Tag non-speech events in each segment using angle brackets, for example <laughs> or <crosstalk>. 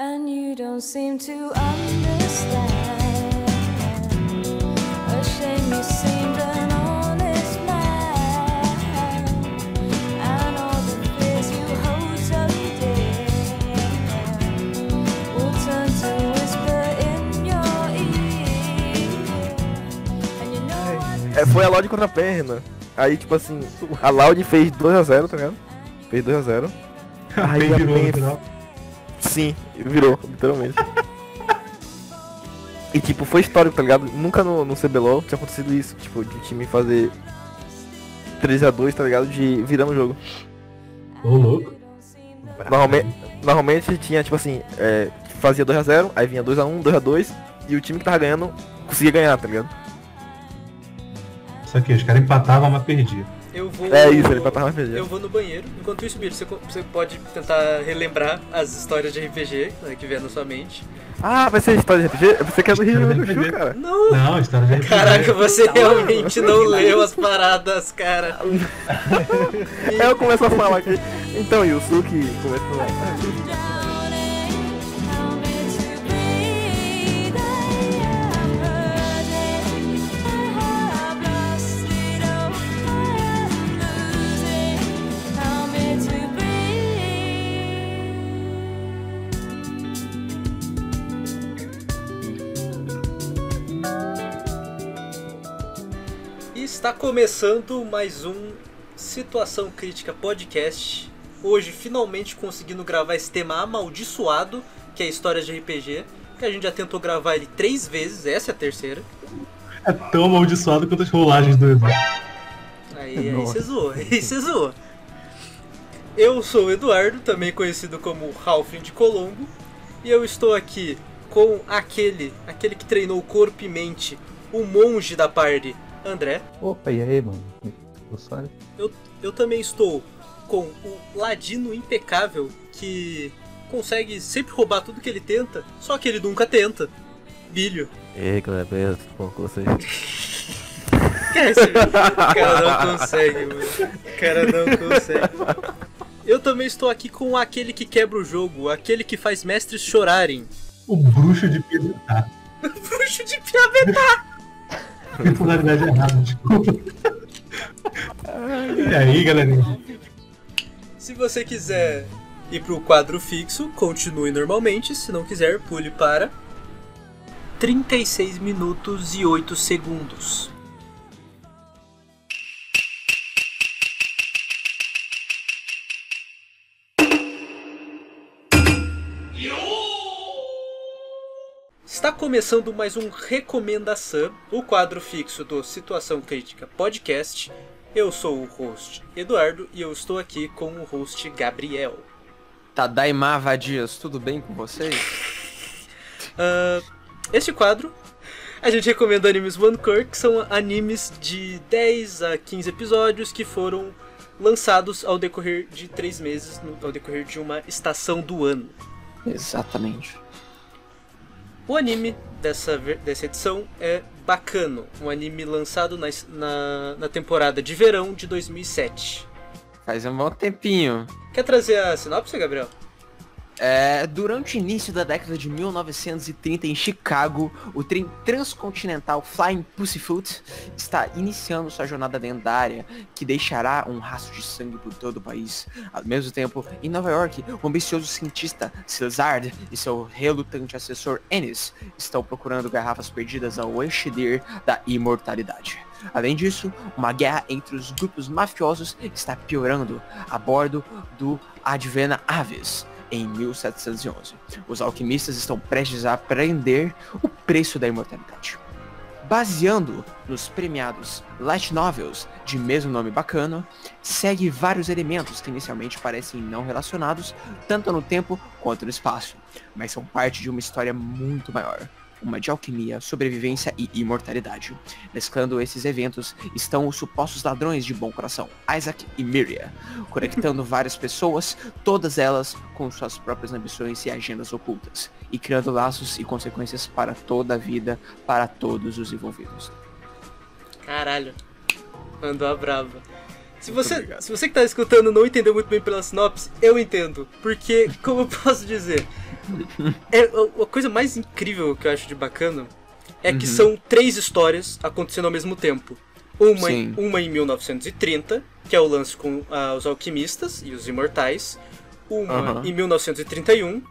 And you don't seem to understand. A shame you seemed an honest man. And all the fears you hold so dear will turn to whisper in your ear. And you know what? É, foi a Loud contra a perna. Aí, tipo assim, a Loud fez 2x0, tá ligado? Fez 2x0. <laughs> Aí Bem a PEN final. Sim, virou, literalmente. <laughs> e tipo, foi histórico, tá ligado? Nunca no, no CBLOL tinha acontecido isso, tipo, de time fazer 3x2, tá ligado? De virando o jogo. Ô, louco. Normalmente, normalmente tinha, tipo assim, é, fazia 2x0, aí vinha 2x1, 2x2, e o time que tava ganhando conseguia ganhar, tá ligado? Isso aqui, os caras empatavam, mas perdiam. Eu vou. É isso, ele empatava mais Eu vou no banheiro. Enquanto isso, Biro, você, pode tentar relembrar as histórias de RPG né, que vier na sua mente. Ah, vai ser história de RPG? Você quer do Rio do RPG. cara? Não! Não, história de RPG. Caraca, você realmente não <laughs> leu as paradas, cara. Aí <laughs> eu começo a falar aqui. Então, Yusuke começa a falar. Está começando mais um Situação Crítica Podcast. Hoje, finalmente conseguindo gravar esse tema amaldiçoado, que é a história de RPG. Que a gente já tentou gravar ele três vezes, essa é a terceira. É tão amaldiçoado quanto as rolagens do Edu. Aí, aí você zoou, <laughs> aí você zoou. Eu sou o Eduardo, também conhecido como Halfling de Colombo, e eu estou aqui com aquele, aquele que treinou corpo e mente, o monge da party, André. Opa, e aí, mano? Eu só... Eu, eu também estou com o ladino impecável que consegue sempre roubar tudo que ele tenta, só que ele nunca tenta. Bilho. E aí, galera, beleza? Tudo bom com vocês? <laughs> Esquece, o cara não consegue, mano. O cara não consegue. Eu também estou aqui com aquele que quebra o jogo, aquele que faz mestres chorarem. O bruxo de Piedetá. <laughs> Bruxo de piabetá! Personalidade errada, desculpa. E aí, galerinha? Se você quiser ir pro quadro fixo, continue normalmente. Se não quiser, pule para 36 minutos e 8 segundos. Está começando mais um Recomendação, o quadro fixo do Situação Crítica Podcast. Eu sou o host Eduardo e eu estou aqui com o host Gabriel. Tadaima Vadias, tudo bem com vocês? Ah, este quadro, a gente recomenda animes One Core, que são animes de 10 a 15 episódios que foram lançados ao decorrer de 3 meses, ao decorrer de uma estação do ano. Exatamente. O anime dessa, dessa edição é Bacano, um anime lançado na, na, na temporada de verão de 2007. Faz um bom tempinho. Quer trazer a sinopse, Gabriel? É, durante o início da década de 1930 em Chicago, o trem transcontinental Flying Pussyfoot está iniciando sua jornada lendária, que deixará um rastro de sangue por todo o país. Ao mesmo tempo, em Nova York, o ambicioso cientista Cesar e seu relutante assessor Ennis estão procurando garrafas perdidas ao Enchidir da imortalidade. Além disso, uma guerra entre os grupos mafiosos está piorando a bordo do Advena Aves em 1711. Os alquimistas estão prestes a aprender o preço da imortalidade. Baseando nos premiados light novels de mesmo nome bacana, segue vários elementos que inicialmente parecem não relacionados tanto no tempo quanto no espaço, mas são parte de uma história muito maior, uma de alquimia, sobrevivência e imortalidade. Mesclando esses eventos estão os supostos ladrões de bom coração, Isaac e Miria, conectando <laughs> várias pessoas, todas elas com suas próprias ambições e agendas ocultas, e criando laços e consequências para toda a vida, para todos os envolvidos. Caralho. Mandou a brava. Se você, obrigado. se você que tá escutando não entendeu muito bem pela sinopse, eu entendo. Porque, <laughs> como eu posso dizer, é a a coisa mais incrível que eu acho de bacana é que Uhum. são três histórias acontecendo ao mesmo tempo. Uma, Sim. uma em 1930, que é o lance com ah, os alquimistas e os imortais. Uma Aham. em 1931,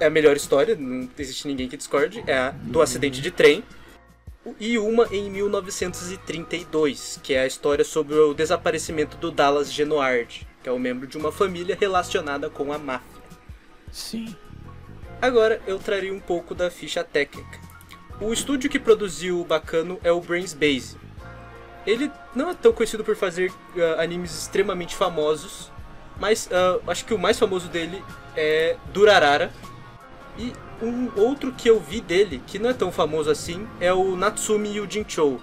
é a melhor história, não existe ninguém que discorde, é a do acidente de trem. E uma em 1932, que é a história sobre o desaparecimento do Dallas Genoard, que é um membro de uma família relacionada com a máfia. Sim. Agora eu traria um pouco da ficha técnica. O estúdio que produziu o Bacano é o Brains Base. Ele não é tão conhecido por fazer ah, animes extremamente famosos, mas ah, acho que o mais famoso dele é Durarara. E um outro que eu vi dele, que não é tão famoso assim, é o Natsumi Yujinchou.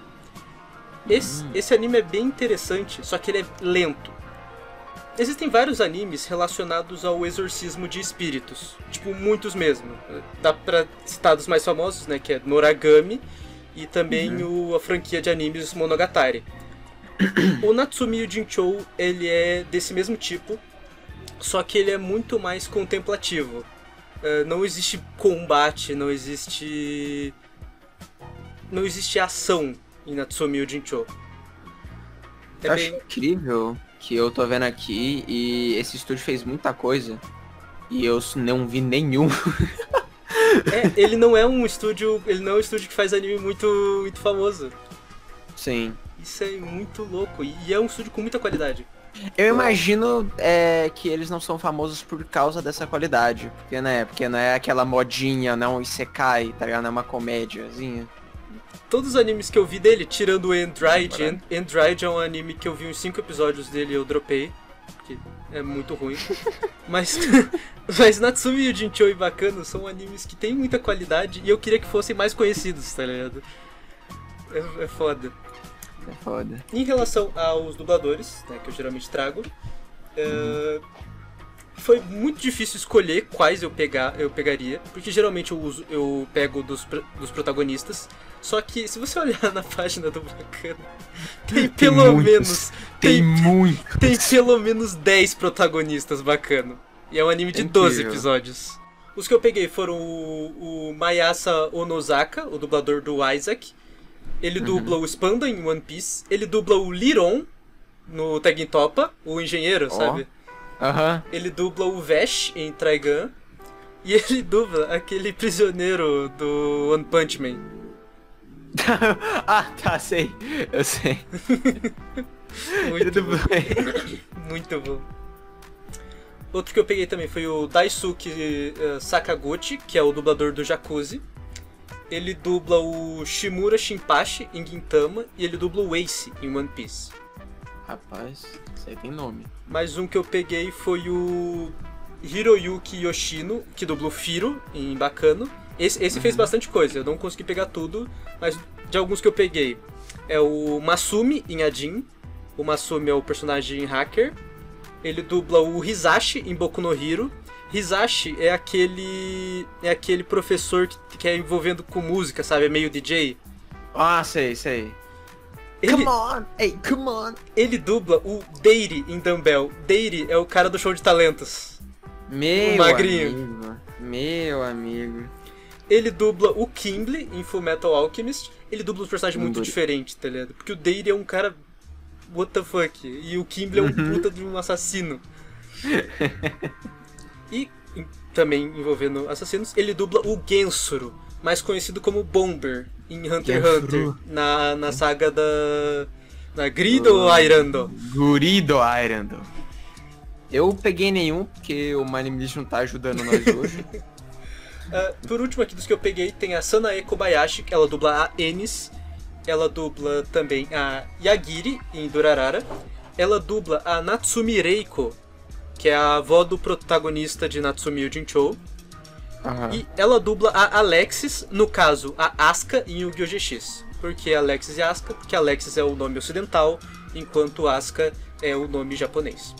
Esse, esse anime é bem interessante, só que ele é lento. Existem vários animes relacionados ao exorcismo de espíritos, tipo muitos mesmo. Dá pra citar dos mais famosos, né, que é Noragami e também o, a franquia de animes Monogatari. o Natsumi Yujinchou, ele é desse mesmo tipo, só que ele é muito mais contemplativo. Eh, não existe combate, não existe não existe ação em Natsumi Yujinchou. É eu acho bem- incrível que eu tô vendo aqui e esse estúdio fez muita coisa. E eu não vi nenhum. <laughs> É, ele não é um estúdio. Ele não é um estúdio que faz anime muito, muito famoso. Sim. Isso é muito louco. E é um estúdio com muita qualidade. Eu imagino é, que eles não são famosos por causa dessa qualidade. Porque, né, porque não é aquela modinha, não um isekai, tá ligado? Não é uma comédiazinha. Todos os animes que eu vi dele, tirando o Android, End- Android é um anime que eu vi uns 5 episódios dele e eu dropei. Porque é muito ruim. <laughs> mas, <laughs> mas Natsumi e o Jinchou e Bakano são animes que têm muita qualidade e eu queria que fossem mais conhecidos, tá ligado? É, é foda. É foda. Em relação aos dubladores, né, que eu geralmente trago, é, foi muito difícil escolher quais eu pegar, eu pegaria, porque geralmente eu uso, eu pego dos, dos protagonistas. Só que se você <laughs> olhar na página do Bacana, tem pelo muitos. menos Tem tem, muito. tem pelo menos 10 protagonistas bacana. E é um anime de 12 Incrível. episódios. Os que eu peguei foram o, o Mayasa Onozaka, o dublador do Isaac. Ele dubla o Spanda em One Piece. Ele dubla o Liron no Tekken Topa, o engenheiro, Ó. sabe? Aham. Ele dubla o Vesh em Trigun. E <laughs> ele dubla aquele prisioneiro do One Punch Man. <laughs> ah, tá, sei. Eu sei. <laughs> Muito bom. Muito bom. Outro que eu peguei também foi o Daisuke eh, Sakaguchi, que é o dublador do Jacuzzi. Ele dubla o Shimura Shinpachi em Gintama e ele dubla o Ace em One Piece. Rapaz, isso aí tem nome. Mais um que eu peguei foi o Hiroyuki Yoshino, que dubla o Firo em Bacano. Esse, esse fez bastante coisa, eu não consegui pegar tudo, mas de alguns que eu peguei é o Masumi em Adin. O Masumi é o personagem hacker. Ele dubla o Hisashi em Boku no Hero. Hisashi é aquele é aquele professor que, que é envolvendo com música, sabe? É meio DJ. Ah, sei, sei. Ele, Come on! Hey, come on! ele dubla o Deiri em Dumbbell. Deiri é o cara do show de talentos. Meu O magrinho. amigo. Meu amigo. Ele dubla o Kimble em Full Metal Alchemist. Ele dubla um personagem Hum, muito diferente, tá ligado? Porque o Deiri é um cara. What the fuck? E o Kimble é um Uhum. puta de um assassino. <laughs> e também envolvendo assassinos, ele dubla o Gensuru, mais conhecido como Bomber em Hunter x. Hunter, na, na saga da. Na Grido Airando. Gurido Irando. Eu peguei nenhum, porque o Manimist não tá ajudando nós <laughs> hoje. Ah, por último aqui dos que eu peguei tem a Sanae Kobayashi, que ela dubla a Ennis. Ela dubla também a Yagiri em Durarara. Ela dubla a Natsumi Reiko, que é a avó do protagonista de Natsumi Ujinchou. Aham. E ela dubla a Alexis, no caso, a Asuka em Yu-Gi-Oh! GX. Por que Alexis e Asuka? Porque Alexis é o nome ocidental, enquanto Asuka é o nome japonês.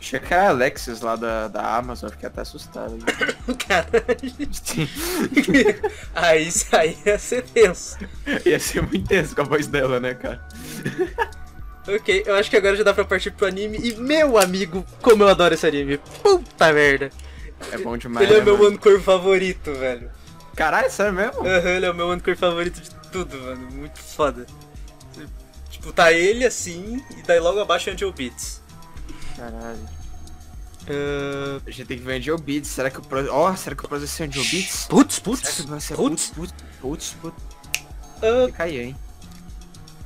Achei que era Alexis lá da, da Amazon, fiquei até assustado. <coughs> Sim. <laughs> aí, aí ia ser tenso. Ia ser muito tenso com a voz dela, né, cara? <laughs> Ok, eu acho que agora já dá pra partir pro anime. E meu amigo, como eu adoro esse anime. Puta merda. É bom demais. Ele é né, meu mano? one core favorito, velho. Caralho, sério mesmo? Aham, ele é o meu one core favorito de tudo, mano. Muito foda. Tipo, tá ele assim, e daí logo abaixo Angel Beats. Caralho. Ah, A gente tem que ver Angel Beats. Será que o Pro... Ó, será que o Pro vai ser Angel Beats? Putz, Será putz, ser putz. putz, putz, putz, putz. Ah, Fica aí, hein?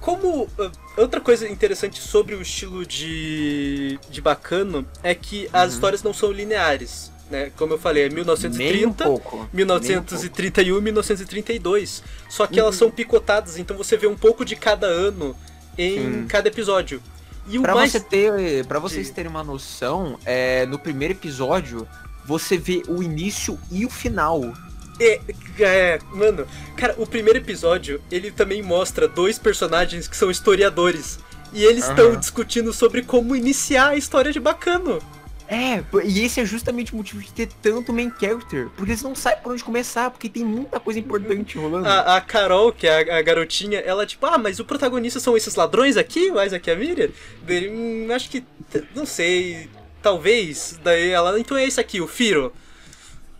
Como ah, outra coisa interessante sobre o estilo de de Bacano é que as histórias não são lineares, né? Como eu falei, é Nem um 1930, pouco. 1931 e 1932. Só que elas são picotadas, então você vê um pouco de cada ano em Sim. cada episódio. E Pra, mais você ter, pra vocês terem uma noção, é, no primeiro episódio, você vê o início e o final. É, é, mano, cara, o primeiro episódio, ele também mostra dois personagens que são historiadores. E eles estão Aham. discutindo sobre como iniciar a história de Bacano. É, e esse é justamente o motivo de ter tanto main character. Porque eles não sabem por onde começar, porque tem muita coisa importante rolando. A, a Carol, que é a, a garotinha, ela tipo, ah, mas o protagonista são esses ladrões aqui, o Isaac e a Miriam? Daí, hum, acho que, não sei, talvez. Daí ela, então é esse aqui, o Firo,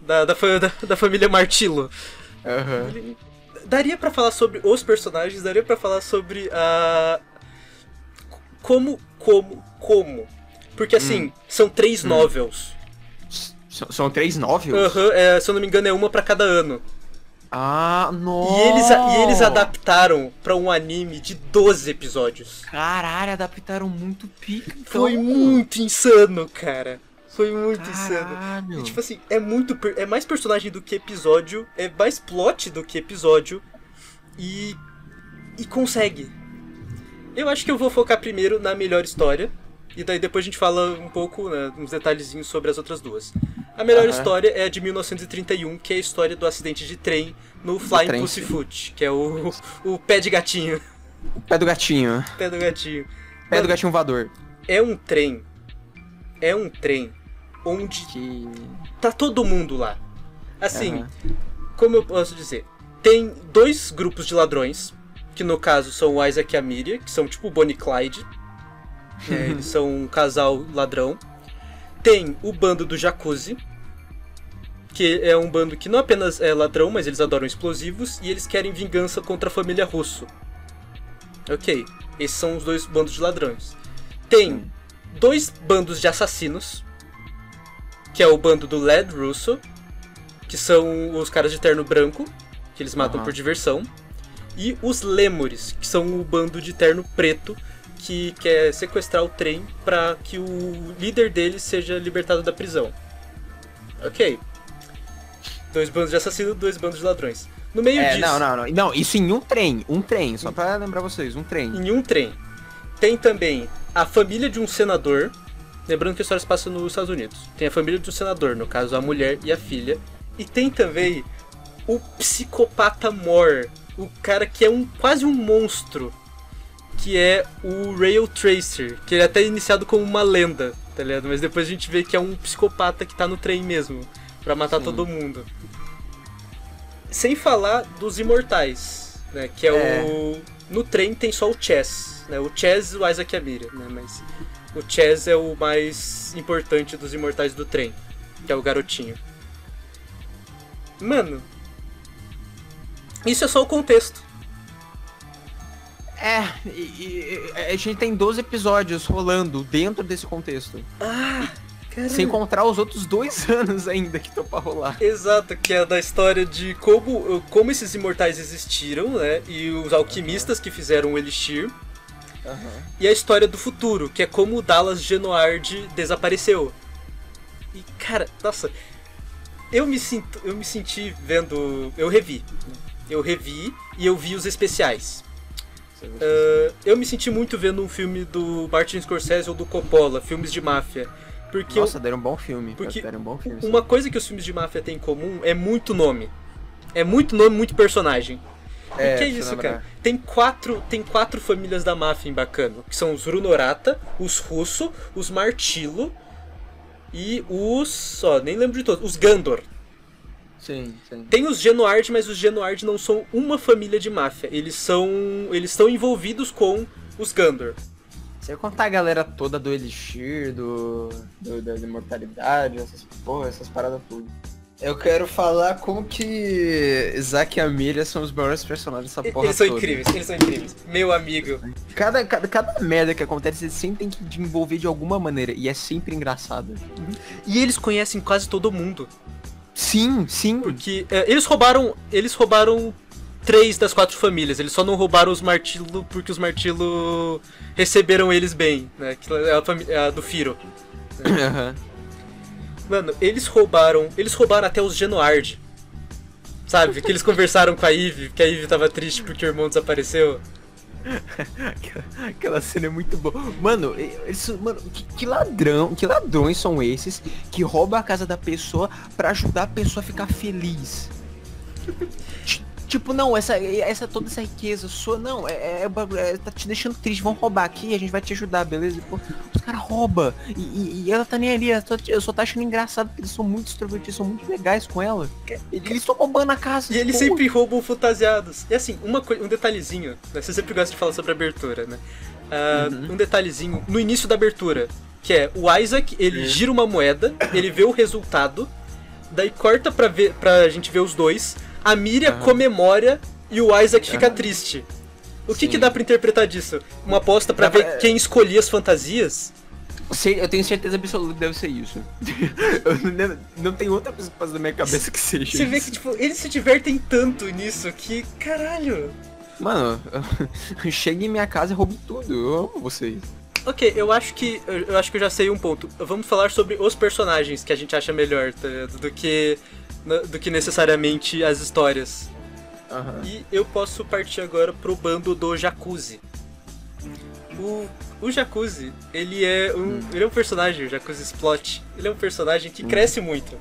da, da, da, da família Martilo. Aham. Daria pra falar sobre os personagens, daria pra falar sobre a. Como, como, como. Porque assim, são três novels. S- São três novels? Aham, é, se eu não me engano, é uma pra cada ano. Ah, nossa. E eles, e eles adaptaram pra um anime de 12 episódios. Caralho, adaptaram muito pica. então. Foi muito insano, cara. Foi muito insano. Caralho. E, tipo assim, é muito. É mais personagem do que episódio, é mais plot do que episódio. E. E consegue. Eu acho que eu vou focar primeiro na melhor história. E daí depois a gente fala um pouco, né, uns detalhezinhos sobre as outras duas. A melhor Aham. história é a de 1931, que é a história do acidente de trem no Flying trem, Pussyfoot, que é o, o pé de gatinho. Pé do gatinho. Pé do gatinho. Pé Mano, do gatinho voador. É um trem. É um trem onde Que. tá todo mundo lá. Assim, Aham. como eu posso dizer? Tem dois grupos de ladrões, que no caso são o Isaac e a Miriam, que são tipo Bonnie e Clyde. É, <laughs> eles são um casal ladrão. Tem o bando do Jacuzzi, que é um bando que não apenas é ladrão, mas eles adoram explosivos e eles querem vingança contra a família Russo. Ok, esses são os dois bandos de ladrões. Tem dois bandos de assassinos, que é o bando do Led Russo, que são os caras de terno branco, que eles matam Aham. por diversão, e os Lemures, que são o bando de terno preto que quer sequestrar o trem para que o líder deles seja libertado da prisão. Ok. Dois bandos de assassinos, dois bandos de ladrões. No meio É, disso, não, não, não. Não, isso em um trem. Um trem, só pra lembrar vocês, um trem. em um trem, tem também a família de um senador. Lembrando que a história se passa nos Estados Unidos. Tem a família um senador, no caso a mulher e a filha. E tem também o psicopata Mor, o cara que é um quase um monstro, que é o Rail Tracer, que ele é até iniciado como uma lenda, tá ligado? Mas depois a gente vê que é um psicopata que tá no trem mesmo, pra matar Sim. todo mundo. Sem falar dos imortais, né? Que é, É. o. No trem tem só o Chess, né? O Chess e o Isaac Amira, né? Mas o Chess é o mais importante dos imortais do trem, que é o garotinho. Mano, isso é só o contexto. É, e, e- a gente tem 12 episódios rolando dentro desse contexto. Ah, caramba. Sem encontrar os outros dois <laughs> anos ainda que estão pra rolar. Exato, que é da história de como, como esses imortais existiram, né? E os alquimistas que fizeram o Elixir. E a história do futuro, que é como o Dallas Genoard desapareceu. E, cara, nossa, eu me, sinto, eu me senti vendo. Eu revi. né? Eu revi e eu vi os especiais. Ah, eu me senti muito vendo um filme do Martin Scorsese ou do Coppola, filmes de máfia. Porque eu- Nossa, deram um bom filme. Porque deram um bom filme. sim. uma coisa que os filmes de máfia têm em comum é muito nome. É muito nome, muito personagem. O É, que é eu isso, cara? Tem quatro, tem quatro famílias da máfia em Bacano, que são os Runorata, os Russo, os Martilo e os, ó, nem lembro de todos, os Gandor. Sim, sim. Tem os Genoard, mas os Genoard não são uma família de máfia. Eles são, eles estão envolvidos com os Gandor. Você contar a galera toda do Elixir, do, do da imortalidade, essas porra, essas paradas tudo. Eu quero falar como que Zack e Amelia são os melhores personagens dessa porra Eles são toda. incríveis, eles são incríveis. Meu amigo. Cada, cada, cada merda que acontece, eles sempre tem que desenvolver de alguma maneira. E é sempre engraçado. E eles conhecem quase todo mundo. Sim, sim. Porque é, eles roubaram. Eles roubaram três das quatro famílias. Eles só não roubaram os Martilo porque os Martilo receberam eles bem, né? Que é a, é a do Firo. Aham. Mano, eles roubaram. Eles roubaram até os Genoard. Sabe? Que eles conversaram com a Eve, que a Eve tava triste porque o irmão desapareceu. <laughs> Aquela, cena é muito boa. Mano, eles, mano que, que ladrão, que ladrões são esses que roubam a casa da pessoa pra ajudar a pessoa a ficar feliz? <laughs> Ti- Tipo, não, essa, essa toda essa riqueza sua, não, é, é, bagulho- é- tá te deixando triste, vão roubar aqui, a gente vai te ajudar, beleza? Pô, os caras roubam, e, e- e ela tá nem ali, ela só, eu só tá achando engraçado porque eles são muito extrovertidos, são muito legais com ela. Eles estão roubando a casa. E eles sempre roubam fantasiados. E assim, uma um detalhezinho, né? Você sempre gosta de falar sobre abertura, né? Ah, Um detalhezinho no início da abertura, que é o Isaac, ele gira uma moeda, ele vê o resultado, daí corta pra, ver, pra gente ver os dois, a Miriam comemora e o Isaac fica triste. O que, que dá pra interpretar disso? Uma aposta pra Dá ver pra- quem escolhia as fantasias? Sei- eu tenho certeza absoluta que deve ser isso. <laughs> eu não, não tem outra coisa que passa na minha cabeça que seja Você vê isso. que, tipo, eles se divertem tanto nisso que, caralho. Mano, <laughs> chegue em minha casa e roube tudo. Eu amo vocês. Ok, eu acho que eu, acho que eu já sei um ponto. Vamos falar sobre os personagens que a gente acha melhor, tá do que do que necessariamente as histórias. E eu posso partir agora pro bando do Jacuzzi. O, o Jacuzzi, ele é um ele é um personagem, o Jacuzzi Splot. Ele é um personagem que cresce muito.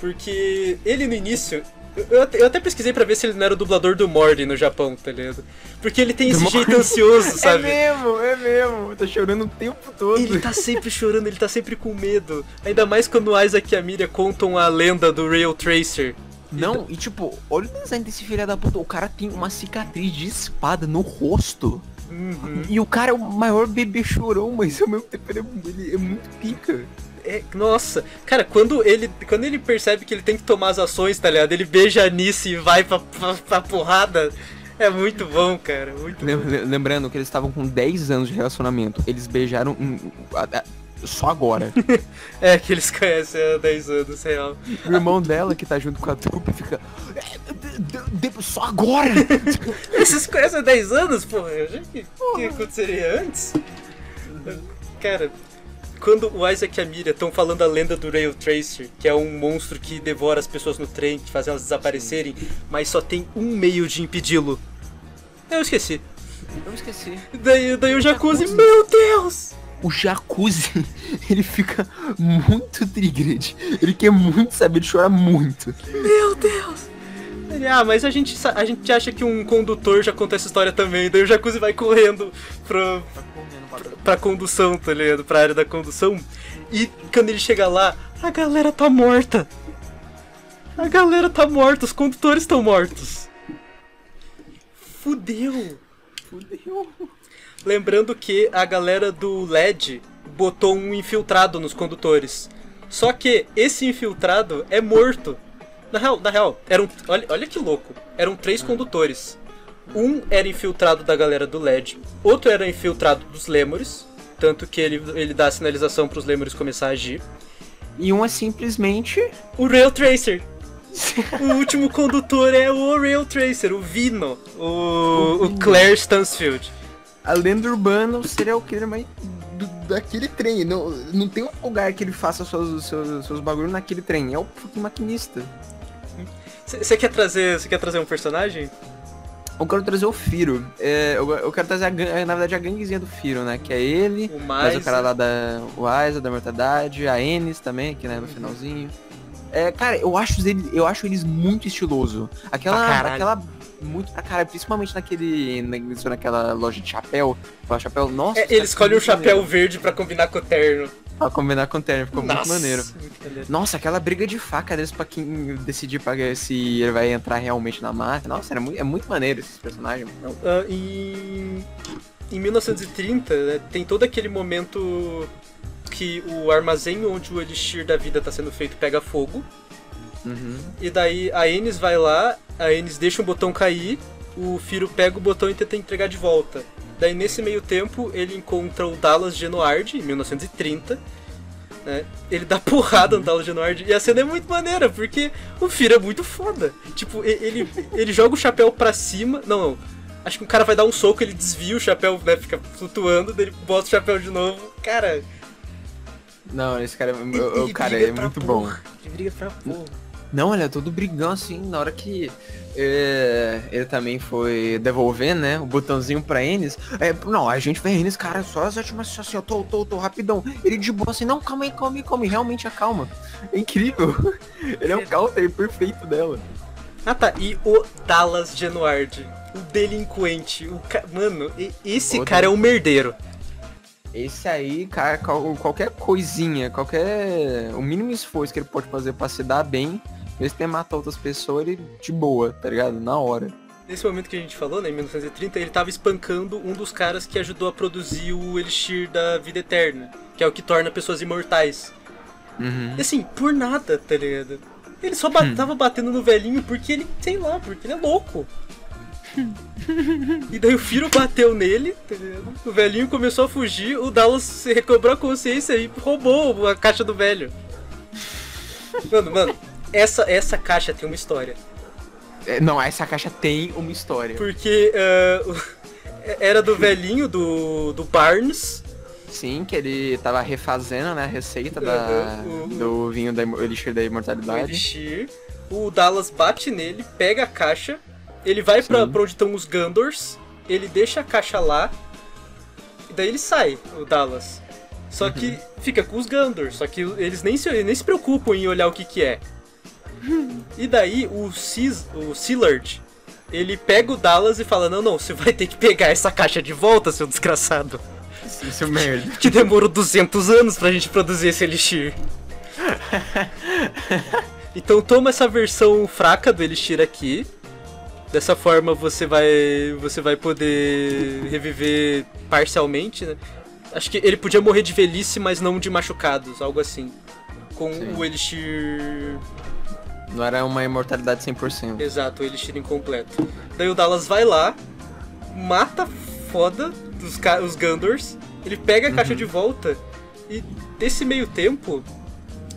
Porque ele no início eu- eu até, pesquisei pra ver se ele não era o dublador do Morty no Japão, tá ligado? Porque ele tem esse Do jeito Morty? ansioso, <laughs> sabe? É mesmo, é mesmo. Tá chorando o tempo todo. Ele tá sempre chorando, ele tá sempre com medo. Ainda mais quando o Isaac e a Miriam contam a lenda do Rail Tracer. Não, e tipo, olha o design desse filho da puta. O cara tem uma cicatriz de espada no rosto. Uhum. E o cara é o maior bebê chorão, mas ao mesmo tempo ele é, ele é muito pica. É, nossa, cara, quando ele, quando ele percebe que ele tem que tomar as ações, tá ligado? Ele beija a Nice e vai pra, pra, pra porrada. É muito bom, cara. Muito Lem- bom. Lembrando que eles estavam com 10 anos de relacionamento. Eles beijaram hum, a- a- só agora. <laughs> É que eles conhecem há 10 anos, real. o irmão dela, que tá junto com a trupe, fica. "É, de- de- só agora! <laughs> Vocês conhecem há 10 anos, porra? Já que, que aconteceria antes? Cara, quando o Isaac e a Miriam estão falando a lenda do Rail Tracer, que é um monstro que devora as pessoas no trem, que faz elas desaparecerem, mas só tem um meio de impedi-lo. Eu esqueci. Eu esqueci. Daí, daí o Jacuzzi, meu Deus! O jacuzzi, <laughs> ele fica muito triggered. Ele quer muito saber, ele chora muito. Meu Deus! Ele, ah, mas a gente, a gente acha que um condutor já conta essa história também. Daí o Jacuzzi vai correndo pro, pra condução, tá ligado? Pra área da condução. E quando ele chega lá, a galera tá morta. A galera tá morta, os condutores estão mortos. Fudeu. Fudeu. Lembrando que a galera do LED botou um infiltrado nos condutores. Só que esse infiltrado é morto. Na real, na real, eram, olha, olha que louco. Eram três condutores. Um era infiltrado da galera do LED, outro era infiltrado dos Lemures, tanto que ele, ele dá a sinalização para os Lemures começar a agir. E um é simplesmente. O Rail Tracer. <laughs> o último condutor é o Rail Tracer, o Vino, o, o Claire Stansfield. A lenda urbana, o serial killer mais. do- daquele trem. Não, não tem um lugar que ele faça seus, seus, seus bagulhos naquele trem. É o fucking maquinista. Você quer trazer, você quer trazer um personagem? Eu quero trazer o Firo. É, eu, eu quero trazer, a, na verdade, a ganguezinha do Firo, né? Que é ele. O Mas mais o cara lá da o Aiza, da Mortadade, a Ennis também, que né, no finalzinho. É, cara, eu acho, eles, eu acho eles muito estiloso. Aquela. Aquela. Muito pra caralho, principalmente naquele. na- naquela loja de chapéu. Chapéu, nossa. É, ele escolhe um muito chapéu verde pra combinar com o terno. Pra combinar com o terno, ficou muito Nossa, maneiro. muito maneiro. Nossa, aquela briga de faca deles pra quem decidir pra, se ele vai entrar realmente na máquina. Nossa, era muito, é muito maneiro esses personagens. Ah, e em 1930, né, tem todo aquele momento que o armazém onde o elixir da vida tá sendo feito pega fogo. Uhum. E daí a Enes vai lá, a Enes deixa o botão cair, o Firo pega o botão e tenta entregar de volta. Daí nesse meio tempo ele encontra o Dallas Genoard, em 1930. Né? Ele dá <laughs> porrada no Dallas Genoard e a cena é muito maneira, porque o Firo é muito foda. Tipo, ele, ele joga o chapéu pra cima. Não, não. Acho que o cara vai dar um soco, ele desvia o chapéu, né? Fica flutuando, daí ele bota o chapéu de novo. Cara, Não, esse cara, é- ele- o, o cara é muito bom. porra. Ele briga pra porra. Não, ele é todo brigão assim, na hora que é, ele também foi devolver, né, o botãozinho pra Enes. É, não, a gente vê Enes, cara, só as últimas assim, ó, tô, tô, tô, rapidão. Ele de boa assim, não, calma aí, calma aí, calma aí, realmente acalma. É incrível. <laughs> Ele é um counter perfeito dela. Ah tá, e o Dallas Genoard, o delinquente, o ca... Mano, esse O cara é um merdeiro. Esse aí, cara, qual- qualquer coisinha, qualquer. O mínimo esforço que ele pode fazer pra se dar bem, mesmo que tenha matar outras pessoas, ele de boa, tá ligado? Na hora. Nesse momento que a gente falou, né, em 1930, ele tava espancando um dos caras que ajudou a produzir o Elixir da Vida Eterna, que é o que torna pessoas imortais. Uhum. E assim, por nada, tá ligado? Ele só ba- tava batendo no velhinho porque ele, sei lá, porque ele é louco. e daí o Firo bateu nele, tá ligado? O velhinho começou a fugir, o Dallas recobrou a consciência e roubou a caixa do velho. Mano, mano, essa, essa caixa tem uma história. É, não, essa caixa tem uma história. Porque o- <laughs> era do velhinho, do, do Barnes. Sim, que ele tava refazendo, né, a receita da, Uhum. do vinho da Elixir da o Imortalidade. Elixir. O Dallas bate nele, pega a caixa, ele vai pra, pra onde estão os Gandors, ele deixa a caixa lá, e daí ele sai, o Dallas. Só que fica com os Gandors, só que eles nem se, nem se preocupam em olhar o que que é. <laughs> E daí o, Cis, o Sillard, ele pega o Dallas e fala, não, não, você vai ter que pegar essa caixa de volta, seu desgraçado. Isso é merda. Que demorou 200 anos pra gente produzir esse Elixir. <laughs> Então toma essa versão fraca do Elixir aqui. Dessa forma você vai você vai poder reviver parcialmente, né? Acho que ele podia morrer de velhice, mas não de machucados, algo assim. Com Sim. o Elixir Não era uma imortalidade 100%. Exato, o Elixir incompleto. Daí o Dallas vai lá, mata foda ca- os Gandors, ele pega a caixa de volta e nesse meio tempo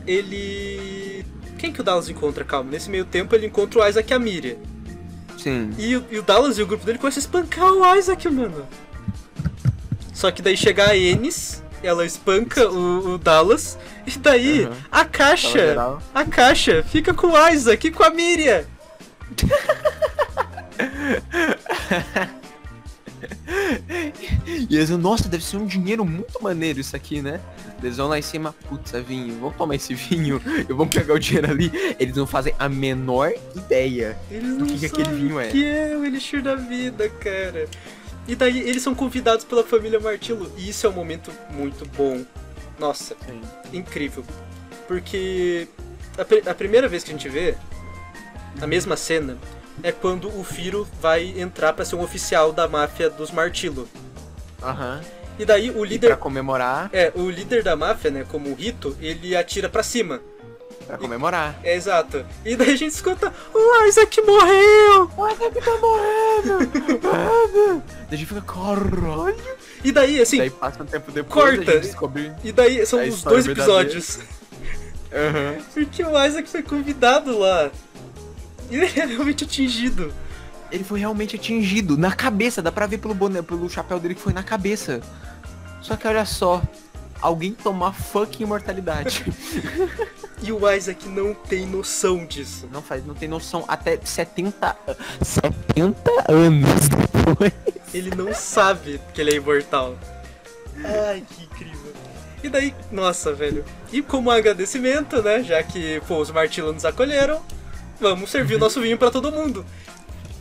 ele. Quem que o Dallas encontra? Calma, nesse meio tempo ele encontra o Isaac e a Miriam. Sim. E, o- e o Dallas e o grupo dele começam a espancar o Isaac, mano. Só que daí chega a Ennis, ela espanca o, o Dallas, e daí Uhum. a caixa, a caixa fica com o Isaac e com a Miriam. <laughs> E eles, nossa, deve ser um dinheiro muito maneiro isso aqui, né? Eles vão lá em cima, putz, é vinho, vamos tomar esse vinho, e vamos pegar o dinheiro ali. Eles não fazem a menor ideia. Eles não que que aquele vinho é? que é o Elixir da Vida, cara. E daí eles são convidados pela família Martillo, e isso é um momento muito bom. Nossa, incrível. Porque a, a primeira vez que a gente vê a mesma cena é quando o Firo vai entrar pra ser um oficial da máfia dos Martillo. Aham. E daí o E pra líder. comemorar, É, o líder da máfia, né, como o Rito, ele atira pra cima. pra comemorar. É exato. E daí a gente escuta: O Isaac morreu! O Isaac tá morrendo! <laughs> Daí a gente fica, caralho! E daí, assim, Daí passa um tempo depois, corta. descobre... E daí são os dois episódios. Aham. Porque <laughs> o Isaac foi convidado lá. E ele é realmente atingido. Ele foi realmente atingido, na cabeça, dá pra ver pelo boné, pelo chapéu dele que foi na cabeça. Só que olha só, alguém tomar fucking imortalidade. <laughs> E o Isaac não tem noção disso. não faz, não tem noção, até 70, 70 anos depois. Ele não sabe que ele é imortal. Ai, que incrível. E daí, nossa, velho. E como agradecimento, né? Já que, pô, os Martillo nos acolheram, vamos servir o nosso vinho pra todo mundo.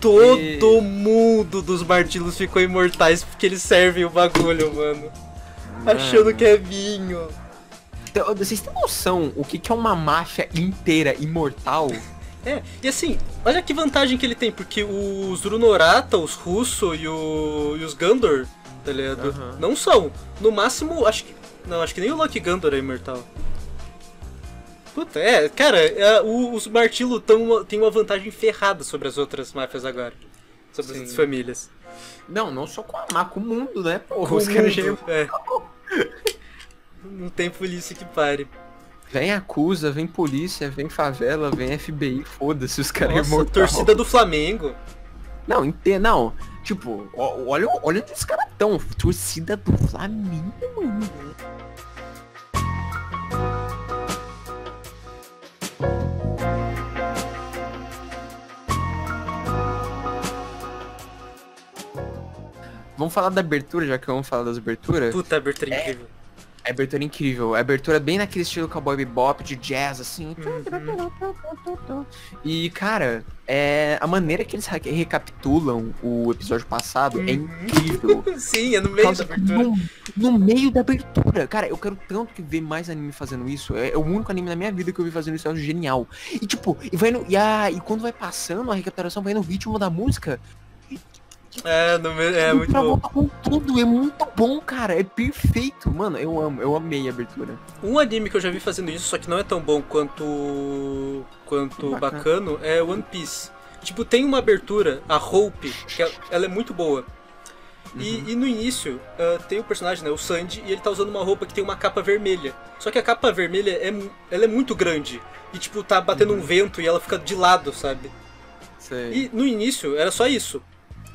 Todo E- mundo dos Martillos ficou imortais porque eles servem o bagulho, mano. Achando que é vinho. Então, vocês têm noção o que, que é uma máfia inteira imortal? É, e assim, olha que vantagem que ele tem, porque os Runorata, os Russo e, o, e os Gandor tá ligado? Aham. Não são. No máximo, acho que. Não, acho que nem o Lucky Gandor é imortal. Puta, é, cara, é, o- os Martilo tão, tem uma vantagem ferrada sobre as outras máfias agora. Sobre as Sim. outras famílias. Não, não só com a má, com o mundo, né? Porra, Com os caras já... é. Não tem polícia que pare. Vem acusa, vem polícia, vem favela, vem FBI, foda-se, os caras é torcida do Flamengo. Não, entendo, não. Tipo, olha, olha os caras tão. Torcida do Flamengo, mano. Vamos falar da abertura, já que vamos falar das aberturas. Puta, abertura é incrível. A abertura é incrível. A abertura é bem naquele estilo cowboy bebop, de jazz, assim. E, cara, é, a maneira que eles re- recapitulam o episódio passado é incrível. <laughs> Sim, é no meio da abertura. no, no meio da abertura. Cara, eu quero tanto que ver mais anime fazendo isso. É, é o único anime na minha vida que eu vi fazendo isso, é genial. E tipo, e vai no, e, a, e quando vai passando a recapitulação, vai no ritmo da música. É, no é muito pra bom. com tudo. É muito bom, cara. É perfeito. Mano, eu amo. Eu amei a abertura. Um anime que eu já vi fazendo isso, só que não é tão bom quanto quanto Bacana. bacano, é One Piece. Tipo, tem uma abertura, a Hope, que ela- ela é muito boa. E, e no início, ah, tem o personagem, né, o Sandy, e ele tá usando uma roupa que tem uma capa vermelha. Só que a capa vermelha, é, ela é muito grande. E, tipo, tá batendo um vento e ela fica de lado, sabe? Sei. E no início era só isso.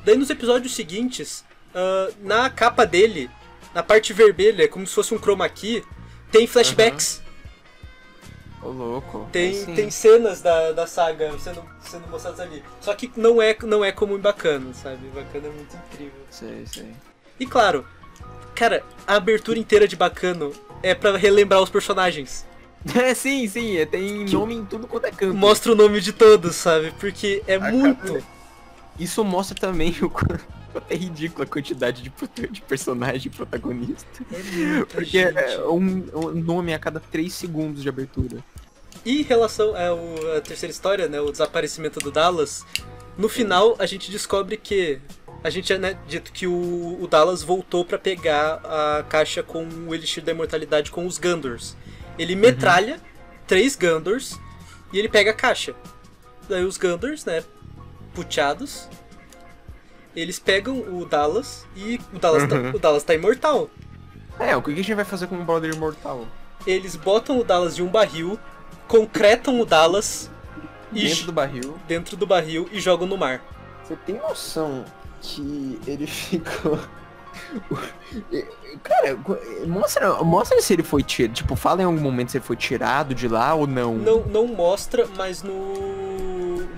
Daí nos episódios seguintes, ah, na capa dele, na parte vermelha, como se fosse um chroma key, tem flashbacks. Ô, louco. Tem, Aí sim. tem cenas da, da saga sendo, sendo mostradas ali. Só que não é, não é como em Bacana, sabe? Bacana é muito incrível. Sei, sei. E claro, cara, a abertura inteira de Bacano é pra relembrar os personagens. É, <laughs> sim, sim. é, Tem nome em tudo quanto é canto. Mostra o nome de todos, sabe? Porque é muito. Isso mostra também o quanto <laughs> é ridículo a quantidade de, de personagem protagonista. É Porque é um, um nome a cada 3 segundos de abertura. E em relação à terceira história, né, o desaparecimento do Dallas, no final a gente descobre que a gente tinha né, dito que o, o Dallas voltou pra pegar a caixa com o Elixir da Imortalidade com os Gundors. Ele metralha três Gundors e ele pega a caixa. Daí os Gundors, né, puteados, eles pegam o Dallas e o Dallas, tá, o Dallas tá imortal. É, o que a gente vai fazer com um brother imortal? Eles botam o Dallas em um barril, concretam o Dallas e Dentro do barril. dentro do barril e jogam no mar. Você tem noção que ele <laughs> ficou. Cara, mostra, mostra se ele foi tirado. Tipo, fala em algum momento se ele foi tirado de lá ou não. Não, não mostra, mas no,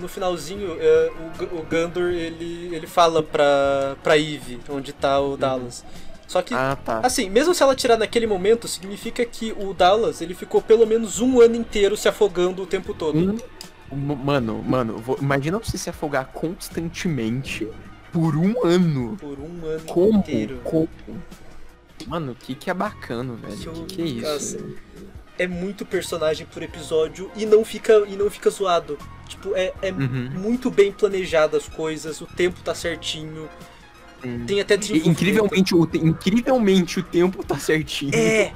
no finalzinho é, o, o Gandor ele, ele fala pra, pra Eve onde tá o Dallas. Só que, Ah, tá. assim, mesmo se ela tirar naquele momento, significa que o Dallas ele ficou pelo menos um ano inteiro se afogando o tempo todo. Um- M- Mano, mano, vou- imagina você se afogar constantemente por um ano. Por um ano Como? inteiro. Como? Mano, o que que é bacana, velho? Que eu- que, que é isso? Nossa. É muito personagem por episódio e não fica, e não fica zoado. Tipo, é, é Uhum. muito bem planejado as coisas, o tempo tá certinho. Hum. Tem até desenvolvimento. incrivelmente, o, te- incrivelmente o tempo tá certinho. É!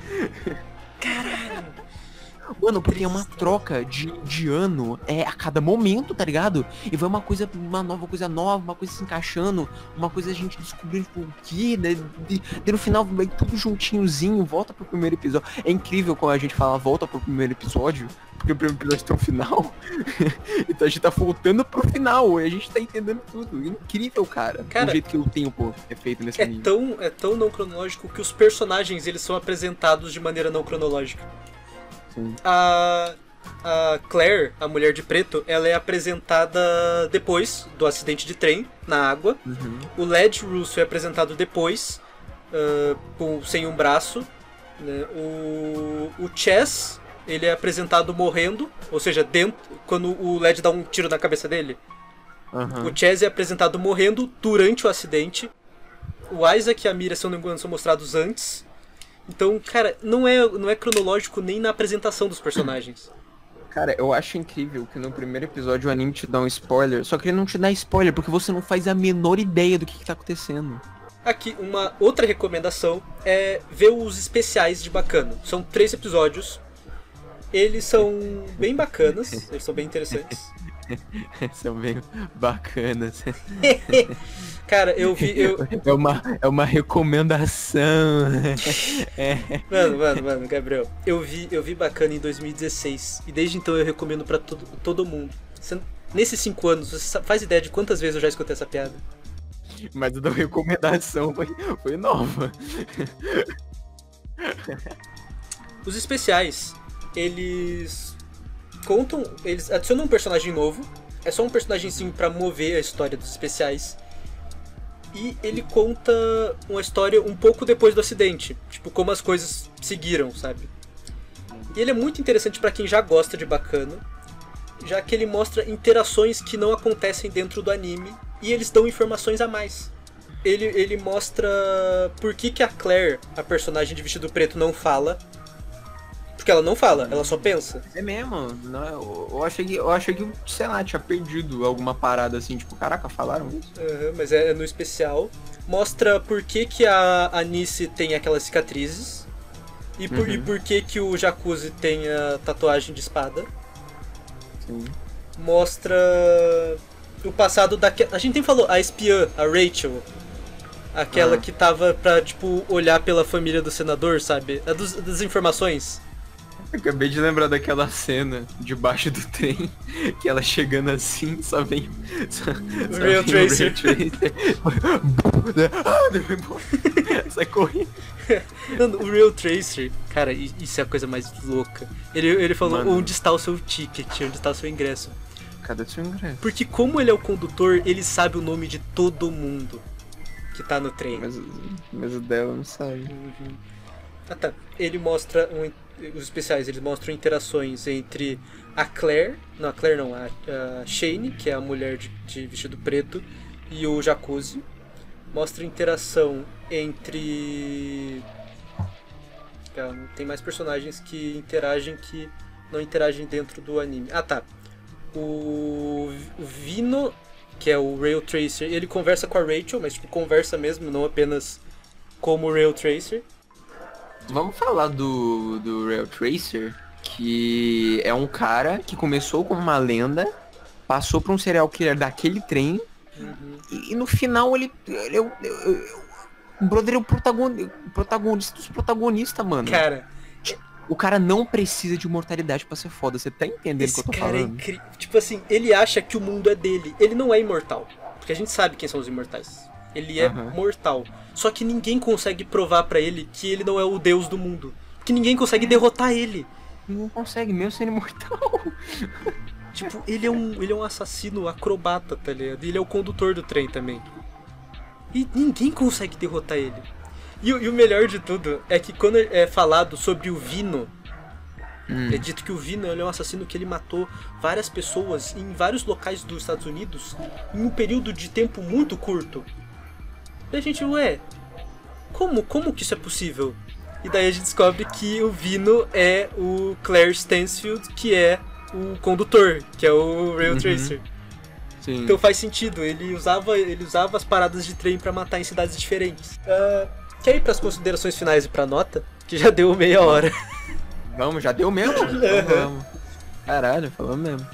<laughs> Mano, porque é uma troca de, de ano é a cada momento, tá ligado? E vai uma coisa, uma nova coisa nova, uma coisa se encaixando, uma coisa a gente descobrindo tipo, o que, né? De, de no final vai tudo juntinhozinho, volta pro primeiro episódio. É incrível quando a gente fala volta pro primeiro episódio, porque o primeiro episódio tem um final. <laughs> então a gente tá voltando pro final, e a gente tá entendendo tudo. Incrível, cara. Cara, o jeito que o tempo é feito nesse É anime. tão, é tão não cronológico que os personagens eles são apresentados de maneira não cronológica. Sim. A, a Claire, a mulher de preto, ela é apresentada depois do acidente de trem na água. Uhum. O Led Russo é apresentado depois, ah, com- sem um braço. né? O, o Chess, ele é apresentado morrendo, ou seja, dentro, quando o Led dá um tiro na cabeça dele. Aham. O Chess é apresentado morrendo durante o acidente. O Isaac e a Mira, engano, são mostrados antes. Então, cara, não é, não é cronológico nem na apresentação dos personagens. Cara, eu acho incrível que no primeiro episódio o anime te dá um spoiler, só que ele não te dá spoiler porque você não faz a menor ideia do que, que tá acontecendo. Aqui, uma outra recomendação é ver os especiais de Bacano. São três episódios. Eles são bem bacanas, <laughs> eles são bem interessantes. <laughs> São bem bacanas. <laughs> Cara, eu vi. Eu... <laughs> É uma, é uma recomendação. <laughs> Mano, mano, mano, Gabriel. Eu vi, eu vi Bacana em 2016. E desde então eu recomendo pra todo, todo mundo. Você- nesses cinco anos, você faz ideia de quantas vezes eu já escutei essa piada? Mas a da recomendação foi, foi nova. <laughs> Os especiais, eles contam, eles adicionam um personagem novo. É só um personagemzinho pra mover a história dos especiais. E ele conta uma história um pouco depois do acidente, tipo como as coisas seguiram, sabe? E ele é muito interessante pra quem já gosta de Bacano, já que ele mostra interações que não acontecem dentro do anime e eles dão informações a mais. Ele, ele mostra por que, que a Claire, a personagem de vestido preto, não fala. Porque ela não fala, ela só pensa. É mesmo? Não, eu, eu achei que, eu achei que, sei lá, tinha perdido alguma parada assim, tipo, caraca, falaram isso? Aham, mas é no especial. Mostra por que, que a Anice tem aquelas cicatrizes. E por, e Uhum. por que, que o Jacuzzi tem a tatuagem de espada. Sim. Mostra o passado da. A gente nem falou, a espiã, a Rachel. Aquela Ah. que tava pra, tipo, olhar pela família do senador, sabe? A dos, das informações. Acabei de lembrar daquela cena debaixo do trem, que ela chegando assim, só vem. Só, só Real vem o Tracer. Ah. <laughs> Sai correndo. Mano, o Real Tracer, cara, isso é a coisa mais louca. Ele, ele falou Mano. onde está o seu ticket, onde está o seu ingresso. Cadê seu ingresso? Porque como ele é o condutor, ele sabe o nome de todo mundo que tá no trem. Mas, mas o dela não sabe. Uhum. Ah tá. Ele mostra um- os especiais, eles mostram interações entre a Claire, não a Claire não, a, a Shane, que é a mulher de, de vestido preto, e o Jacuzzi. Mostra interação entre Calma, tem mais personagens que interagem que não interagem dentro do anime. Ah tá. O, o Vino, que é o Rail Tracer, ele conversa com a Rachel, mas tipo, conversa mesmo, não apenas como Rail Tracer. Vamos falar do, do Rail Tracer, que é um cara que começou como uma lenda, passou por um serial killer daquele trem, e, e no final ele. ele é o- é o- brother é o protagoni- protagonista dos protagonistas, mano. Cara, O cara não precisa de imortalidade pra ser foda, você tá entendendo o que eu tô cara é falando? incrível. Tipo assim, ele acha que o mundo é dele. Ele não é imortal. Porque a gente sabe quem são os imortais. Ele é Aham. mortal. Só que ninguém consegue provar pra ele que ele não é o deus do mundo. Que ninguém consegue derrotar ele. Não consegue mesmo sendo imortal. <laughs> Tipo, ele é um, ele é um assassino acrobata, tá ligado? Ele é o condutor do trem também. E ninguém consegue derrotar ele. E, o- e o melhor de tudo é que quando é falado sobre o Vino, é dito que o Vino é um assassino que ele matou várias pessoas em vários locais dos Estados Unidos em um período de tempo muito curto. E a gente, ué, como, como que isso é possível? E daí a gente descobre que o Vino é o Claire Stansfield, que é o condutor, que é o Rail Tracer. Sim. Então faz sentido, ele usava, ele usava as paradas de trem pra matar em cidades diferentes. Ah, quer ir pras considerações finais e pra nota? Que já deu meia hora. Vamos, já deu mesmo? <laughs> Então vamos. Caralho, falou mesmo.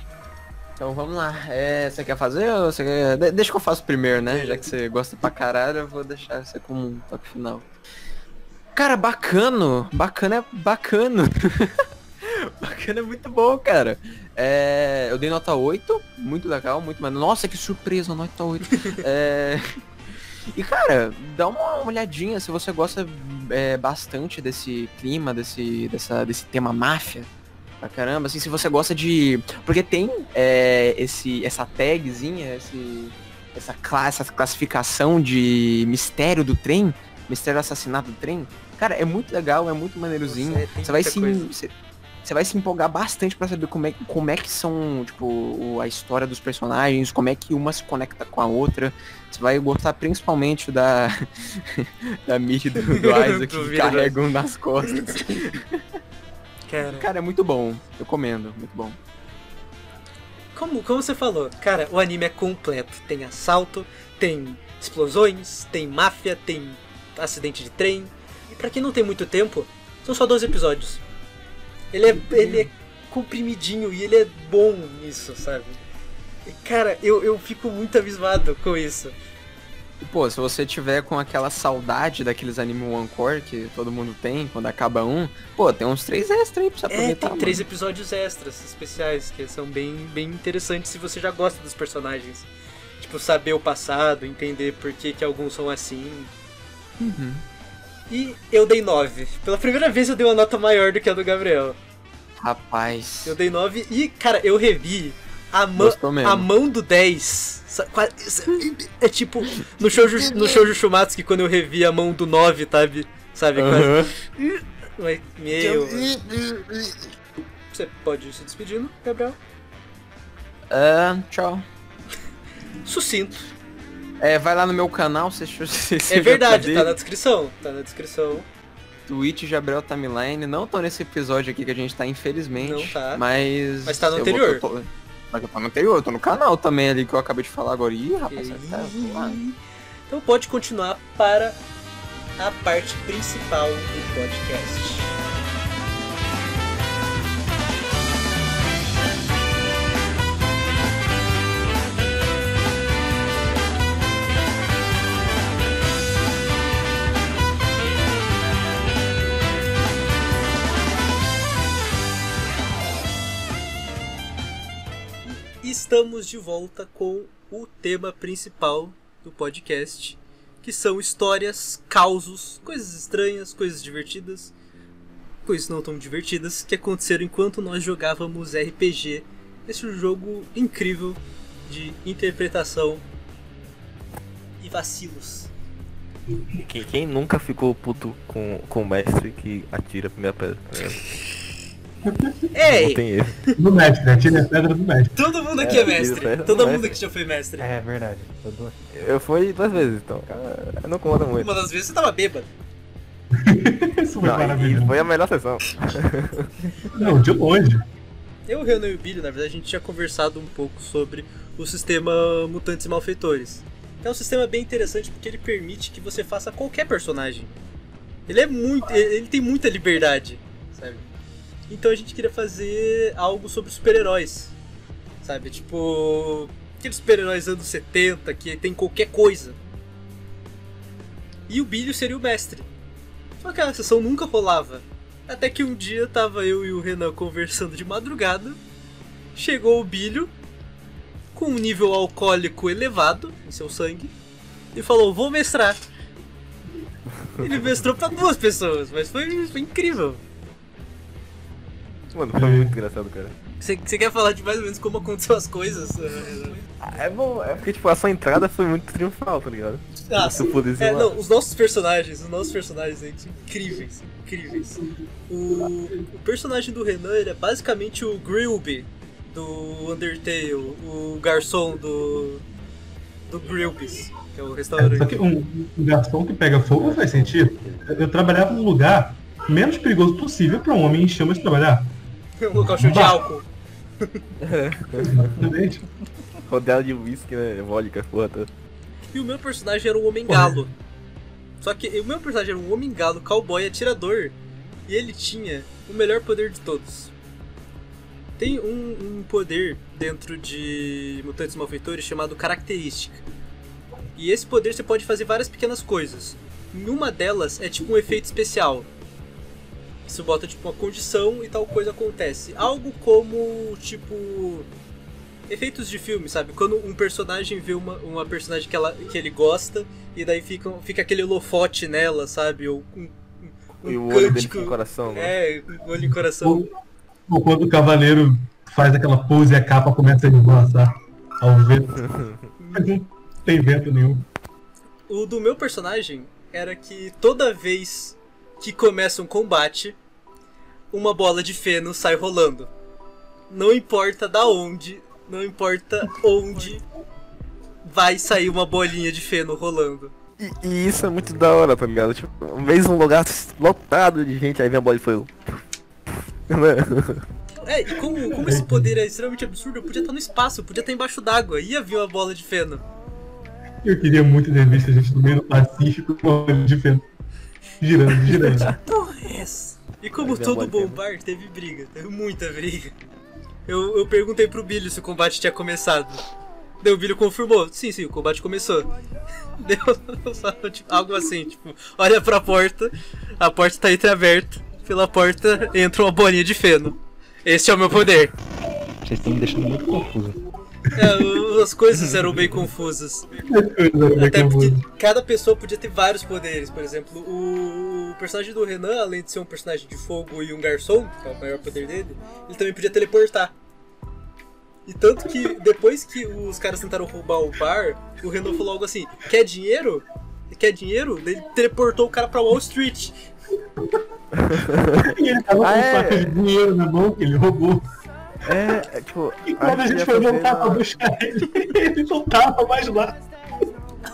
Então vamos lá. É, você quer fazer ou você quer... de- Deixa que eu faço primeiro, né? Já que você gosta pra caralho, eu vou deixar você como um toque final. Cara, bacano. Bacana é bacano. <laughs> bacana é muito bom, cara. É, eu dei nota 8, muito legal, muito mais. Nossa, que surpresa, nota 8. é... E cara, dá uma olhadinha se você gosta é, bastante desse clima, desse, dessa, desse tema máfia. Pra caramba, assim, se você gosta de. Porque tem é, esse, essa tagzinha, esse, essa, classe, essa classificação de mistério do trem, mistério do assassinato do trem. Cara, é muito legal, é muito maneirozinho. Você vai se. Você, você vai se empolgar bastante pra saber como é, como é que são, tipo, a história dos personagens, como é que uma se conecta com a outra. Você vai gostar principalmente da. <laughs> da Mitch do, do <laughs> Isaac que carregam nas costas. <laughs> Cara, Cara, é muito bom. Eu comendo, muito bom. como, como você falou, cara, o anime é completo. Tem assalto, tem explosões, tem máfia, tem acidente de trem. E pra quem não tem muito tempo, são só 12 episódios. Ele é, ele é comprimidinho e ele é bom nisso, sabe? E, cara, eu, eu fico muito abismado com isso. E, Pô, se você tiver com aquela saudade daqueles anime One Core que todo mundo tem quando acaba um, pô, tem uns três extras aí pra você É, aproveitar. tem três mano. episódios extras especiais que são bem, bem interessantes se você já gosta dos personagens. Tipo, saber o passado, entender por que, que alguns são assim. Uhum. E eu dei 9. Pela primeira vez eu dei uma nota maior do que a do Gabriel. Rapaz. Eu dei 9 e, cara, eu revi a, a mão do 10. Sa- qua- É tipo, no shoujo, no shoujo Shumatsu, que quando eu revi a mão do 9, sabe? Sabe? Quase. Mas, Meu. Você pode ir se despedindo, Gabriel. Ah, tchau. Sucinto. É, vai lá no meu canal, você, <laughs> você É verdade, tá na descrição. Tá na descrição. Twitch Gabriel Timeline. Não tô nesse episódio aqui que a gente tá, infelizmente. Não tá. Mas. Mas tá no anterior. eu tô- Mas eu tô no anterior, eu tô no canal também ali que eu acabei de falar agora. Ih, rapaz, tá. Então pode continuar para a parte principal do podcast. Estamos de volta com o tema principal do podcast, que são histórias, causos, coisas estranhas, coisas divertidas, coisas não tão divertidas que aconteceram enquanto nós jogávamos RPG, esse jogo incrível de interpretação e vacilos. Quem, quem nunca ficou puto com, com o mestre que atira a primeira pedra? É, <laughs> Ei, não tem erro. Do mestre, atira a pedra do mestre. todo mundo aqui é, É, mestre. é Todo mundo mestre. aqui já foi mestre. É verdade. Todo... Eu fui duas vezes, então. cara, Não conta muito. Uma das vezes você tava bêbado. <laughs> Isso foi Não, maravilhoso. foi a melhor sessão. Não, de longe. Eu, o Renan e o Billy, na verdade, a gente tinha conversado um pouco sobre o sistema Mutantes e Malfeitores. É um sistema bem interessante porque ele permite que você faça qualquer personagem. Ele é muito. Ele tem muita liberdade, sabe? Então a gente queria fazer algo sobre super-heróis. Sabe? Tipo. Aqueles super-heróis anos 70 que tem qualquer coisa. E o Billy seria o mestre. Só que a sessão nunca rolava. Até que um dia tava eu e o Renan conversando de madrugada. Chegou o Bilho com um nível alcoólico elevado em seu sangue e falou: Vou mestrar. Ele mestrou pra duas pessoas, mas foi, foi incrível. Mano, foi muito engraçado, cara. Você, você quer falar de mais ou menos como aconteceu as coisas? Renan? Ah, É bom, é porque tipo, a sua entrada foi muito triunfal, tá ligado? Ah, Se eu puder dizer É, não, os nossos personagens, os nossos personagens aí incríveis, incríveis. O, o personagem do Renan, ele é basicamente o Grilby do Undertale, o garçom do do Grilby's, que é o É, só restaurante. que um, um garçom que pega fogo faz sentido. Eu, eu trabalhava no lugar menos perigoso possível para um homem em chamas trabalhar. <laughs> Um local cheio de álcool. <laughs> Rodela de whisky, né? Vodka, porra toda. E o meu personagem era um homem galo. Só que o meu personagem era um homem galo, cowboy, atirador. E ele tinha o melhor poder de todos. Tem um, um poder dentro de Mutantes Malfeitores chamado Característica. E esse poder você pode fazer várias pequenas coisas. E uma delas é tipo um efeito especial. Isso bota tipo uma condição e tal coisa acontece. Algo como tipo efeitos de filme, sabe? Quando um personagem vê uma, uma personagem que, ela, que ele gosta e daí fica, fica aquele holofote nela, sabe? Ou um, um E o olho dele cântico- no coração, né? É, um olho em coração. Ou, ou quando o cavaleiro faz aquela pose e a capa começa a deslançar ao vento. <laughs> Mas não tem vento nenhum. O do meu personagem era que toda vez que começa um combate, uma bola de feno sai rolando. Não importa da onde, não importa onde vai sair uma bolinha de feno rolando. E, e isso é muito da hora, tá ligado? Tipo, mesmo um lugar lotado de gente, aí vem a bola e foi. o-? <laughs> É, e como, como esse poder é extremamente absurdo, eu podia estar no espaço, eu podia estar embaixo d'água, ia vir uma bola de feno. Eu queria muito ter visto a gente no meio do Pacífico com a olho de feno. Girando, <laughs> girando. Porra, é essa? E como todo bom bar, teve briga, teve muita briga. Eu, eu perguntei pro Billy se o combate tinha começado. Daí o Billy confirmou, sim, sim, o combate começou. <laughs> Deu <laughs> tipo, algo assim, tipo, olha pra porta, a porta tá entreaberta, pela porta entra uma bolinha de feno. Esse é o meu poder. Vocês estão me deixando muito confuso. <laughs> É, as coisas eram bem confusas. Até porque cada pessoa podia ter vários poderes. Por exemplo, o, personagem do Renan, além de ser um personagem de fogo e um garçom, que é o maior poder dele, ele também podia teleportar. E tanto que depois que os caras tentaram roubar o bar, o Renan falou algo assim: quer dinheiro? Quer dinheiro? Ele teleportou o cara pra Wall Street. E <laughs> ele tava com Ah, é? faca de dinheiro na mão que ele roubou. É, é tipo. E quando a gente ia foi voltar pra buscar ele, <laughs> ele não tava mais lá.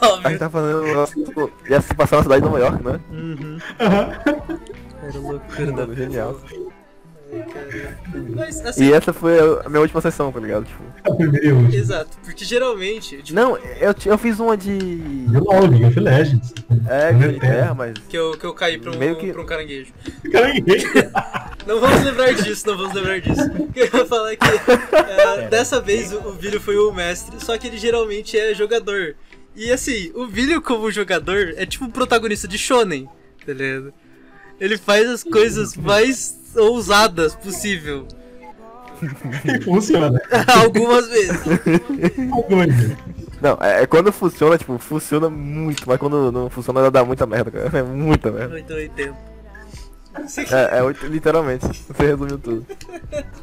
A Óbvio. gente tá negócio, tipo, ia se passar na cidade de Nova York, né? Uhum. Aham. Era loucura genial. Mas assim, E essa foi a minha última sessão, tá ligado? Tipo, A primeira e última. exato, porque geralmente, tipo, não, eu, eu fiz uma de. De LOL, League of Legends. É, de terra, mas. que eu, que eu caí pra um, Meio que- pra um caranguejo. Cara, ninguém. <laughs> Não vamos lembrar disso, não vamos lembrar disso. Eu ia falar que é, dessa vez o, o foi o mestre, só que ele geralmente é jogador. E assim, o Billy como jogador é tipo um protagonista de shonen, tá ligado? Ele faz as coisas <laughs> mais ousadas possível. <laughs> Funciona. <laughs> Algumas vezes. <laughs> Algumas vezes. Não, é, é quando funciona, tipo, funciona muito, mas quando não funciona dá muita merda, cara. É muita merda. 880. É, é literalmente. Você resumiu tudo.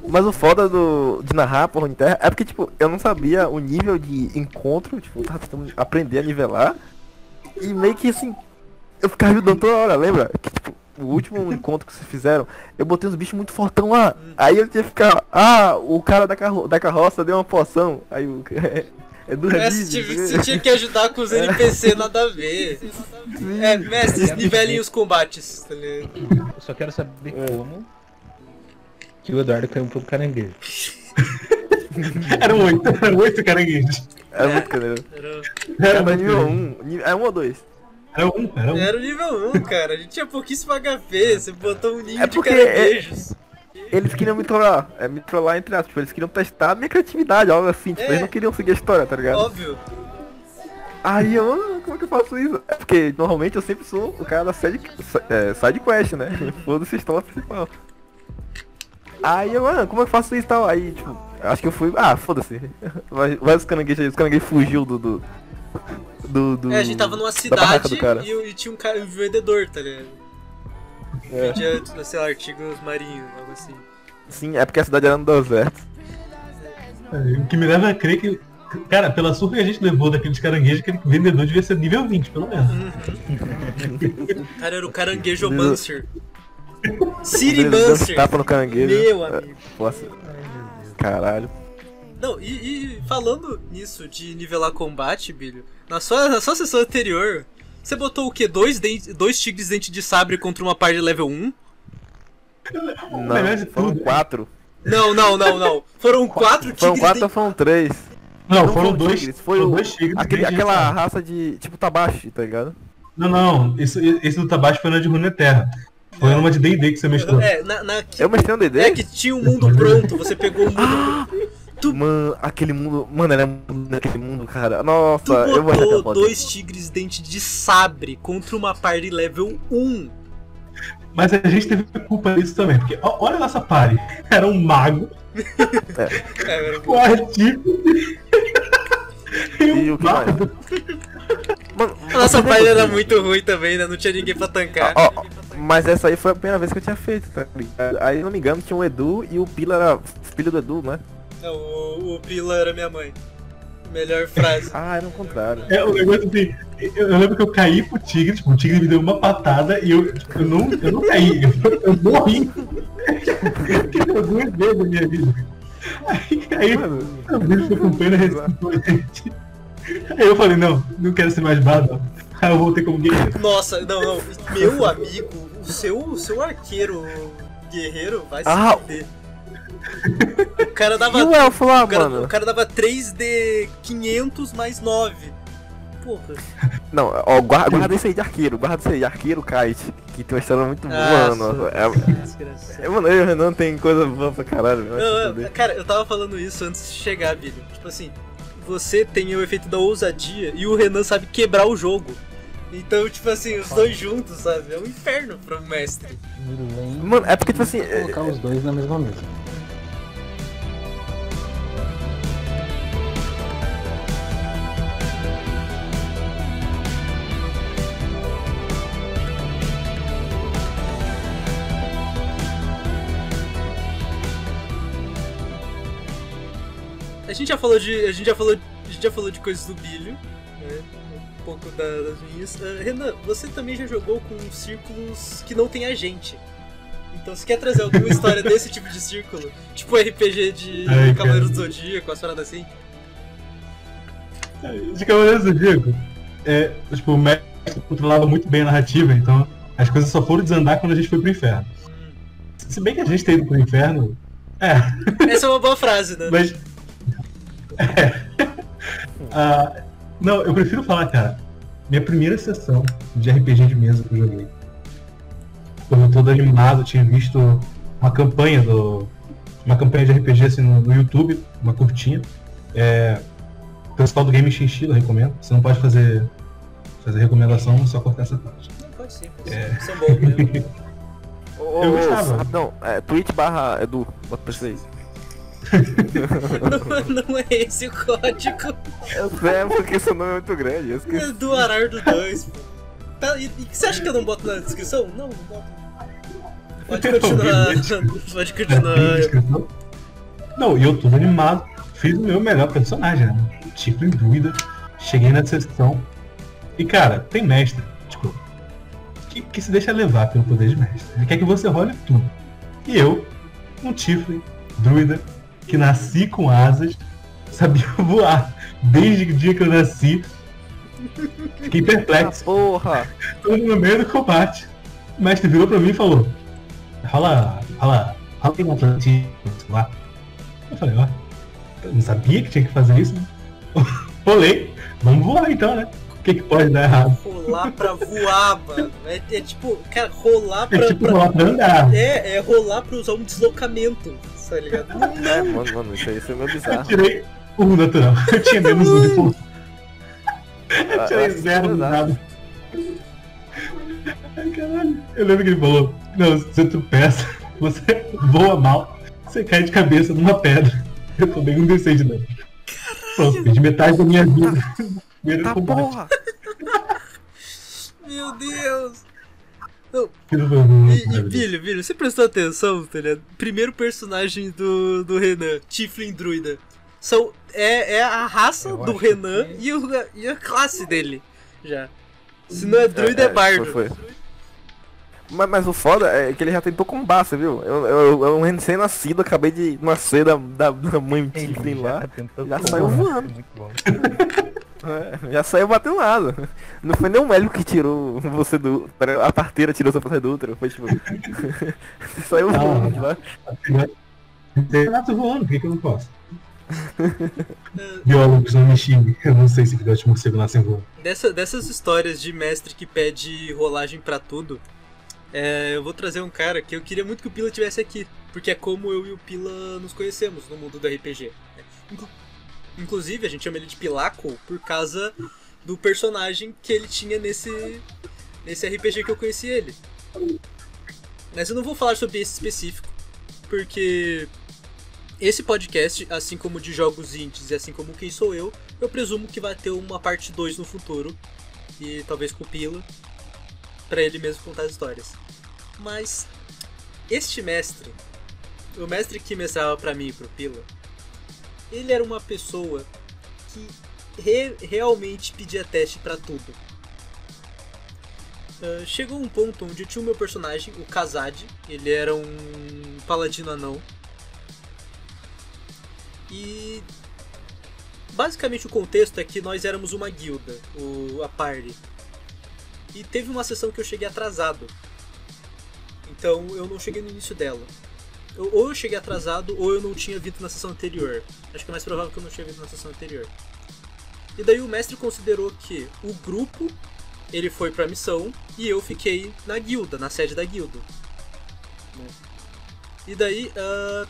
Mas o foda do, de narrar porra em terra é porque, tipo, eu não sabia o nível de encontro, tipo, eu tava tentando aprender a nivelar. E meio que assim, eu ficava ajudando toda hora, lembra? O último <laughs> encontro que vocês fizeram, eu botei uns bichos muito fortão lá. Aí eu tinha que ficar, ah, o cara da, carro, da carroça deu uma poção. Aí o. É, <laughs> é do É, Revive, você, tive- né? você tinha que ajudar com os <laughs> NPC, nada a ver. É, mestres, nivelem os combates, tá ligado? Eu só quero saber como que o Eduardo caiu pro caranguejo. Eram oito, eram oito caranguejos. Era muito caneiro. Era, Era, Era nível grande. 1. É 1 ou 2? Era um, era um. era o nível 1, cara. A gente tinha pouquíssimo HP. Você botou um ninho É de porque caranguejos. Eles queriam me trollar, é me trollar entre aspas, tipo, eles queriam testar a minha criatividade, algo assim, tipo, É. eles não queriam seguir a história, tá ligado? Óbvio. Aí eu, "Ah, como é que eu faço isso? É porque normalmente eu sempre sou o cara da side, é, side quest, né? <laughs> Foda-se a história principal. Aí eu, ah, como é que eu faço isso e tal? Aí, tipo, acho que eu fui, ah, foda-se. <laughs> Vai, vai os caranguejos aí, os caranguejos fugiu do. do. Do, do- É, a gente tava numa cidade do cara. e, e tinha um, cara, um vendedor, tá ligado? É. Vendia, sei lá, artigos marinhos, algo assim. Sim, é porque a cidade era no deserto. O que me leva a crer que, cara, pela surra que a gente levou daqueles caranguejos, aquele vendedor devia ser nível 20, pelo menos. O cara era o caranguejo Meu- Eles <laughs> dando Mancer. tapa no caranguejo. Meu É, amigo. Nossa. Caralho. Não, e, e falando nisso de nivelar combate, Bilho, na sua, na sua sessão anterior, você botou o quê? Dois, dente, dois tigres dente de sabre contra uma par de level 1? Não, foram quatro. Não, não, não, não. Foram quatro Foram tigres quatro ou foram três? Não, Não foram foram dois. tigres, foi foram o- dois tigres. Aquele, aquela raça de tipo Tabashi, tá ligado? Não, não. Isso, esse do Tabaxi foi na de Runeterra. Foi numa de D&D que você mestrou. É, na, na, que, Eu mestrei um DD? é que tinha um mundo pronto, você pegou o mundo... Tu, Mano, aquele mundo. Mano, era muito naquele mundo, cara. Nossa, tu eu vou achar aquela botou dois tigres dente de sabre contra uma par de level 1. Mas a gente teve culpa disso também. Porque ó, olha a nossa party. <laughs> Era um mago, É, era um <laughs> artigo e E o que mais? bardo. Mano, A nossa mas par é era muito ruim também, né? Não tinha ninguém pra tancar. Ó, mas essa aí foi a primeira vez que eu tinha feito, tá ligado? Aí, se não me engano, tinha o Edu e o Pila era filho do Edu, né? Não, o, o Pila era minha mãe. Melhor frase. <laughs> Ah, era o contrário. É, o negócio assim, eu, eu lembro que eu caí pro tigre, tipo, o tigre me deu uma patada e eu, tipo, eu, não, eu não caí, eu, eu morri. que deu duas vezes na minha vida. Aí, aí Mano, a bicho foi com pena gente. Aí eu falei, não, não quero ser mais bardo. Aí eu voltei como guerreiro. Nossa, não, não. Meu amigo, o seu, o seu arqueiro guerreiro vai se Ah, fuder. O cara dava. E o elfo lá, o, cara, mano? o cara dava 3D 500 mais 9. Porra. Não, ó, guarda, guarda isso aí de arqueiro, guarda isso aí de arqueiro, Kite, que tem uma história muito boa, Ah, mano. É, é, mano, eu e o Renan tem coisa boa pra caralho, se Não, eu- cara, eu tava falando isso antes de chegar, Billy. Tipo assim, você tem o efeito da ousadia e o Renan sabe quebrar o jogo. Então, tipo assim, os dois juntos, sabe? É um inferno pra um mestre. Mano, é porque, tipo assim, colocar os dois na mesma mesa. A gente já falou de. A gente já falou, a gente já falou de coisas do Billy, né? Um pouco da- das minhas. Ah, Renan, você também já jogou com círculos que não tem a gente. Então você quer trazer alguma <laughs> história desse tipo de círculo? Tipo RPG de Ai, Cavaleiros do. Zodíaco, as paradas assim? De Cavaleiros do Zodíaco, é, tipo, o mestre controlava muito bem a narrativa, então as coisas só foram desandar quando a gente foi pro inferno. Se bem que a gente ter ido pro inferno, é, Essa é uma boa frase, né? mas. É. <laughs> Ah, não, eu prefiro falar, cara, minha primeira sessão de RPG de mesa que eu joguei. Quando eu todo animado, tinha visto uma campanha do. Uma campanha de RPG assim no, no YouTube, uma curtinha. É, o pessoal do Game Chinchilla recomendo. Você não pode fazer, fazer recomendação, só cortar essa parte. Não, pode sim, pode sim. São bons mesmo. <laughs> Ô, eu gostava. Rapidão, é, Twitch barra Edu, bota pra vocês. <laughs> não, não é esse o código é porque seu nome é muito grande, eu esqueci. do Arardo 2, pô. Tá, e, e você acha que eu não boto na descrição? Não, não boto. Pode continuar. <laughs> Pode continuar. Não, e eu todo animado, fiz o meu melhor personagem, né? Tipo em dúvida, cheguei na sessão. E cara, tem mestre, tipo, que, que se deixa levar pelo poder de mestre. Ele quer que você role tudo. E eu, um Tiflin, druida, que nasci com asas, sabia <laughs> voar. Desde o dia que eu nasci, fiquei Ah, perplexo. porra! Tô no meio do combate. O mestre virou pra mim e falou: Rola, rola, rola aí uma plantinha, sei lá. Eu falei: Ó, eu não sabia que tinha que fazer isso. né? <laughs> Rolei, vamos voar então, né? O que, que pode dar errado? Rolar pra voar, mano. É, é tipo, cara, rolar pra. É tipo pra- rolar pra andar. É, é rolar pra usar um deslocamento, tá ligado? <laughs> É, mano, mano, isso aí, isso é meio Eu bizarro. tirei um natural. <laughs> Eu tinha menos um de. Eu Ah, tirei ah, zero do exato. dado. Ai, caralho. Eu lembro que ele falou: Não, você tropeça, <laughs> você voa mal, você cai de cabeça numa pedra. Eu tomei um D6 de dano. Pronto, perdi metade da minha vida. Primeiro Tá porra! <laughs> Meu Deus! Não, e, e. Billy, Billy, você prestou atenção, tá ligado? Primeiro personagem do, do Renan, Tiflin Druida. São, é, é a raça Eu do Renan que- e, o, e a classe dele. Já. Se não é druida, é, bardo. Foi, foi. Mas, mas o foda é que ele já tentou combar, você viu? Eu, eu, eu um recém-nascido, acabei de nascer da, da, da mãe Tiflin lá. já pular, saiu voando. Muito bom. <laughs> É, já saiu batendo nada. Não foi nem o médico que tirou você do. A parteira tirou você do útero. Foi tipo. você <laughs> saiu Ah. voando lá. Tem gato voando, por que, que eu não posso? Biólogos não me xinguem. Eu não sei se filhote morcego nascem voando. Dessa, dessas histórias de mestre que pede rolagem pra tudo, é, eu vou trazer um cara que eu queria muito que o Pila tivesse aqui, porque é como eu e o Pila nos conhecemos no mundo do RPG. Inclu- Inclusive, a gente chama ele de Pilaco por causa do personagem que ele tinha nesse, nesse RPG que eu conheci ele. Mas eu não vou falar sobre esse específico, porque esse podcast, assim como de jogos indies e assim como Quem Sou Eu, eu presumo que vai ter uma parte 2 no futuro. E talvez com o Pila. Pra ele mesmo contar as histórias. Mas. Este mestre. O mestre que mestrava pra mim e pro Pila. Ele era uma pessoa que re- realmente pedia teste pra tudo. Ah, chegou um ponto onde tinha o meu personagem, o Kazad. Ele era um paladino anão. E basicamente o contexto é que nós éramos uma guilda, o, a party. E teve uma sessão que eu cheguei atrasado. Então eu não cheguei no início dela. Ou eu cheguei atrasado, ou eu não tinha vindo na sessão anterior. Acho que é mais provável que eu não tinha vindo na sessão anterior. E daí o mestre considerou que o grupo ele foi pra missão e eu fiquei na guilda, na sede da guilda. né? E daí ah,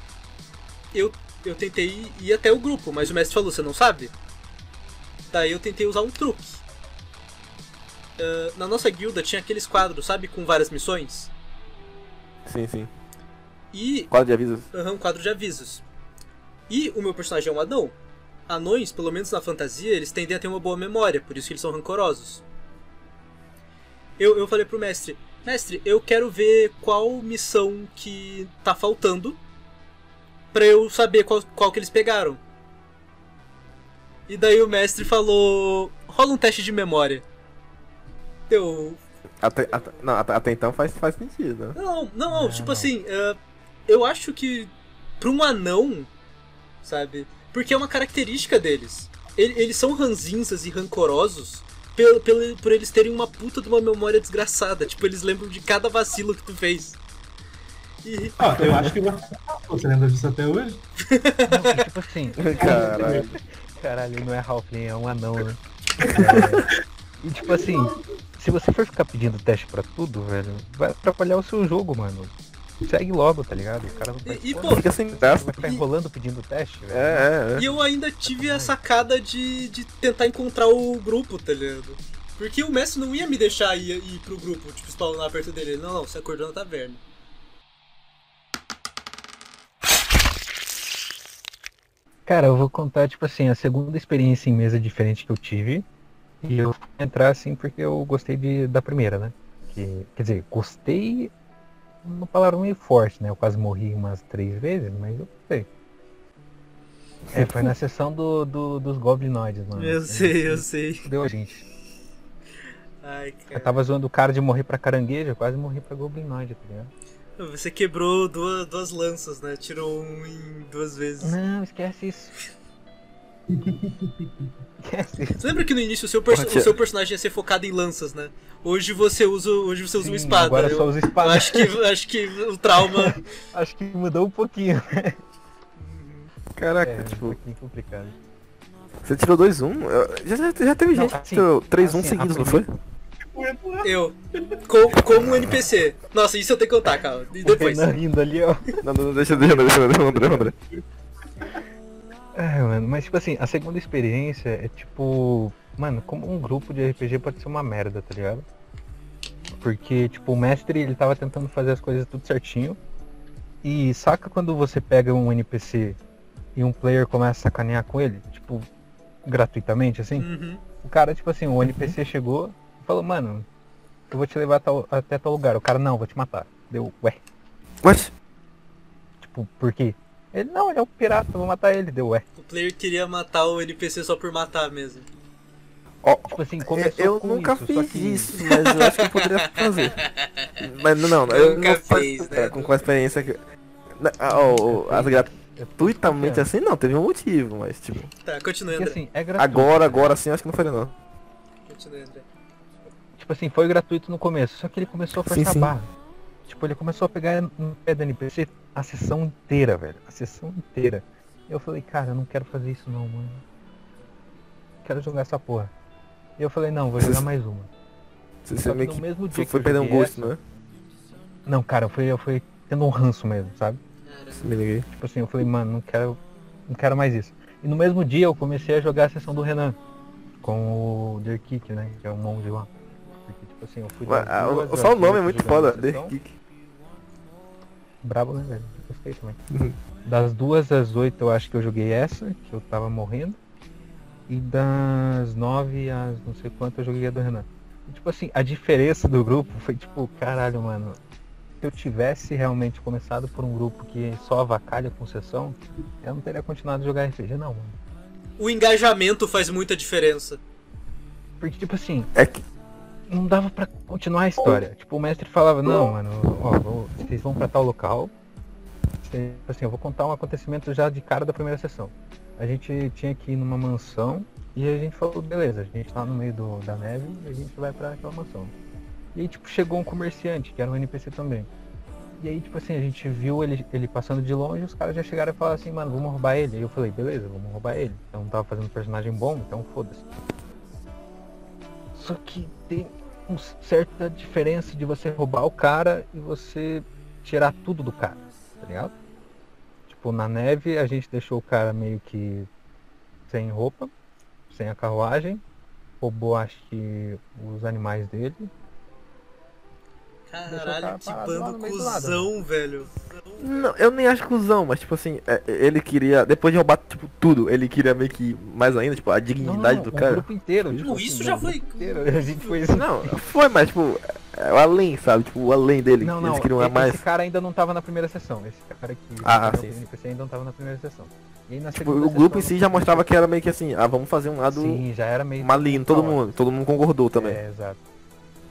eu, eu tentei ir até o grupo, mas o mestre falou, você não sabe? Daí eu tentei usar um truque. Ah, na nossa guilda tinha aqueles quadros, sabe, com várias missões. Sim, sim. E Quadro de avisos. Aham, um quadro de avisos. E o meu personagem é um anão. Anões, pelo menos na fantasia, eles tendem a ter uma boa memória, por isso que eles são rancorosos. Eu, eu falei pro mestre, mestre, eu quero ver qual missão que tá faltando pra eu saber qual, qual que eles pegaram. E daí o mestre falou, rola um teste de memória. Eu, Até, até- não, até, até então faz, faz sentido, não, não, não, Não, tipo não. assim, é, eu acho que pra um anão, sabe? Porque é uma característica deles. Ele- Eles são ranzinzas e rancorosos pelo, pelo, por eles terem uma puta de uma memória desgraçada. Tipo, eles lembram de cada vacilo que tu fez. E, Ó, eu acho que você, você lembra disso até hoje? Não, e tipo assim, <laughs> Caralho. caralho, ele não é Halfling, é um anão, né? <laughs> É, e tipo assim, se você for ficar pedindo teste pra tudo, velho, vai atrapalhar o seu jogo, mano. Segue logo, tá ligado? O cara não vai. E- e, pô, Fica sem graça. vai ficar enrolando pedindo teste, velho. É, é, é. e eu ainda tive a sacada de, de tentar encontrar o grupo, tá ligado? Porque o mestre não ia me deixar ir, ir pro grupo, tipo, spawnar perto dele. Não, não, você acordou na taverna. Cara, eu vou contar, tipo assim, a segunda experiência em mesa diferente que eu tive. E eu fui entrar assim porque eu gostei de, da primeira, né? Que, quer dizer, gostei uma palavra meio forte, né? Eu quase morri umas três vezes, mas eu gostei. É, foi na sessão do, do- dos Goblinoides, mano. Eu sei, eu sei. Deu a gente. Ai, Eu cara. tava zoando o cara de morrer pra caranguejo, eu quase morri pra Goblinoide, tá ligado? Você quebrou duas, duas lanças, né? Tirou um em duas vezes. Não, esquece isso. Você <laughs> lembra que no início o seu, perso- o seu personagem ia ser focado em lanças, né? Hoje você usa, hoje você usa uma Sim, espada. Agora eu, só usa espada. acho que acho que o trauma. <laughs> Acho que mudou um pouquinho. Caraca, É, um tipo, pouquinho complicado. você tirou 2-1. eu- Já, já, já teve Não, gente que assim, tirou 3-1 assim, seguidos, a não foi? Eu. Com, como um NPC. Nossa, isso eu tenho que contar, calma. E depois. O Renan rindo ali, ó. Não, não, não, deixa, deixa, deixa, deixa, André, André. É, mano, mas tipo assim, a segunda experiência é tipo. Mano, como um grupo de RPG pode ser uma merda, tá ligado? Porque, tipo, o mestre ele tava tentando fazer as coisas tudo certinho. E saca quando você pega um NPC e um player começa a sacanear com ele? Tipo, gratuitamente, assim? Uhum. O cara, tipo assim, o NPC chegou e falou, mano, eu vou te levar a tal- até tal lugar. O cara, não, vou te matar. Deu, ué, What? tipo, por quê? Ele, não, ele é um pirata, eu vou matar ele. Deu, ué. O player queria matar o NPC só por matar mesmo. Ó, Tipo assim, começou eu com nunca isso, fiz que... isso, <laughs> mas eu acho que eu poderia fazer. <laughs> Mas não, não, eu Nunca não faço- fez, né? é, com, com a experiência que. Ah, ó, ó, as gratuitamente assim não, teve um motivo, mas tipo. Tá, continue, Porque André. assim, é gratuito. Agora, agora sim, acho que não faria não. Continue, André. Tipo assim, foi gratuito no começo, só que ele começou a Sim, forçar sim. a barra. Tipo, ele começou a pegar no pé do NPC a sessão inteira, velho. A sessão inteira. Eu falei, cara, eu não quero fazer isso não, mano. Quero jogar essa porra. E eu falei, não, vou jogar mais uma. Você, você que meio no que mesmo dia foi, que perder um gosto, essa- né? Não, cara, eu fui, eu fui tendo um ranço mesmo, sabe? Me liguei. Tipo assim, eu falei, mano, não quero, não quero mais isso. E no mesmo dia eu comecei a jogar a sessão do Renan. Com o Derkik, né? Que é o monge lá. Porque, tipo assim, eu fui Ué, ah, Só o nome é muito foda. Kick. Brabo, né, velho? Gostei também. Uhum. Das duas às oito eu acho que eu joguei essa, que eu tava morrendo. E das nove às não sei quanto eu joguei a do Renan. E, tipo assim, a diferença do grupo foi tipo, caralho, mano. Se eu tivesse realmente começado por um grupo que só avacalha com sessão, eu não teria continuado a jogar RPG, não, mano. O engajamento faz muita diferença. Porque, tipo assim, É que. Não dava pra continuar a história. Tipo, o mestre falava, não, mano, ó, vou- vocês vão pra tal local. Assim, eu vou contar um acontecimento já de cara da primeira sessão. A gente tinha que ir numa mansão e a gente falou, beleza, a gente tá no meio do, da neve e a gente vai pra aquela mansão. E aí, tipo, chegou um comerciante, que era um NPC também. E aí, tipo assim, a gente viu ele, ele passando de longe, os caras já chegaram e falaram assim, mano, vamos roubar ele. Aí eu falei, beleza, vamos roubar ele. Eu não tava fazendo um personagem bom, então foda-se. Só que tem uma certa diferença de você roubar o cara e você tirar tudo do cara, tá ligado? Tipo, na neve a gente deixou o cara meio que sem roupa, sem a carruagem, roubou acho que os animais dele. O Caralho, lá bando cuzão, velho. Não, eu nem acho cuzão, mas tipo assim, é, ele queria, depois de roubar, tipo, tudo, ele queria meio que, mais ainda, tipo, a dignidade não, do o cara. grupo inteiro. Tipo, assim, isso não, já o foi- inteiro, <laughs> a gente foi assim. Não, foi, mas tipo, é o além, sabe? Tipo, o além dele. Não, não, Eles queriam a mais. esse cara ainda não tava na primeira sessão. Esse cara que Ah, sim, o sim. NPC ainda não tava na primeira sessão. E aí na Tipo, o grupo em si já mostrava que era meio que assim, ah, vamos fazer um lado Sim, já era meio maligno, todo mundo. Todo mundo concordou também. É, exato.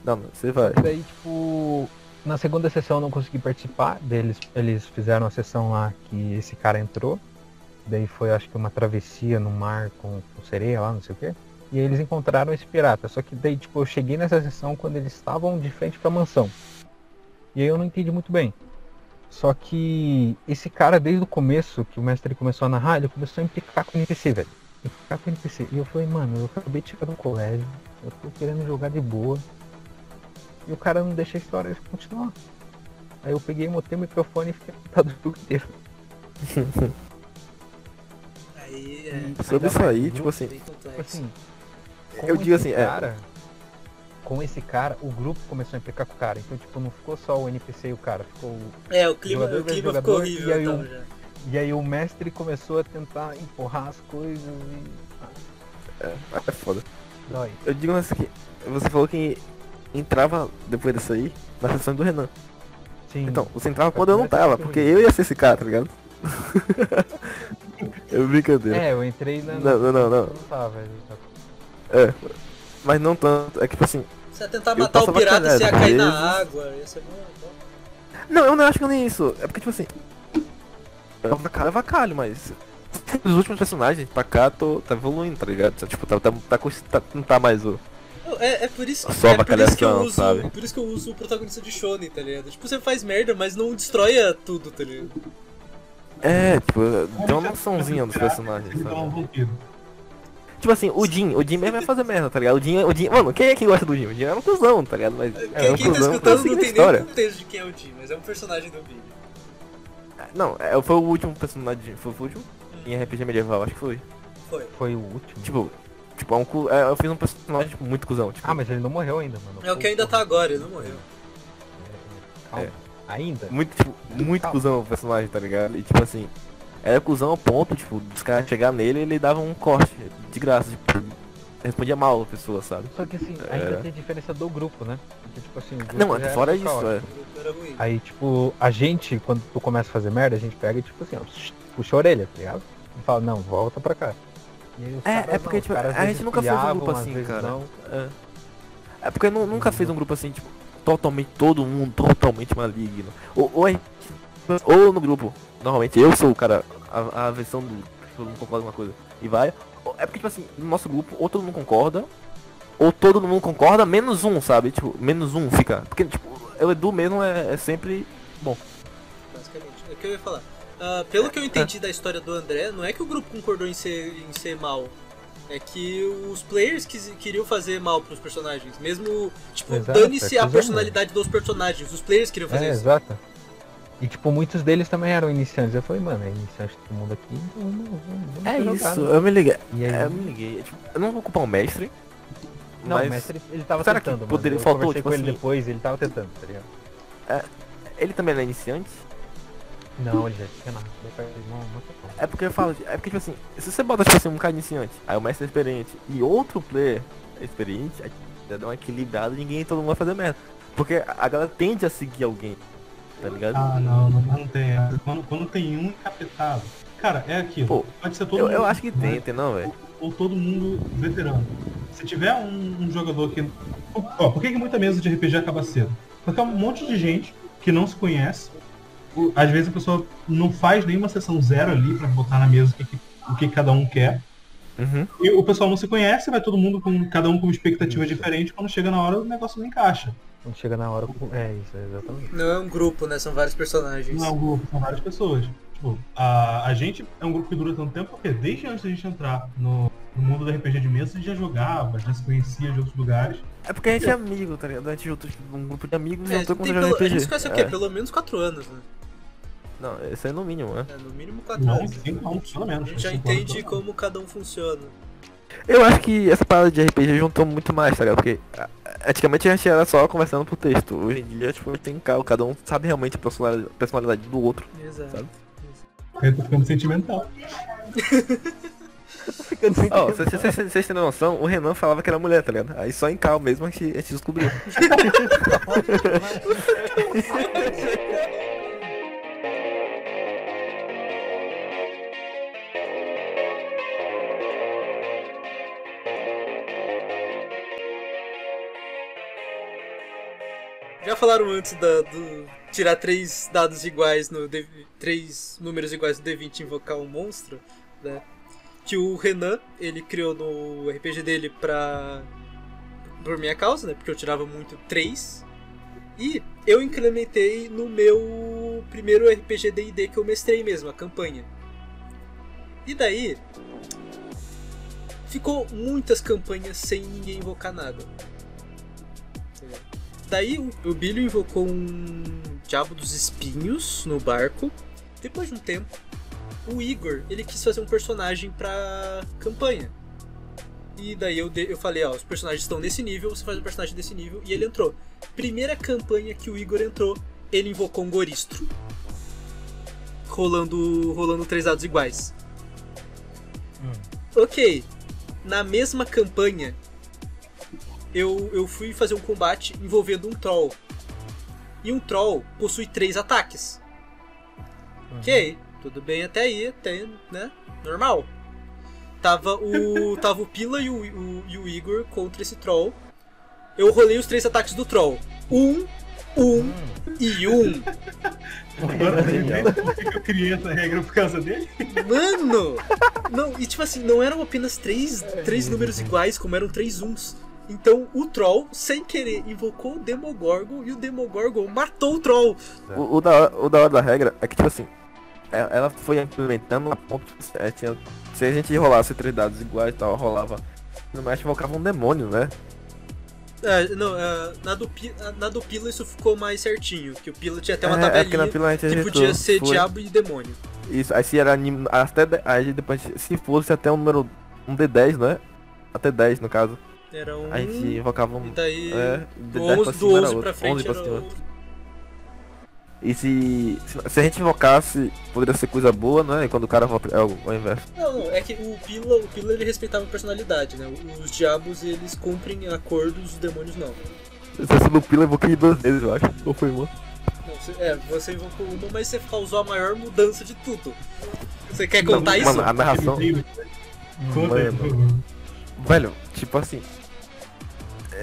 Não, você vai. E daí, tipo, na segunda sessão eu não consegui participar. Deles, eles fizeram a sessão lá que esse cara entrou. Daí foi acho que uma travessia no mar com, com sereia lá, não sei o quê. E aí eles encontraram esse pirata. Só que daí, tipo, eu cheguei nessa sessão quando eles estavam de frente pra mansão. E aí eu não entendi muito bem. Só que esse cara, desde o começo, que o mestre começou a narrar, ele começou a implicar com o NPC, velho. Implicar com o NPC. E eu falei, mano, eu acabei de chegar do colégio, eu tô querendo jogar de boa. E o cara não deixa a história continuar. Aí eu peguei, botei o microfone e fiquei mutado o jogo inteiro. <laughs> Aí é Sobre isso aí, tipo assim, Tipo assim, eu digo assim, é. cara, com esse cara, o grupo começou a implicar com o cara. Então, tipo, não ficou só o NPC e o cara, ficou o É, o clima, Jogador o clima ficou jogador, horrível e aí então o- já. E aí o mestre começou a tentar empurrar as coisas e. Ah, É foda. dói. Eu digo assim você falou que entrava depois disso aí na sessão do Renan. Sim. Então, você entrava a quando eu não tava, sessão porque que eu ia ser esse cara, tá ligado? eu <laughs> brincadeira. É, eu entrei na. Não, não, não, não. Não tava. É. Mas não tanto. É que tipo assim. Você ia tentar matar o pirata, você ia cair na água, ia ser bom. bom. Não, eu não acho que nem isso. É porque tipo assim. É vacalho, é vacalho, mas. Os últimos personagens pra cá tô, tá evoluindo, tá ligado? Tipo, tá, tá, tá, com- tá- não tá mais o. É, é por isso que, Só é por isso que eu uso, sabe? por isso que eu uso o protagonista de Shonen, tá ligado? Tipo, você faz merda, mas não destrói tudo, tá ligado? É, tipo, tem uma noçãozinha dos personagens, sabe? Tipo assim, o Jin, o Jin mesmo vai fazer merda, tá ligado? O Jin, o Jin, mano, quem é que gosta do Jin? O Jin é um cuzão, tá ligado? Mas é Quem, um quem tá cuzão escutando não tem nem história. contexto de quem é o Jim, mas é um personagem do vídeo. Não, é, foi o último personagem, foi o último em RPG medieval, acho que foi. Foi. Foi o último. Tipo, tipo, é um cu, é, eu fiz um personagem tipo, muito cuzão, tipo, Ah, mas ele não morreu ainda, mano. É o que ainda tá agora, ele não morreu. Calma. É. Ainda? muito, tipo, muito Calma. cuzão o personagem, tá ligado? E tipo assim, era cuzão ao ponto, tipo, dos caras chegar nele e ele dava um corte de graça, tipo, respondia mal a pessoa, sabe? Só que assim, É. ainda tem diferença do grupo, né? Porque, tipo assim, o grupo Não, fora isso, caótico. é. Aí, tipo, a gente, quando tu começa a fazer merda, a gente pega e, tipo assim, ó, puxa a orelha, tá ligado? E fala, não, volta pra cá. É, é porque, não, tipo, caras às a gente nunca fez um grupo assim, cara. não. É, é porque nu- nunca fez um grupo assim, tipo, totalmente, todo mundo totalmente maligno. Ou, ou, gente- ou no grupo, normalmente eu sou o cara, a, a versão do que todo mundo concorda com uma coisa e vai. Ou- É porque, tipo assim, no nosso grupo, ou todo mundo concorda, ou todo mundo concorda, menos um, sabe? Tipo, menos um fica. Porque, tipo, o Edu mesmo é, é sempre bom. basicamente. É o que eu ia falar. Ah, pelo que eu entendi da história do André, não é que o grupo concordou em ser, em ser mal. É que os players quis, queriam fazer mal pros personagens. Mesmo, tipo, dane-se é a personalidade dos personagens. Os players queriam fazer É, isso. exato. E tipo, muitos deles também eram iniciantes. Eu falei, mano, é iniciante todo mundo aqui, então vamos, vamos, vamos É jogar, isso, né? eu me liguei. E aí, É, eu me liguei. Tipo, eu não vou culpar o mestre. não, mas o mestre, ele tava será que tentando, mano. poderia- Eu faltou, tipo com ele assim- depois, ele tava tentando, tá ligado? ele também não é iniciante. Não, ele já tinha. É porque eu falo, é porque tipo assim, se você bota tipo assim um cara iniciante, aí o mestre é experiente e outro player é experiente, aí dá uma equilibrada e ninguém, todo mundo vai fazer merda. Porque a galera tende a seguir alguém, tá ligado? Ah, não, não, não tem. Quando, quando tem um encapetado. Cara, é aquilo. Pô, Pode ser todo eu, mundo. eu acho que né? tem, tem não, velho. ou, ou todo mundo veterano. Se tiver um, um jogador que. Ó, por que, que muita mesa de RPG acaba cedo? Porque é um monte de gente que não se conhece. O- Às vezes a pessoa não faz nenhuma sessão zero ali pra botar na mesa o que, o que cada um quer. Uhum. E o pessoal não se conhece, vai todo mundo com cada um com uma expectativa diferente. Quando chega na hora, o negócio não encaixa. Quando chega na hora. É isso, é exatamente. Não é um grupo, né? São vários personagens. Não é um grupo, são várias pessoas. Tipo, a, a gente é um grupo que dura tanto tempo porque desde antes da gente entrar no, no mundo do RPG de mesa, a gente já jogava, já se conhecia de outros lugares. É porque a gente é amigo, tá ligado? A gente juntou tipo, um grupo de amigos e É, juntou tem com pelo, jogar a gente RPG. se conhece o quê? É. Pelo menos 4 anos, né? Não, esse é no mínimo, né? É, no mínimo 4 Não, anos. cinco anos, pelo A menos. gente já entende menos. como cada um funciona. Eu acho que essa parada de RPG juntou muito mais, tá ligado? Porque ah, antigamente a gente era só conversando por texto. Hoje em dia, tipo, tem carro, cada um sabe realmente a personalidade, do outro. Exato. Sabe? Eu tô ficando sentimental. Ó, vocês vocês- vocês têm noção, o Renan falava que era mulher, tá ligado? Aí só em cal mesmo a gente, a gente descobriu. Já falaram antes da, do tirar três dados iguais no D, três números iguais no D20 e invocar um monstro, né? Que o Renan, ele criou no RPG dele pra por minha causa, né? Porque eu tirava muito três. E eu incrementei no meu primeiro RPG D&D que eu mestrei mesmo, a campanha. E daí ficou muitas campanhas sem ninguém invocar nada. Daí o, o Billy invocou um Diabo dos Espinhos no barco. Depois de um tempo, o Igor ele quis fazer um personagem pra campanha. E daí eu, de- eu falei, ó, os personagens estão nesse nível, você faz um personagem desse nível, e ele entrou. Primeira campanha que o Igor entrou, ele invocou um Goristro. Rolando, rolando três dados iguais. Ok, na mesma campanha, eu, eu fui fazer um combate envolvendo um troll. E um troll possui três ataques. Ok, tudo bem até aí, até, né? Normal. Tava o, <laughs> tava o Pila e o, o- e o Igor contra esse troll. Eu rolei os três ataques do troll. Um, um e um. <laughs> Agora, por que que eu criei essa regra por causa dele? Mano! Não, e tipo assim, não eram apenas três, três números iguais, como eram três uns. Então o Troll, sem querer, invocou o Demogorgon e o Demogorgon matou o Troll. O, o da, hora- o da hora da regra é que, tipo assim, é- ela foi implementando a ponto. é, tinha- se a gente rolasse três dados iguais e tal, rolava. No mais invocava um demônio, né? Ah, não, ah, na, do, na do Pila isso ficou mais certinho, que o Pila tinha até uma é, é tabelinha gente que ajeitou, podia ser foi- diabo e demônio. Isso, aí se era até aí depois, se fosse até um número, um D10, né? Até 10 no caso. Era um. A gente invocava um. E daí. É, do D10 pra 11, do cima era 11 outro, pra frente 11 pra era cima. outro. E se, se, se a gente invocasse, poderia ser coisa boa, né? E quando o cara volta, é o, o inverso. Não, não, é que o Pila, o Pila ele respeitava a personalidade, né? Os diabos eles cumprem acordos, os demônios não. Se fosse no pila, eu invoquei duas vezes, eu acho. Ou foi uma. Não, você- É, você invocou uma, mas você causou a maior mudança de tudo. Você quer contar isso? Mano, a narração. Conta aí. Velho, tipo assim.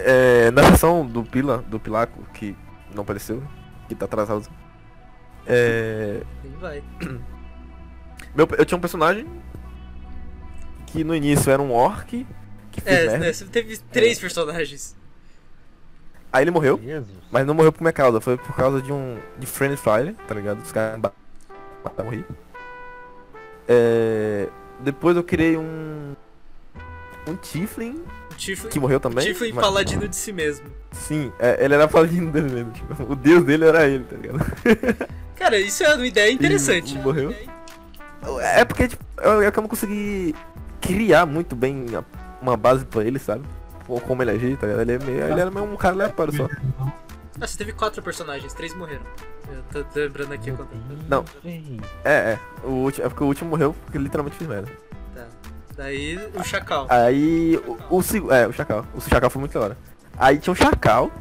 É, na sessão do Pila, do Pilaco, que não apareceu, que tá atrasado. É. Ele vai. Meu, eu tinha um personagem que no início era um orc que É, merda. né, você teve três personagens. Aí ele morreu, Jesus. mas não morreu por minha causa, foi por causa de um. de Friendly Fire, tá ligado? Os caras mataram morri. É. Depois eu criei um. Um Tiflin, O Tiflin, que morreu também. Tiflin mas- paladino de si mesmo. Sim, é, ele era paladino dele mesmo. Tipo, o deus dele era ele, tá ligado? <laughs> Cara, isso é uma ideia interessante. E morreu? É porque, tipo, eu, é eu não consegui criar muito bem a- uma base pra ele, sabe? Ou como ele agir, tá ligado? Ele, é meio, ele era meio um cara aleatório só. Ah, você teve quatro personagens, três morreram. Eu tô lembrando aqui quando. Não. É, é. O último, é porque o último morreu porque ele literalmente fez merda. Daí o Chacal. Aí, o, o É, o Chacal. O Chacal foi muito da hora. Aí tinha um Chacal.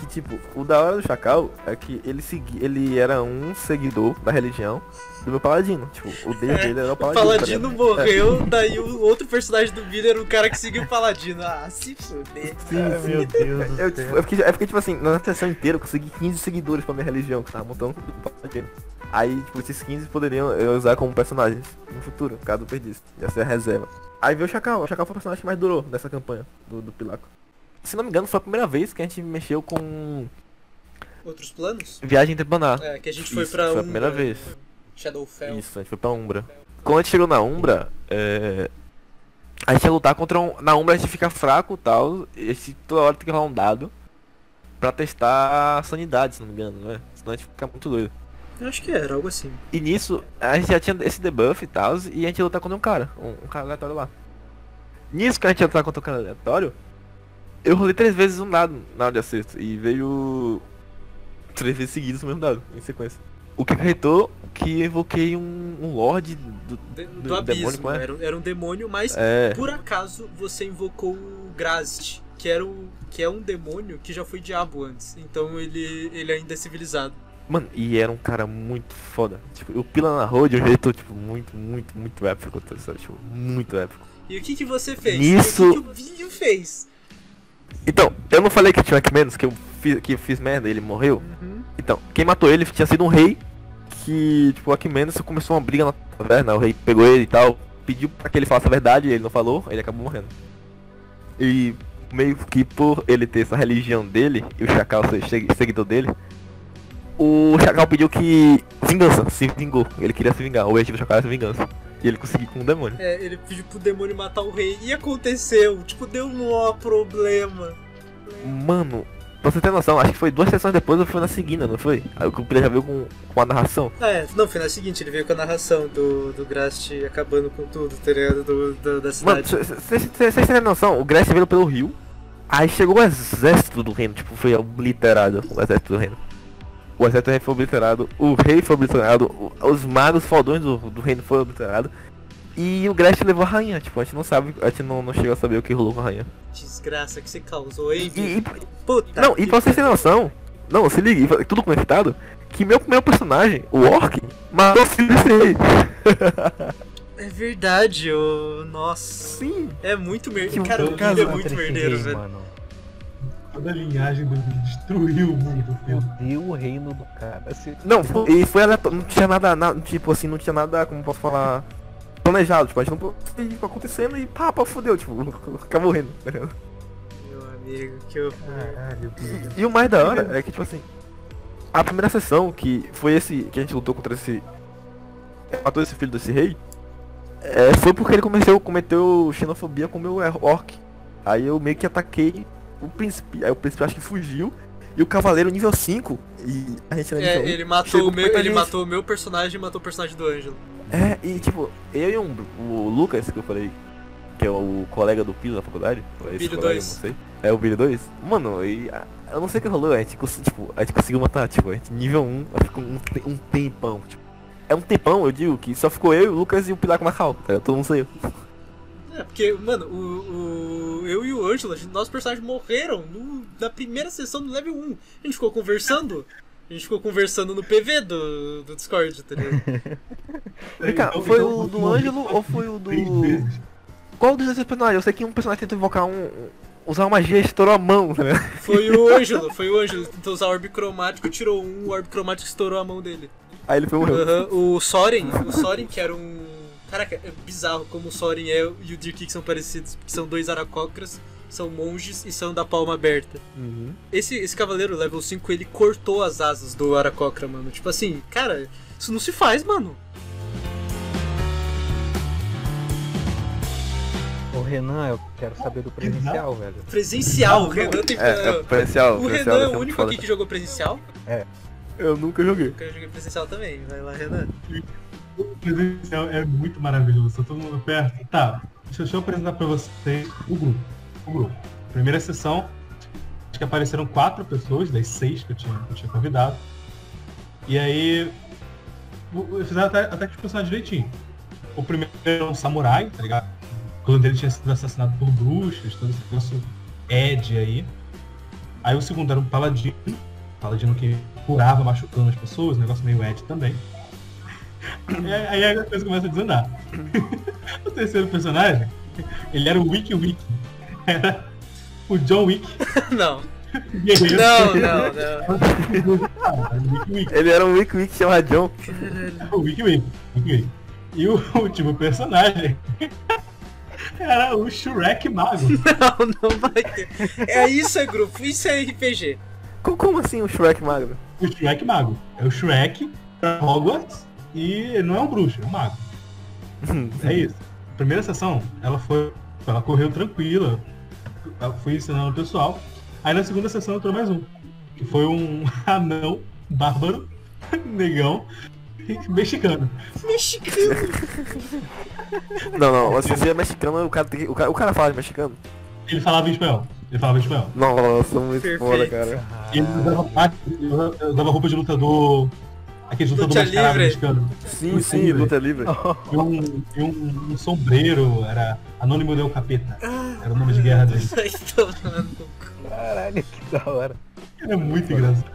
Que, tipo, o da hora do Chacal é que ele segui, ele era um seguidor da religião do meu paladino. Tipo, o deus É, dele era o O paladino. tá Paladino ligado? morreu, daí o outro personagem do Billy era o cara que seguiu o Paladino. Ah, se fuder. Sim, meu Deus Eu, tipo, é, porque, é porque, tipo assim, na sessão inteira eu consegui 15 seguidores pra minha religião, que tava montando tudo paladino. Aí, tipo, esses 15 poderiam eu usar como personagens no futuro, caso eu perdisse. Ia ser a reserva. Aí veio o Chacal, o Chacal foi o personagem que mais durou dessa campanha do, do Pilaco. Se não me engano, foi a primeira vez que a gente mexeu com Outros planos? viagem interplanar. É, que a gente foi Isso, pra foi a Umbra, primeira vez. Shadowfell. Isso, a gente foi pra Umbra. Quando a gente chegou na Umbra, é... a gente ia lutar contra um. Na Umbra a gente fica fraco e tal. E a gente toda hora tem que rolar um dado pra testar a sanidade, se não me engano, né? Senão a gente fica muito doido. Eu acho que era, algo assim. E nisso, a gente já tinha esse debuff e tal, e a gente ia lutar contra um cara, um, um cara aleatório lá. Nisso que a gente ia lutar contra um cara aleatório, eu rolei três vezes um dado na hora de acerto, e veio três vezes seguidos o mesmo dado, em sequência. O que acarretou que eu invoquei um, um Lorde do, De- do, do abismo. demônio, é? era, um- era um demônio, mas É, por acaso você invocou o Grast, que era o. que é um demônio que já foi diabo antes. Então ele, ele ainda é civilizado. mano, e era um cara muito foda. Tipo, o Pila na road, eu jeito, tipo, muito, muito, muito épico, tá tipo, muito épico. E o que, que você fez? Nisso- O que, que o vídeo fez? Então, eu não falei que tinha o menos que eu fiz, que eu fiz merda e ele morreu? Então, quem matou ele tinha sido um rei que, tipo, o Aquimenes começou uma briga na taverna, o rei pegou ele e tal, pediu pra que ele falasse a verdade, ele não falou, ele acabou morrendo. E meio que por ele ter essa religião dele, e o Chacal ser seguidor dele, o Chacal pediu que vingança, se vingou. Ele queria se vingar, o objetivo do Chacal era se vingança. E ele conseguiu com o demônio. É, ele pediu pro demônio matar o rei. E aconteceu. Tipo, deu um maior problema. Mano, pra você ter noção, acho que foi duas sessões depois ou foi na seguinte, não foi? Aí o Cooper já veio com, com a narração. É, não, foi na seguinte, ele veio com a narração do, do Grast acabando com tudo, tá ligado? Do, do- da Mano, cidade. vocês têm noção, o Grécia veio pelo rio, aí chegou o exército do reino, tipo, foi obliterado o exército do reino. O exército foi obliterado, o rei foi obliterado, o- os magos fodões do, do reino foram obliterados. E o Grécia levou a rainha, tipo, a gente não sabe, a gente não, não chegou a saber o que rolou com a rainha. Desgraça que você causou, hein? E, e- Puta não, e pra vocês terem noção, não, se liga, e tudo conectado, que meu, meu personagem, o Orc, matou o filho desse rei. É verdade, ô. Nossa. Sim. É muito merdeiro. Que Cara, o é muito merdeiro, velho. mano. Toda a linhagem do destruiu o mundo. Fudeu o reino do cara. Se- Não, foi, e foi aleatório, não tinha nada, na- tipo assim, não tinha nada, como posso falar, planejado, tipo, a gente não foi acontecendo e pá, pá, fodeu, tipo, <laughs> acabou morrendo, tá ligado? Meu amigo, que horror. Caralho. E o mais da hora é que, tipo assim, a primeira sessão, que foi esse, que a gente lutou contra esse, matou esse filho desse rei, é, foi porque ele cometeu, cometeu xenofobia com o meu orc. Aí eu meio que ataquei o príncipe, aí o príncipe acho que fugiu, e o cavaleiro nível 5, e a gente era nível É, 1, ele matou o meu, ele gente. matou o meu personagem e matou o personagem do Ângelo. É, e tipo, eu e um, o Lucas, que eu falei, que é o colega do Pilo da faculdade, dois. não sei. É o Billy 2? Mano, e a- eu não sei o que rolou, a gente, tipo, a gente conseguiu matar, tipo, a gente nível 1, ficou um, um tempão, tipo. É um tempão, eu digo, que só ficou eu, o Lucas e o Pilar com a Macau, tá? Todo mundo saiu. É, porque, mano, o, o- eu e o Ângelo, a gente- nossos personagens morreram no- na primeira sessão do level 1. A gente ficou conversando. A gente ficou conversando no PV do, do Discord, tá ligado? <laughs> Vem cá, Então- foi então, o do Ângelo ou foi o do... Qual dos dois personagens? Eu sei que um personagem tentou invocar um... usar uma magia e estourou a mão, tá ligado? <laughs> Foi o Ângelo, foi o Ângelo. Tentou usar orbe cromático, tirou um, o orbe cromático estourou a mão dele. Aí ele foi morreu. Aham, O Soren, o Soren que era um. Caraca, é bizarro como o Soren é e o Dirk são parecidos, porque são dois aracocras, são monges e são da palma aberta. Uhum. Esse, esse cavaleiro level 5, ele cortou as asas do aracocra, mano. Tipo assim, cara, isso não se faz, mano. Ô Renan, eu quero saber do presencial, velho. Presencial, o Renan tem. É, é presencial, o presencial Renan é o único aqui que jogou presencial. Eu nunca joguei. Eu quero jogar presencial também. Vai lá, Renan. O presencial é muito maravilhoso, tá todo mundo perto. Tá, deixa, deixa eu apresentar pra vocês o grupo. O grupo. Primeira sessão, acho que apareceram quatro pessoas, das seis que eu tinha, que eu tinha convidado. E aí, fizeram até, até que os personagens direitinho. O primeiro era um samurai, tá ligado? O clã dele tinha sido assassinado por bruxas, todo esse negócio Ed aí. Aí o segundo era um paladino, paladino que curava machucando as pessoas, um negócio meio Ed também. Aí a coisa começa a desandar. <laughs> o terceiro personagem, ele era o Wiki Wiki. Era o John Wick. <laughs> Não, guerreiro. não, não, não. O Wiki Wiki. Ele era um Wick Wick chamado John. O. Wiki Wiki. E o <laughs> último personagem Era o Shrek Mago. Não, não vai ter. É isso é grupo, isso é RPG. Co- Como assim o Shrek magro? O Shrek Mago. É o Shrek pra Hogwarts e ele não é um bruxo, é um mago. <laughs> É isso. Primeira sessão, ela foi. Ela correu tranquila. Ela foi ensinando o pessoal. Aí na segunda sessão entrou mais um. Que foi um <laughs> anão, bárbaro, <laughs> negão, mexicano. Mexicano. Não, não, você é mexicano, o cara, tem que- o cara, o cara fala de mexicano. Ele falava em espanhol. Ele falava em espanhol. Nossa, muito Perfeito. foda, cara. Ele usava, parte- usava roupa de lutador. Aquele lutador Luta mascarado livre. mexicano. Sim, Muito sim, livre. luta livre. E um, e um, um sombreiro, era Anônimo Del Capeta. Era o nome de guerra dele. Caralho, que da hora. Era muito engraçado.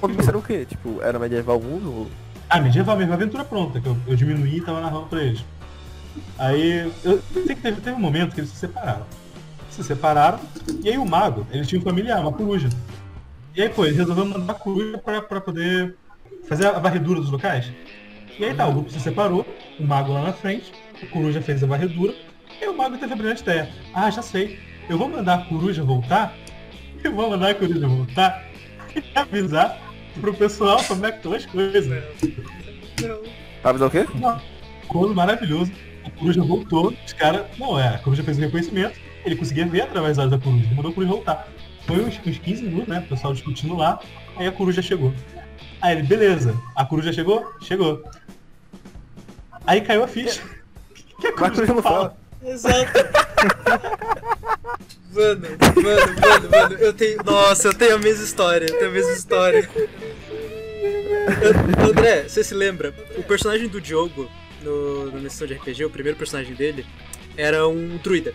Quando isso era o quê? Tipo, era medieval mundo? ou- Ah, medieval mesmo, aventura pronta, que eu, eu diminuí e tava narrando pra eles. Aí, eu sei que teve, teve um momento que eles se separaram. Se separaram, e aí o mago, ele tinha um familiar, uma coruja. E aí, pô, ele resolveu mandar a coruja pra, pra poder fazer a varredura dos locais. E aí tá, o grupo se separou, o mago lá na frente, a coruja fez a varredura, e o mago teve a brilhante ideia. Ah, já sei, eu vou mandar a coruja voltar, <laughs> eu vou mandar a coruja voltar <laughs> e avisar pro pessoal como é que estão as coisas. Avisar o quê? Não, Quando maravilhoso. A coruja voltou, os caras. Não, é, a coruja fez o reconhecimento, ele conseguia ver através das olhos da coruja, ele mandou a coruja voltar. Foi uns, uns 15 minutos, né? O pessoal discutindo lá, aí a coruja chegou. Aí ele, beleza, a coruja chegou? Chegou. Aí caiu a ficha. O <laughs> que a coruja coruja não fala? fala. Exato. <laughs> Mano, mano, mano, mano, eu tenho. Nossa, eu tenho a mesma história, eu tenho a mesma história. Eu- André, você se lembra? O personagem do Diogo no, na sessão de RPG, o primeiro personagem dele, era um druida.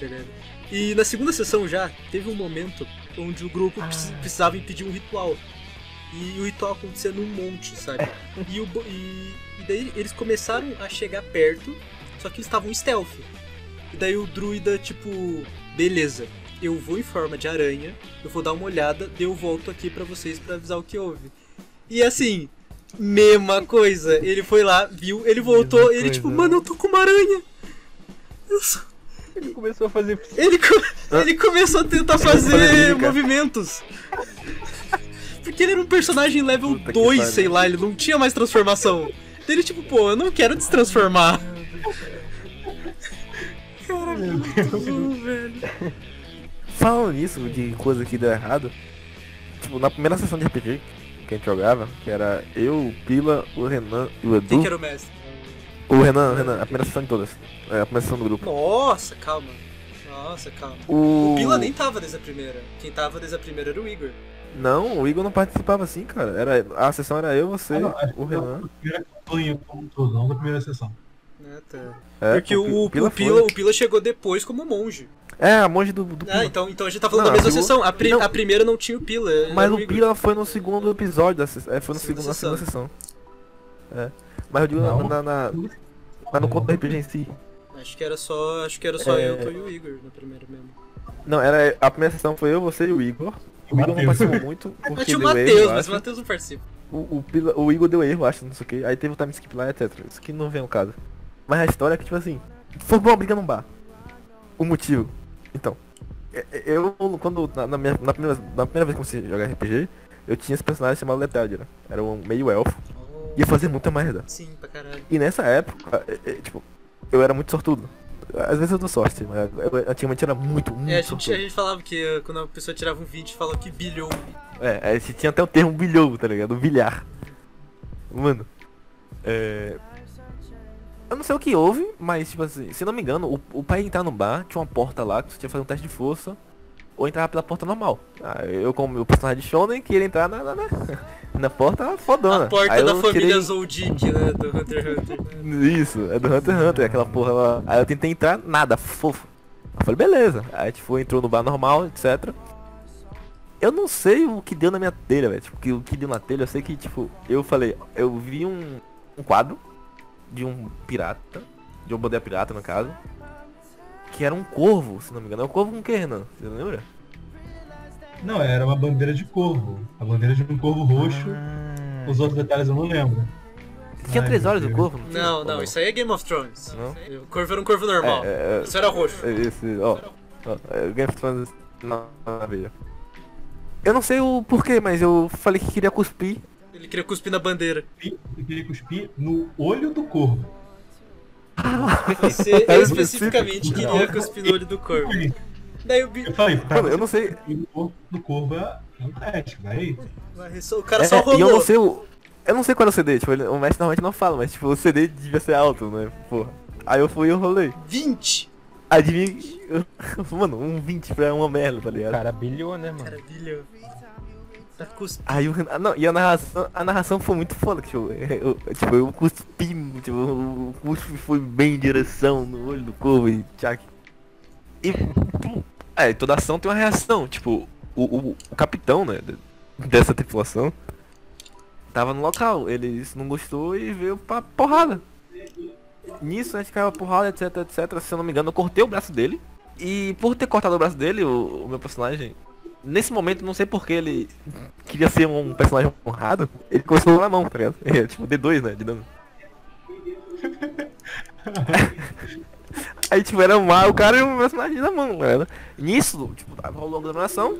tá ligado? E na segunda sessão já, teve um momento onde o grupo precis- precisava impedir um ritual. E o ritual acontecia num monte, sabe? E, o, bo- e, e daí eles começaram a chegar perto, só que eles estavam stealth. E daí o druida, tipo, beleza, eu vou em forma de aranha, eu vou dar uma olhada, daí eu volto aqui pra vocês pra avisar o que houve. E assim, mesma coisa. Ele foi lá, viu, ele voltou, Mesma ele coisa, tipo, mano, eu tô com uma aranha. Eu sou- Ele começou a fazer. Ele, co- ele começou a tentar Fazer fazer movimentos. Porque ele era um personagem level Puta que 2, pariu. sei lá, ele não tinha mais transformação. Daí ele tipo, pô, eu não quero destransformar. Caralho, muito bom, velho. Falando nisso, de coisa que deu errado, tipo, na primeira sessão de RPG que a gente jogava, que era eu, o Pila, o Renan e o Edu. Quem que era o mestre? O Renan, o Renan, a primeira sessão de todas. É, a primeira sessão do grupo. Nossa, calma. Nossa, calma. O... O Pila nem tava desde a primeira. Quem tava desde a primeira era o Igor. Não, o Igor não participava assim, cara. Era... A sessão era eu, você, Ah, não, que o Renan. da primeira campanha como um todo, não da primeira sessão. né, tá. É, Porque o, o, Pila Pila, foi. o Pila chegou depois como monge. É, a monge do, do Ah, Pila. então, então a gente tá falando Não, da mesma segunda- sessão. A, pri- não. a primeira não tinha o Pila. Mas o Igor. Pila foi no segundo episódio da sessão. É, foi no segundo, na segunda sessão. sessão. É. Mas eu digo Não. na, na, Mas no conto do RPG em si. Acho que era só, acho que era só É. eu, tu e o Igor na primeira mesmo. Não, era. A primeira sessão foi eu, você e o Igor. O Igor não participou muito. <laughs> Mas Porque tinha o Matheus, mas o. Matheus não participa. O, o, Pila- o Igor deu erro, acho, não sei o que. Aí teve o time skip lá, etc. Isso que não vem ao caso. Mas a história é que, tipo assim, foi uma briga num bar. O motivo. Então, é- é- eu, quando, na, na minha, na, primeira, na primeira vez que comecei a jogar RPG, eu tinha esse personagem chamado Letadra. Era um meio elfo. Ia fazer muita merda. Sim, pra caralho. E nessa época, é- é, tipo, eu era muito sortudo. Às vezes eu dou sorte, mas antigamente era muito, muito É, a gente, a gente falava que uh, quando a pessoa tirava um 20, falava que bilhou. É, aí você tinha até o termo bilhou, tá ligado? Bilhar. Mano, é... Eu não sei o que houve, mas, tipo assim, se não me engano, o, o pai entrar no bar, tinha uma porta lá que você tinha que fazer um teste de força, ou entrava pela porta normal. Ah, eu, como meu personagem de Shonen, queria entrar na, na, na, <laughs> na porta fodona. A porta Aí da família tirei- Zoldyck, né? Do Hunter x Hunter. Isso, é do Hunter x Hunter, aquela porra lá. Aí eu tentei entrar, nada, fofo. Eu falei, beleza. Aí foi, entrou no bar normal, etc. Eu não sei o que deu na minha telha, velho. Tipo, que- o que deu na telha, eu sei que, tipo, eu falei, eu vi um, um quadro de um pirata, de um bandeira pirata no caso, que era um corvo, se não me engano. É um corvo com o que, Renan? Você lembra? Não, era uma bandeira de corvo. A bandeira de um corvo roxo. Ah, Os outros detalhes eu não lembro. Tinha Ai, três olhos do corvo? Não, não, isso aí é Game of Thrones. Não? O corvo era um corvo normal. É, é, Isso era roxo. é, Esse, ó. ó, é, Game of Thrones. Não, maravilha. Eu não sei o porquê, mas eu falei que queria cuspir. Ele queria cuspir na bandeira. Eu queria cuspir no olho do corvo. Você É especificamente queria cuspir no olho do corvo. Daí o, bi... Eu falei, pra Mano, eu não sei. do corvo é é um teste, vai. o cara É, só e eu rolou. não sei o. Eu não sei qual é o CD, tipo, ele- o mestre normalmente não fala, mas tipo, o CD devia ser alto, né? Porra. Aí eu fui e eu rolei. 20! Adivinha. eu- <laughs> Mano, um 20 pra uma merda, tá O ligado? cara bilhou, né, mano? Maravilha. Tá cuspindo. Aí o ah, não, e a narração, a narração foi muito foda, que, tipo, <laughs> eu, tipo, eu cuspi, tipo, o cuspe foi bem em direção no olho do corvo e tchac. E é, toda ação tem uma reação, tipo, o, o, o capitão, né, de- dessa tripulação tava no local, ele não gostou e veio pra porrada. Nisso a gente caiu porrada, etc, etc. Se eu não me engano, eu cortei o braço dele. E por ter cortado o braço dele, o, o meu personagem, nesse momento, não sei porque ele queria ser um personagem honrado, ele começou na mão, tá ligado? <laughs> É, tipo, D2, né, de dano. <laughs> Aí, tipo, era mal o cara e o personagem na mão, né? Nisso, tipo, tava rolando a aglomeração.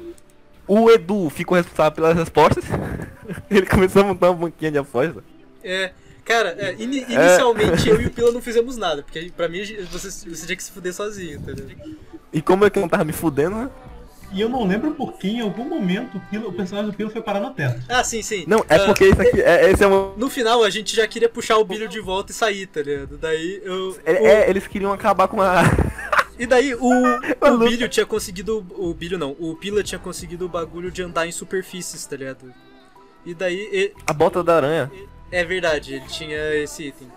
O Edu ficou responsável pelas respostas. <laughs> ele começou a montar uma banquinha de aposta. É, cara, é, ini- inicialmente eu e o Pila não fizemos nada, porque pra mim você, você tinha que se fuder sozinho, entendeu? E como é que eu não tava me fudendo, né? E eu não lembro por que em algum momento o, Pilo- o personagem do Pilo foi parar no teto. Ah, sim, sim. Não, é Ah, porque isso aqui, é, esse é um... No final a gente já queria puxar o Bilho de volta e sair, tá ligado? Daí eu. É, o- é, eles queriam acabar com a... E daí o, <laughs> o. Bilho tinha conseguido. O Bilho não, o Pila tinha conseguido o bagulho de andar em superfícies, tá ligado? E daí. e- a bota da aranha. é verdade, ele tinha esse item.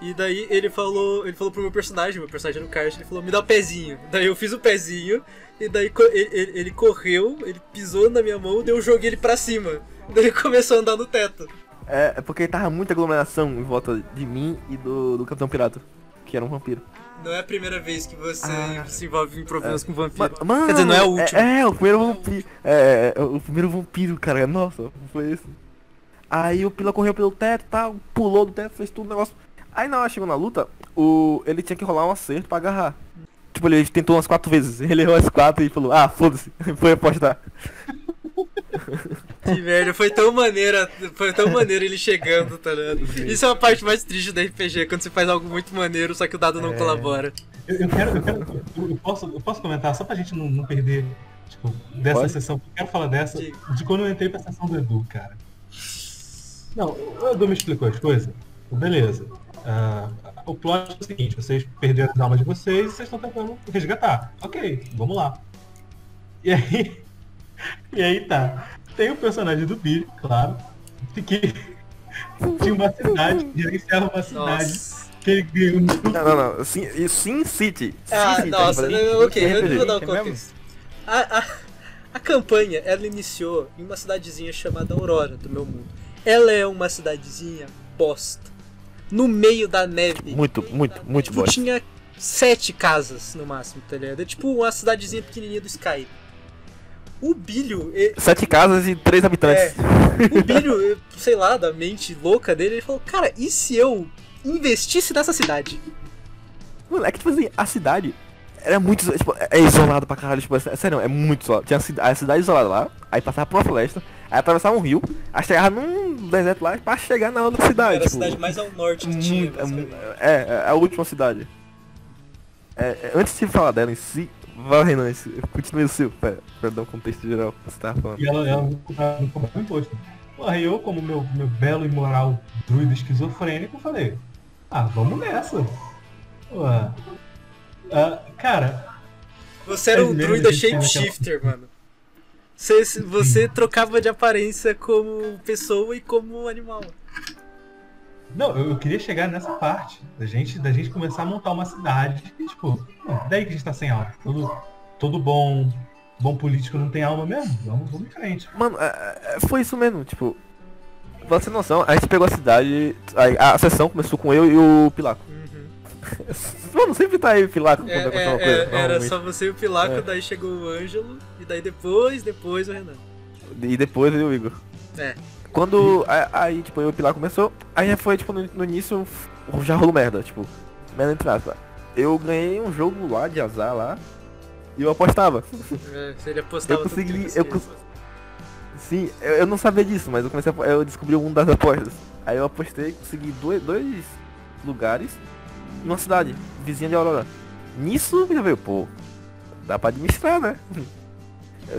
E daí ele falou. Ele falou pro meu personagem, meu personagem era o Kart, ele falou, me dá o pezinho. Daí eu fiz o pezinho, e daí ele, ele- correu, ele pisou na minha mão, daí eu joguei ele pra cima. Daí ele <laughs> começou a andar no teto. É, é porque tava muita aglomeração em volta de mim e do, do Capitão Pirata, que era um vampiro. Não é a primeira vez que você Ah. se envolve em problemas com vampiro. Ma- Mano, Quer dizer, não é o último. É, é, o primeiro vampiro. É, é, o primeiro vampiro, cara. Nossa, foi isso. Aí o Pila correu pelo teto, tal, pulou do teto, fez tudo o negócio. Aí na hora chegou na luta, o, ele tinha que rolar um acerto pra agarrar. Tipo, ele tentou umas quatro vezes. Ele errou as quatro e falou, ah, foda-se. <laughs> Foi apostar. Que merda, foi tão maneira, foi tão maneiro ele chegando, tá ligado? Isso é a parte mais triste da RPG, quando você faz algo muito maneiro, só que o dado não colabora. Eu, eu quero, eu quero. Eu, posso, eu posso comentar, só pra gente não, não perder, tipo, dessa Pode. sessão. Eu quero falar dessa, Diga. de quando eu entrei pra sessão do Edu, cara. Não, o Edu me explicou as coisas. Beleza. Ah, o plot é o seguinte, vocês perderam as almas de vocês e vocês estão tentando resgatar. Ok, vamos lá. E aí. <laughs> E aí tá. Tem o personagem do Billy, claro. Que <laughs> tinha uma cidade, gerenciava uma cidade Nossa. que ele ganhou no Não, não, não. Sim, Sin City. Ah, City, nossa, tá não, ok, eu vou dar o É contexto. A, a, a campanha, ela iniciou em uma cidadezinha chamada Aurora, do meu mundo. Ela é uma cidadezinha bosta. No meio da neve. Muito, muito, muito tipo, bosta. tinha sete casas no máximo, tá ligado? É tipo uma cidadezinha pequenininha do Sky. O Bilho, e- Sete casas e três habitantes. o Bilho, sei lá, da mente louca dele, ele falou, cara, e se eu investisse nessa cidade? Mano, é que tipo assim, a cidade era muito. Tipo, é isolado pra caralho, tipo, é sério, é muito isolado. Tinha a cida- a cidade isolada lá, aí passava por uma floresta, aí atravessava um rio, aí chegava num deserto lá pra chegar na outra cidade. Era a tipo, cidade mais ao norte que tinha, muito, é, basicamente. é, é a última cidade. É, é, antes de falar dela em si, vai Renan, continue o seu, pra, pra dar um contexto geral que você tava falando. E ela, ela não cobrava não cobrava imposto. Porra, e eu, como meu, meu belo e moral druida esquizofrênico, falei, ah, vamos nessa. Pô, ah, cara, Você era É um druida a shapeshifter, mano. Você, você trocava de aparência como pessoa e como animal. não, eu, eu queria chegar nessa parte, da gente, da gente começar a montar uma cidade, e, tipo, daí que a gente tá sem alma. Todo, todo bom, bom político não tem alma mesmo, vamos, vamos em frente. Mano, é, é, foi isso mesmo, tipo. Pra você ter noção, a gente pegou a cidade. A, a sessão começou com eu e o Pilaco. <laughs> Mano, sempre tá aí o Pilaco É, quando é, é, coisa. era normalmente. só você e o Pilaco, É. daí chegou o Ângelo, e daí depois, depois o Renan. E depois o Igor. É. Quando. Aí, tipo, eu e o Pilar começou. Aí foi, tipo, no, no início já rolou merda, tipo, merda entre aspas. Eu ganhei um jogo lá de azar lá. E eu apostava. É, se ele apostava Eu consegui- eu conseguia. Sim, eu, eu não sabia disso, mas eu comecei a, eu descobri um das apostas. Aí eu apostei, consegui dois, dois lugares em uma cidade, vizinha de Aurora. Nisso já veio, pô, dá pra administrar, né? <laughs>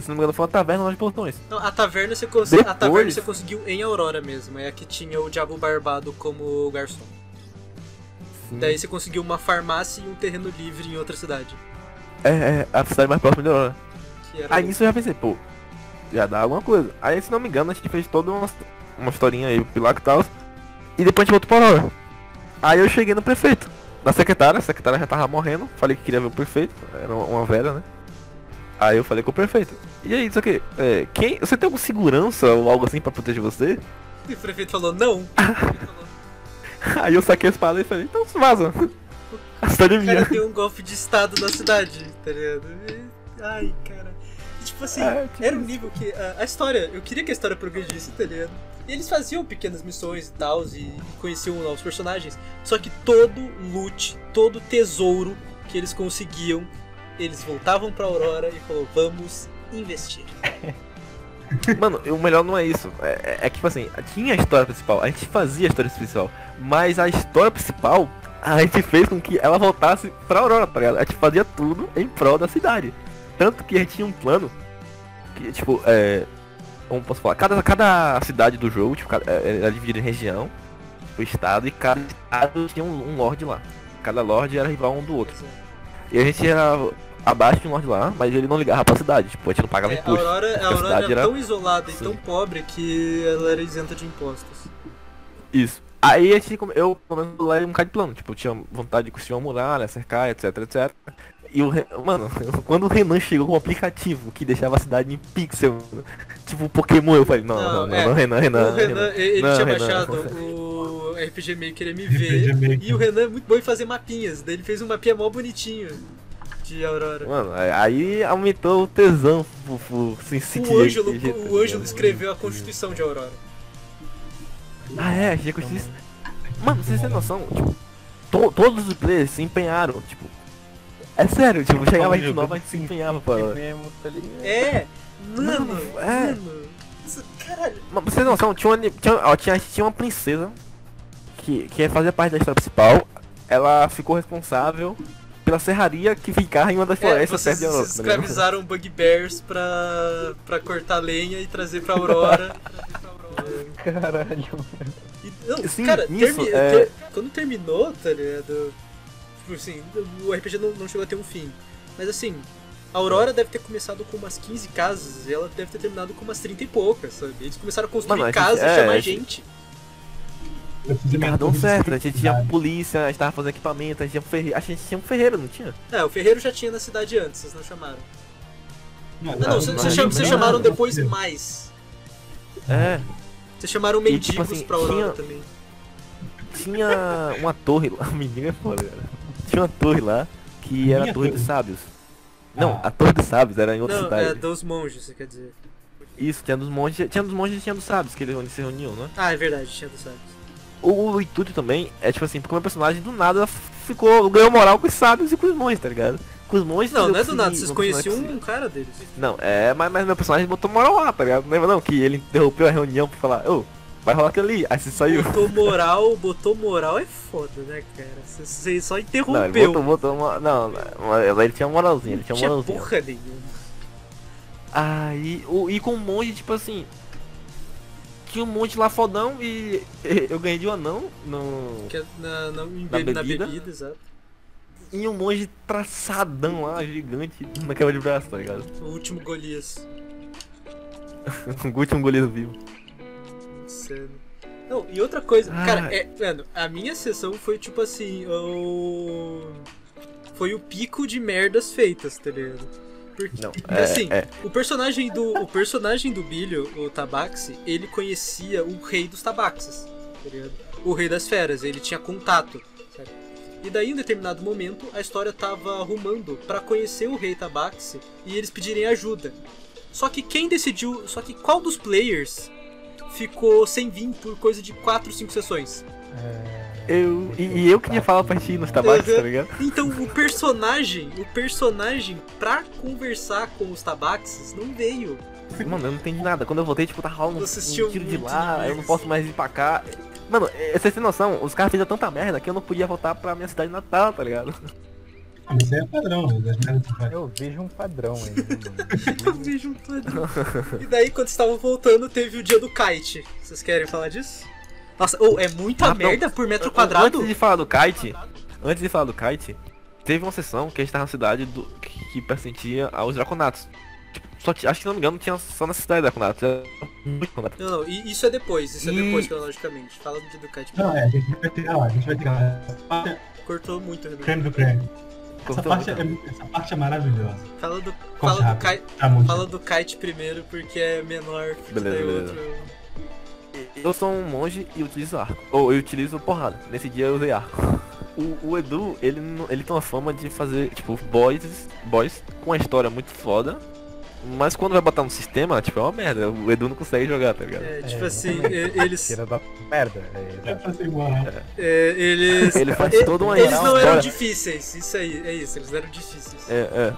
Se não me engano foi uma taverna lá de portões. Não, a taverna você cons... a taverna Depois- você conseguiu em Aurora mesmo, é a que tinha o Diabo Barbado como garçom. Sim. Daí você conseguiu uma farmácia e um terreno livre em outra cidade. É, é, a cidade mais próxima de Aurora. Aí nisso eu já pensei, pô, já dá alguma coisa. Aí se não me engano, a gente fez toda uma, uma historinha aí, Pilar e tal. E depois a gente voltou pra Aurora. Aí eu cheguei no prefeito. Na secretária, a secretária já tava morrendo. Falei que queria ver o prefeito. Era uma, velha, né? Aí eu falei com o prefeito. E aí, isso aqui, é, quem. Você tem alguma segurança ou algo assim pra proteger você? E o prefeito falou, não. <laughs> O prefeito falou, Aí eu saquei a espada e falei, então se vaza. A <laughs> cidade é O cara minha. tem um golpe de estado na cidade, tá ligado? Ai, cara. Tipo assim, tipo era um nível que. A, a história, eu queria que a história progredisse, tá ligado? E eles faziam pequenas missões e tal, e conheciam novos personagens. Só que todo loot, todo tesouro que eles conseguiam, eles voltavam pra Aurora e falou, vamos investir. <laughs> Mano, o melhor não é isso. É, é- é que, tipo assim, tinha a história principal, a gente fazia a história principal, mas a história principal, a gente fez com que ela voltasse pra Aurora, tá ligado? A gente fazia tudo em prol da cidade. Tanto que a gente tinha um plano, que, tipo, é. Como posso falar? Cada, cada cidade do jogo, tipo, cada- é- era dividida em região, o estado, e cada estado tinha um, um lord lá. Cada lord era rival um do outro. E a gente era abaixo de um lord lá, mas ele não ligava pra cidade, tipo, a gente não pagava É, a imposto. Aurora, a Aurora cidade era tão isolada e tão Sim. pobre que ela era isenta de impostos. Isso. Aí a gente, eu, pelo menos, lá um bocado de plano. Tipo, eu tinha vontade de construir uma muralha, cercar, etc, etc. E o Mano, <laughs> quando o Renan chegou com um aplicativo que deixava a cidade em pixel, tipo Pokémon, eu falei, não, Não, não, não, é. não, Renan, Renan. o Renan, ele Não, tinha Renan. baixado o RPG Maker MV RPG Maker. e o Renan é muito bom em fazer mapinhas. Daí ele fez um mapinha mó bonitinho de Aurora. Mano, aí aumentou o tesão por, por se sentir O Ângelo, o Ângelo escreveu a Constituição de Aurora. Ah, é, achei que eu fiz. Mano, vocês têm noção? Tipo, to- todos os players se empenharam, tipo. É sério, tipo, chegava a gente nova, a gente se empenhava pra. mesmo, tá? É, mano, Mano, é. mano. Caralho. Mas vocês não noção, tinha uma, tinha, ó, tinha, tinha uma princesa que, que fazia parte da história principal. Ela ficou responsável pela serraria que ficava em uma das É, florestas vocês, perto de Aurora. vocês tá escravizaram bugbears pra, pra cortar lenha e trazer pra Aurora. Caralho. E, não, Sim, cara, isso, termi- é- ter- quando terminou, tá ligado? Tipo assim, o RPG não, não chegou a ter um fim. Mas assim, a Aurora deve ter começado com umas 15 casas e ela deve ter terminado com umas 30 e poucas, sabe? Eles começaram a construir Mano, a gente- casas, é, chamar a gente- gente. Eu fiz a minha Tava dando torre de certo, a gente tinha polícia, a gente tava fazendo equipamento, a gente tinha um ferreiro, a gente tinha um ferreiro, não tinha? É, o Ferreiro já tinha na cidade antes, vocês não chamaram. Não, Não, vocês vocês cham- vocês chamaram depois não. mais. É, Vocês chamaram E, mendigos tipo assim, pra Aurora tinha- também. tinha uma torre lá, <laughs> menina é foda, cara. Tinha uma torre lá que era a Torre torre? dos Sábios. Não, Ah. a Torre dos Sábios era em outra Não, cidade. é dos monges, você quer dizer. Isso, tinha dos monges, tinha dos monges e tinha dos sábios, que eles onde se reuniam, né? Ah, é verdade, tinha dos sábios. O, o intuito também é tipo assim, porque o meu personagem do nada ficou, ganhou moral com os sábios e com os monges, tá ligado? Com os monges Não, não é do consegui- nada, vocês conheciam um cara deles. Não, é, mas, mas meu personagem botou moral lá, tá ligado? Lembra não? Que ele interrompeu a reunião pra falar, ô, vai rolar aquilo ali, aí você saiu. Botou moral, botou moral é foda, né, cara? Você- Você só Não, ele interrompeu. botou, botou uma. Não, ele tinha uma moralzinha, ele tinha tinha moralzinha. porra nenhuma. Aí, o, e com um monge, tipo assim. Tinha um monte lá fodão e <laughs> eu ganhei de um anão no. Que é na, na, em Na be- na bebida? bebida, exato. E um monge traçadão lá, gigante, na quebra de braço, tá ligado? O último Golias. <laughs> O último goleiro vivo. Insano. Não, e outra coisa, Ah. cara, é, mano, a minha sessão foi tipo assim, o. Foi o pico de merdas feitas, tá ligado? Porque, Não, é, assim, é. o personagem do. O personagem do Bilho, o Tabaxi, ele conhecia o rei dos tabaxis, tá ligado? O rei das feras, ele tinha contato, sabe? E daí, em determinado momento, a história tava arrumando pra conhecer o rei Tabaxi e eles pedirem ajuda. Só que quem decidiu. Só que qual dos players ficou sem vir por coisa de 4, 5 sessões. Eu, e, e eu queria falar pra ti nos tabaques, Uhum. tá ligado? Então o personagem, o personagem pra conversar com os tabaxes não veio. Mano, eu não entendi nada. Quando eu voltei, tipo, tá rolando um, um tiro de lá, eu não posso mais ir pra cá. Mano, eh, vocês têm noção, os caras fizeram tanta merda que eu não podia voltar pra minha cidade natal, tá ligado? Ah, mas Isso aí é padrão, né? Das merdas que faz. Eu vejo um padrão aí, né, <laughs> Eu vejo um padrão. E daí, quando estavam voltando, teve o dia do kite. Vocês querem falar disso? Nossa, ou é muita Rapidão. merda por metro quadrado? Antes de falar do kite, antes de falar do kite, teve uma sessão que a gente tava na cidade do, que, pertencia aos Draconatos. Tipo, só acho que se não me engano tinha só na cidade muito Draconatos. Não, não, e isso é depois, isso é depois, cronologicamente. Fala do dia do kite. Não, é, a gente vai ter, ó, a gente vai ter lá. Cortou muito, Renan. creme do creme. Essa parte, é, essa parte é maravilhosa. Fala do, fala do, kite, Tá fala do kite primeiro, porque é menor. porque Beleza, o beleza. outro- Eu sou um monge e utilizo arco. Ou eu utilizo porrada. Nesse dia eu usei arco. <laughs> O, o Edu, ele, não- ele tem uma fama de fazer, tipo, boys, boys com uma história muito foda. Mas quando vai botar no sistema, tipo, é uma merda. O Edu não consegue jogar, tá ligado? É, tipo É, assim, exatamente. e- eles, Tira da merda. É, É exato. pra ser igual. né? é, eles, Ele faz toda uma eles não eram difíceis, isso aí, é isso, eles eram difíceis. É,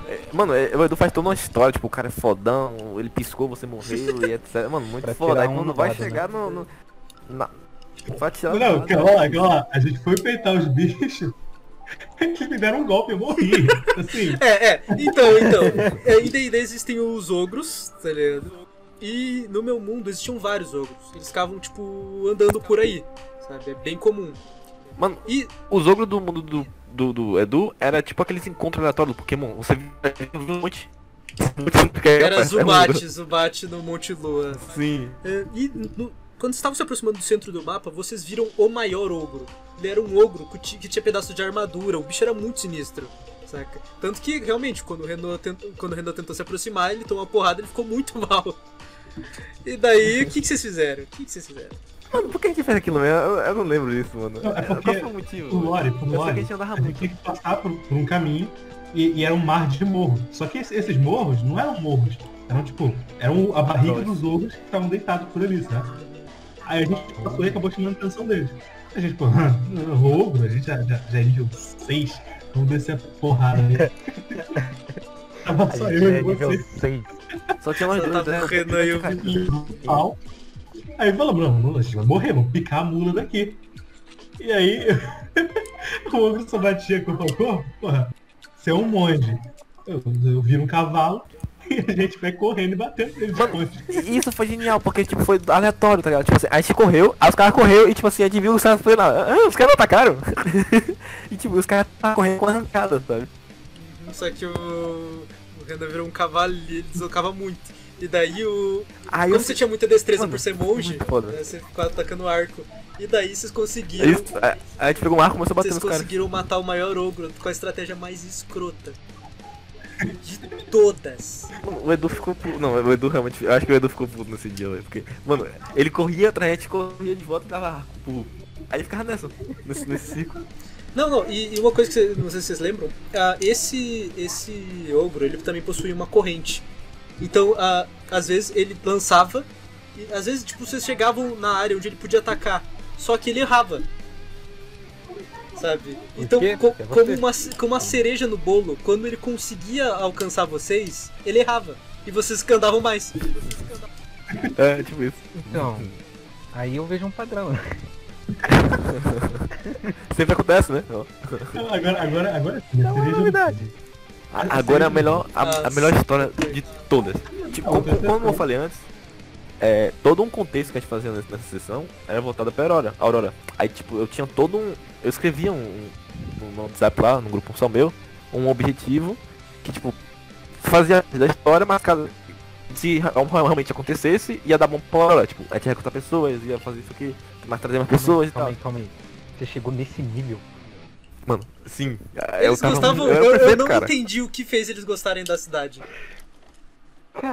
é, é. Mano, é, o Edu faz toda uma história, tipo, o cara é fodão, ele piscou, você morreu e etc. Mano, muito Pra foda. Aí um quando do vai lado, chegar né? no. no na, vai tirar Não, calma lá, calma lá. A gente foi peitar os bichos <laughs> que me deram um golpe, eu morri. <laughs> Assim, É, é, então, então, é, em D&D existem os ogros, tá ligado? E no meu mundo existiam vários ogros, eles ficavam, tipo, andando por aí, sabe, é bem comum. Mano, E, os ogros do mundo do, do, do Edu era tipo aqueles encontros aleatórios do Pokémon. Você viu um monte. era Zubat, Zubat no Monte Lua. Sim. É, e no- quando vocês estavam se aproximando do centro do mapa, vocês viram o maior ogro. Ele era um ogro que ti- que tinha pedaços de armadura, o bicho era muito sinistro. Saca? Tanto que, realmente, quando o Renault tentou, quando o Renault tentou se aproximar, ele tomou uma porrada e ele ficou muito <laughs> mal. E daí, o que, que vocês fizeram? O que, que vocês fizeram? Mano, por que a gente fez aquilo mesmo? Eu, eu não lembro disso, mano. Não, é porque Qual foi o motivo? o Lore, pro que a Lore, gente andava a gente muito. tinha que passar por, por um caminho e, e era um mar de morro. Só que esse- esses morros não eram morros. Eram tipo, eram a barriga dos ogros que estavam deitados por ali, sabe? Aí a gente passou e acabou chamando a atenção deles. A gente, pô, <laughs> ogro, a gente já, já, já é nível 6, vamos descer a porrada aí. <laughs> Tava só eu é e nível você. 6. Só tinha nós dois, né? o Renan e o pau. Aí falamos, não, não, a gente vai morrer, vamos picar a mula daqui. E aí, <laughs> o ogro só batia com o cocô, porra, você é um monge. Eu, eu viro um cavalo <laughs> a gente vai correndo e batendo nele de Mano, ponte. E Isso foi genial, porque tipo, foi aleatório, tá ligado? Tipo assim, a gente correu, aí os caras correu e tipo assim, a gente viu os caras foi lá, ah, os caras atacaram. <laughs> e tipo, os caras estavam correndo com arrancada, sabe? Só que o, o Renan virou um cavalo e ele deslocava muito. E daí o. Aí Como você tinha muita destreza Mano, por ser monge, né, você ficava atacando arco. E daí vocês conseguiram. Isso, a, a gente pegou um arco e começou a bater Vocês nos caras. conseguiram matar o maior ogro com a estratégia mais escrota. De todas. O Edu ficou puto. Não, o Edu realmente. Eu acho que o Edu ficou puto nesse dia, velho. Porque, mano, ele corria atrás, a gente corria de volta e dava. Aí ficava nessa, nesse, nesse ciclo. Não, não, e, e uma coisa que não sei se vocês lembram, ah, esse, esse ogro, ele também possuía uma corrente. Então, ah, às vezes ele lançava, e às vezes, tipo, vocês chegavam na área onde ele podia atacar, só que ele errava. Sabe? Por Então, co- como, uma, como uma cereja no bolo, quando ele conseguia alcançar vocês, ele errava. E vocês que andavam mais. É, tipo isso. Então, aí eu vejo um padrão. <laughs> Sempre acontece, né? Agora, agora, agora sim, Não a é novidade. A- Agora é a melhor, a, a melhor história de todas. Tipo, como, como eu falei antes, é, todo um contexto que a gente fazia nessa, sessão era voltado pra Aurora. Aurora. Aí, tipo, eu tinha todo um. Eu escrevia um, um, no WhatsApp lá, no grupo só meu, um objetivo que, tipo, fazia da história, mas caso se real- realmente acontecesse, ia dar bom pra Aurora. Tipo, a gente ia recrutar pessoas, ia fazer isso aqui, mas trazer mais pessoas e calma tal. aí, calma aí. Você chegou nesse nível. Mano, sim. Eles tava gostavam. muito- Eu, eu perfeito, não cara. entendi o que fez eles gostarem da cidade.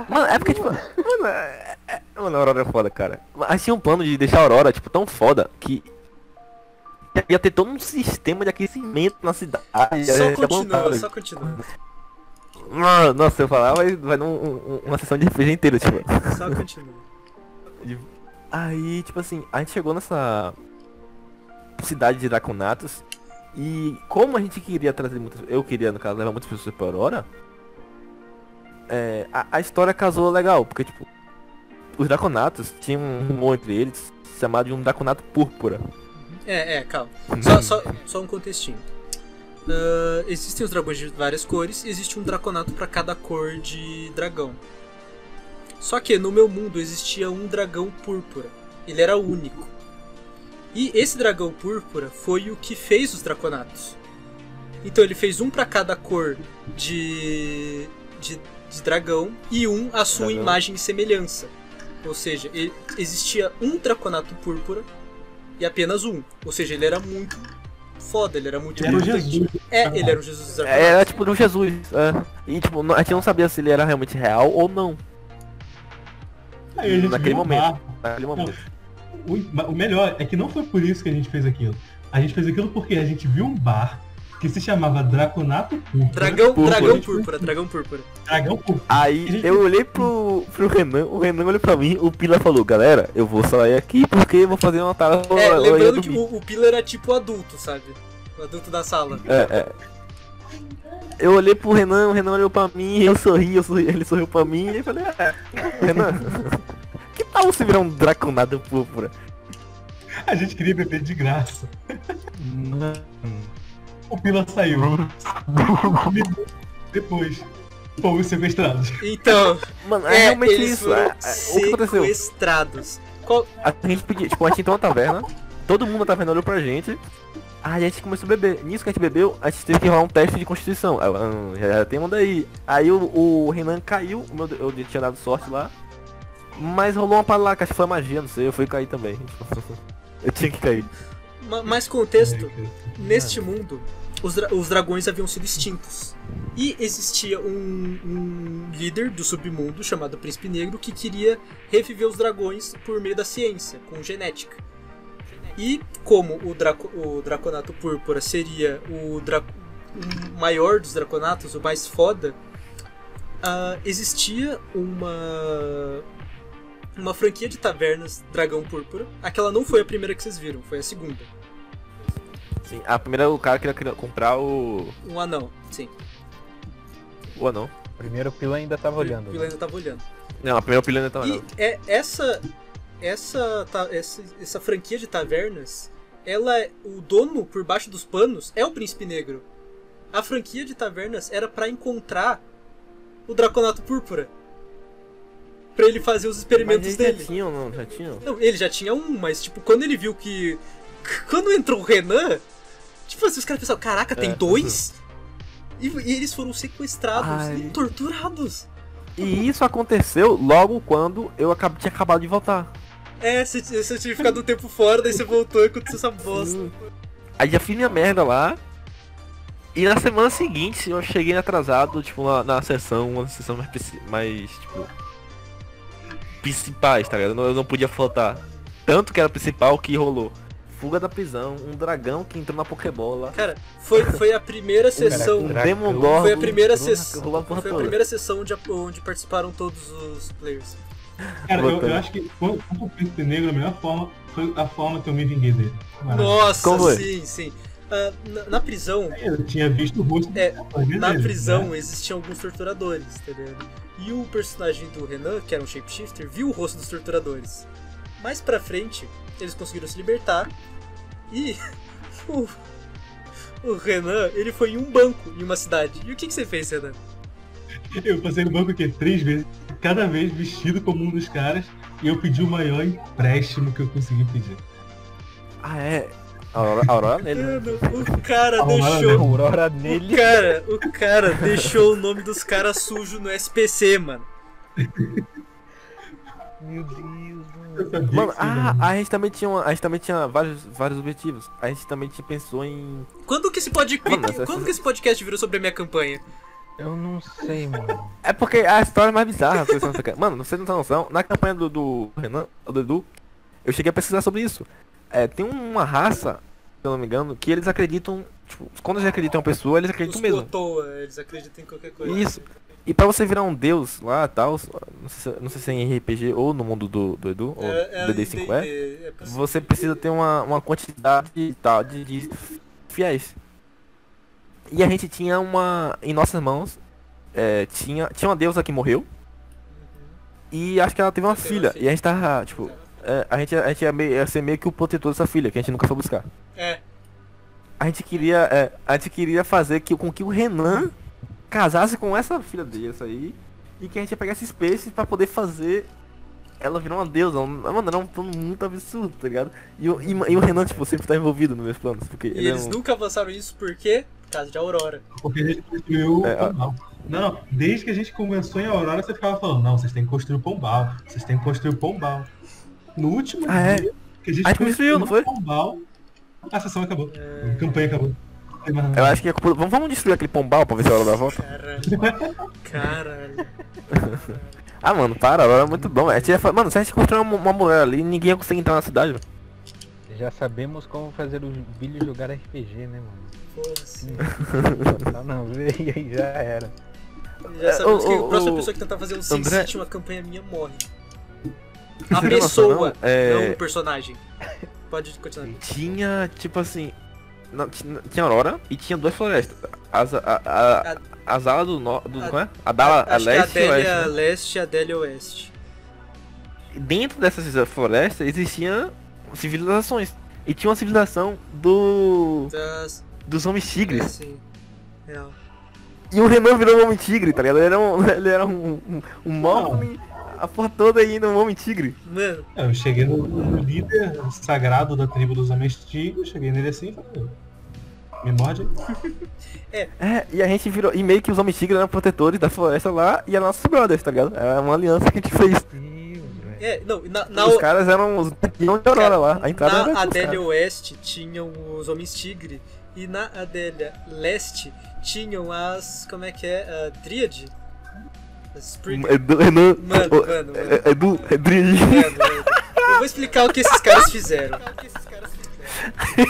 Mano, é porque, tipo, mano, é, é- mano, a Aurora é foda, cara. Mas tinha um plano de deixar a Aurora, tipo, tão foda que ia ter todo um sistema de aquecimento na cidade. Só ia continua, montar- só continua. Mano, Nossa, se eu falar, vai, vai dar um- um- uma sessão de RPG inteira, tipo. Só continua. <laughs> Aí, tipo assim, a gente chegou nessa cidade de Draconatos e como a gente queria trazer muitas, eu queria no caso levar muitas pessoas pra Aurora, é, a, a história casou legal, porque tipo, os Draconatos tinham um rumor entre eles chamado de um Draconato Púrpura. É, é, calma. Só, só, só um contextinho. Ah, existem os dragões de várias cores e existe um draconato pra cada cor de dragão. Só que no meu mundo existia um dragão púrpura. Ele era único. E esse dragão púrpura foi o que fez os draconatos. Então ele fez um pra cada cor de, de, de dragão e um à sua Dragão. imagem e semelhança. Ou seja, ele- existia um draconato púrpura e apenas um. Ou seja, ele era muito foda, ele era muito Ele era. Jesus. É, ele era o Jesus dos draconatos. Era tipo do Jesus. É. E tipo, não- a gente não sabia se ele era realmente real ou não. Aí a gente Naquele viu um momento. Naquele momento. O, o melhor é que não foi por isso que a gente fez aquilo. A gente fez aquilo porque a gente viu um bar que se chamava Draconato Púrpura. Dragão, Púrpura. dragão púrpura, dragão púrpura. Dragão Púrpura. Aí eu olhei pro, pro Renan, o Renan olhou pra mim, o Pila falou, galera, eu vou sair aqui porque eu vou fazer uma tarefa. É, lembrando que dormir." o, o Pila era tipo adulto, sabe? O adulto da sala. É, é. Eu olhei pro Renan, o Renan olhou pra mim, eu sorri, eu sorri, ele sorriu pra mim e eu falei, é, Renan, <laughs> que tal você virar um draconado púrpura? A gente queria beber de graça. Mano. O Pila saiu. <laughs> Depois, fomos sequestrados. Então, <laughs> Mano, é, é, realmente eles isso, foram é, é, o que aconteceu? sequestrados. Qual- A gente podia, tipo, a gente entrou na taverna, todo mundo na taverna olhou pra gente, aí a gente começou a beber. Nisso que a gente bebeu, a gente teve que rolar um teste de constituição. Eu, "Ah, já, já tem um daí. Aí o, o Renan caiu, meu, eu tinha dado sorte lá. Mas rolou uma parada lá, que acho que foi magia, não sei, eu fui cair também. <laughs> eu tinha que cair. Ma- mais contexto, neste mundo, os, dra- os dragões haviam sido extintos. E existia um, um líder do submundo chamado Príncipe Negro que queria reviver os dragões por meio da ciência, com genética. E como o, draco, o Draconato Púrpura seria o, o maior dos Draconatos, o mais foda, ah, existia uma uma franquia de tavernas Dragão Púrpura. Aquela não foi a primeira que vocês viram, foi a segunda. Sim, a primeira o cara queria, queria comprar o. Um anão, sim. O anão. Primeiro o Pila ainda tava olhando. O Willa ainda tava olhando. Não, a primeira pilha ainda tava E olhando. é essa, essa, ta- essa, essa franquia de tavernas, ela é- o dono por baixo dos panos é o Príncipe Negro. A franquia de tavernas era pra encontrar o Draconato Púrpura. Pra ele fazer os Mas experimentos eles dele. já tinham, não, já tinham. Não, ele já tinha um, mas tipo, quando ele viu que. <laughs> Quando entrou o Renan, tipo assim, os caras pensaram, caraca, tem É. dois? E, e eles foram sequestrados Ai. e torturados. E isso aconteceu logo quando eu acab- tinha acabado de voltar. É, você, você tinha ficado um tempo fora, daí você voltou e aconteceu essa bosta. Sim. Aí já fiz minha merda lá. E na semana seguinte eu cheguei atrasado, tipo, na, na sessão, uma sessão mais, mais tipo. Principais, tá ligado? Eu não, podia faltar. Tanto que era principal que rolou. Fuga da prisão, um dragão que entrou na Pokébola. Cara, foi, foi a primeira <laughs> sessão. Um. Demogorgon. Foi a primeira sessão. Foi a primeira sessão onde, onde participaram todos os players. Cara, eu, eu acho que quando o Príncipe Negro, a melhor forma foi a forma que eu me vinguei dele. Maravilha. Nossa, sim, sim. Ah, na, na prisão, Eu tinha visto o rosto É, dele, na né? prisão existiam alguns torturadores, tá ligado? E o personagem do Renan, que era um shapeshifter, viu o rosto dos torturadores. Mais pra frente, eles conseguiram se libertar e <laughs> o, o Renan, ele foi em um banco em uma cidade. E o que, que você fez, Renan? Eu passei no banco aqui três vezes, cada vez vestido como um dos caras, e eu pedi o maior empréstimo que eu consegui pedir. Ah, é. A Aurora, Aurora nele. né? Mano, o cara Aurora deixou. Aurora O nele. cara, o cara deixou o nome dos caras sujo no SPC, mano. Meu Deus, mano. Mano, ah, a gente também tinha, uma- a gente também tinha vários, vários objetivos. A gente também tinha, pensou em. Quando que esse pod... Mano, Quando que esse podcast virou sobre a minha campanha? Eu não sei, mano. É porque a história é mais bizarra. sabem. Mano, você não tem noção. Na campanha do, do Renan, do Edu, eu cheguei a pesquisar sobre isso. É, tem uma raça, se eu não me engano, que eles acreditam. Tipo, quando eles acreditam em uma pessoa, eles acreditam Os mesmo. Kotoa, eles acreditam em qualquer coisa. Isso. E pra você virar um deus lá tal, não sei, se, não sei se é em RPG ou no mundo do, do Edu, ou É, do DD5 é, é pra- você precisa ter uma, uma quantidade tal de, de fiéis. E a gente tinha uma. Em nossas mãos, é, tinha, tinha uma deusa que morreu. E acho que ela teve uma Teve uma filha. filha. E a gente tava, tipo. É, a, gente, a gente ia, meio, ia ser meio que o protetor dessa filha, que a gente nunca foi buscar. É, A gente queria. é, a gente queria fazer que, com que o Renan casasse com essa filha dele, essa aí. E que a gente ia pegar esse space pra poder fazer ela virar uma deusa. Mano, era um plano muito absurdo, tá ligado? E, o- e, e o Renan, tipo, sempre tá envolvido nos meus planos. Porque e ele eles é um... nunca avançaram isso por quê? Por causa de Aurora. Porque a gente construiu É. Pombal. Não, não. Desde que a gente começou em Aurora, você ficava falando, não, vocês têm que construir o Pombal. Vocês têm que construir o Pombal. No último Ah, é? dia que a gente construiu, não foi? o Pombal, a sessão acabou. A campanha acabou. Eu acho que é culpa... vamos, vamos destruir aquele pombal pra ver se a hora da volta. Caralho. Caralho. <laughs> Ah, mano, para, a hora é muito bom. Mano, se a gente construir uma, uma mulher ali, ninguém ia conseguir entrar na cidade, mano. Já sabemos como fazer o Billy jogar RPG, né, mano? Sim. <laughs> Não, não, <laughs> e aí já era. Já sabemos ô, que ô, a próxima ô, pessoa que tentar fazer um Sin André- City, uma campanha minha, morre. A Você tem noção, pessoa, não? É- não o personagem. Pode continuar. Tinha, tipo assim. não, tinha, tinha Aurora e tinha duas florestas. As, a, a, A- as alas do norte. Do, a- como é? A a que é a leste e oeste. Adélia né? Leste e a Adélia Oeste. Dentro dessas florestas existiam civilizações. E tinha uma civilização do. Das... dos homens tigres. Assim. Real. E o Renan virou um homem tigre, tá ligado? Ele era um. <laughs> Ele era um. um, um Mogli, a porra toda ainda um homem tigre. Mano, É, Eu cheguei no, no líder sagrado da tribo dos homens tigres, cheguei nele assim e falei, me morde aí. <laughs> É, e a gente virou. E meio que os homens tigres eram protetores da floresta lá e eram nossos brothers, tá ligado? Era uma aliança que a gente fez. É, não, na, na, os caras eram os campeões de Aurora lá. A entrada na Adélia. Oeste tinham os Homens Tigre e na Adélia Leste tinham as. como é que é? A Dríade? Sprig... Edu. Mano, mano, mano. é- Edu, Edri. Mano, mano. Eu vou explicar o que esses caras fizeram.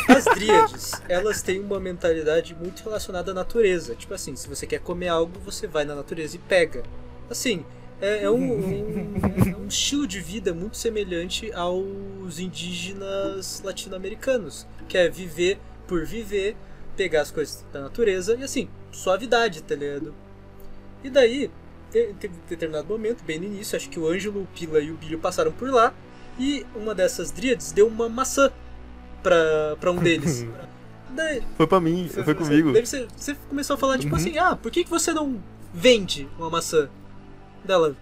As dríades, elas têm uma mentalidade muito relacionada à natureza. Tipo assim, se você quer comer algo, você vai na natureza e pega. Assim, é, é um, um- um estilo de vida muito semelhante aos indígenas latino-americanos, que é viver por viver, pegar as coisas da natureza e assim, suavidade, tá ligado? E daí, teve um determinado momento, bem no início, acho que o Ângelo, o Pila e o Bilho passaram por lá, e uma dessas dríades deu uma maçã pra, pra um deles. <laughs> Daí, Foi pra mim, foi você- comigo. Daí você, você começou a falar, tipo Uhum. assim, ah, por que, que você não vende uma maçã? Dela,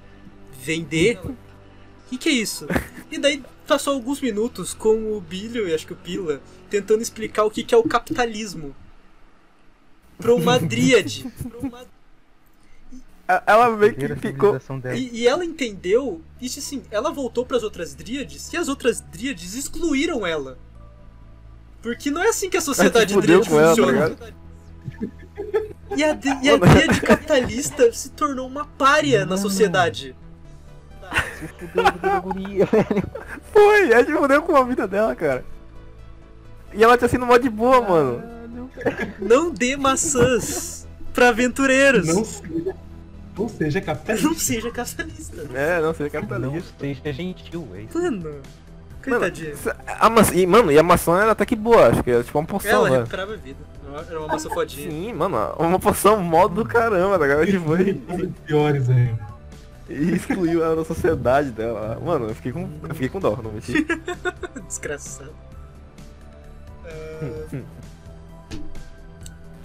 vender? O que, que é isso? E daí passou alguns minutos com o Bilho e acho que o Pila tentando explicar o que, que é o capitalismo. Pra uma <laughs> dríade. Pra uma Ela meio que ficou. E, e ela entendeu, e assim, ela voltou pras outras dríades e as outras dríades excluíram ela. Porque não é assim que a sociedade dríade com ela, tá funciona. e a, e a dríade capitalista se tornou uma pária na sociedade. Se fudeu, fudeu a guria, velho. Foi, a gente fudeu com a vida dela, cara. E ela tinha sido mó de boa, mano. Não dê maçãs pra aventureiros. Não seja, <laughs> não seja capitalista. Não seja capitalista. É, não Não capitalista. seja gentil, velho. Mano, Mano, coitadinha. a maçã, e, mano, e a maçã era até que boa, acho que era tipo uma poção, Ela né? recuperava a vida. Era uma maçã fodinha. Sim, mano, uma poção mó do caramba, tá ligado? A gente foi piores ainda. e excluiu ela da sociedade dela. Mano, eu fiquei com, eu fiquei com dó, não menti. <laughs> Desgraçado.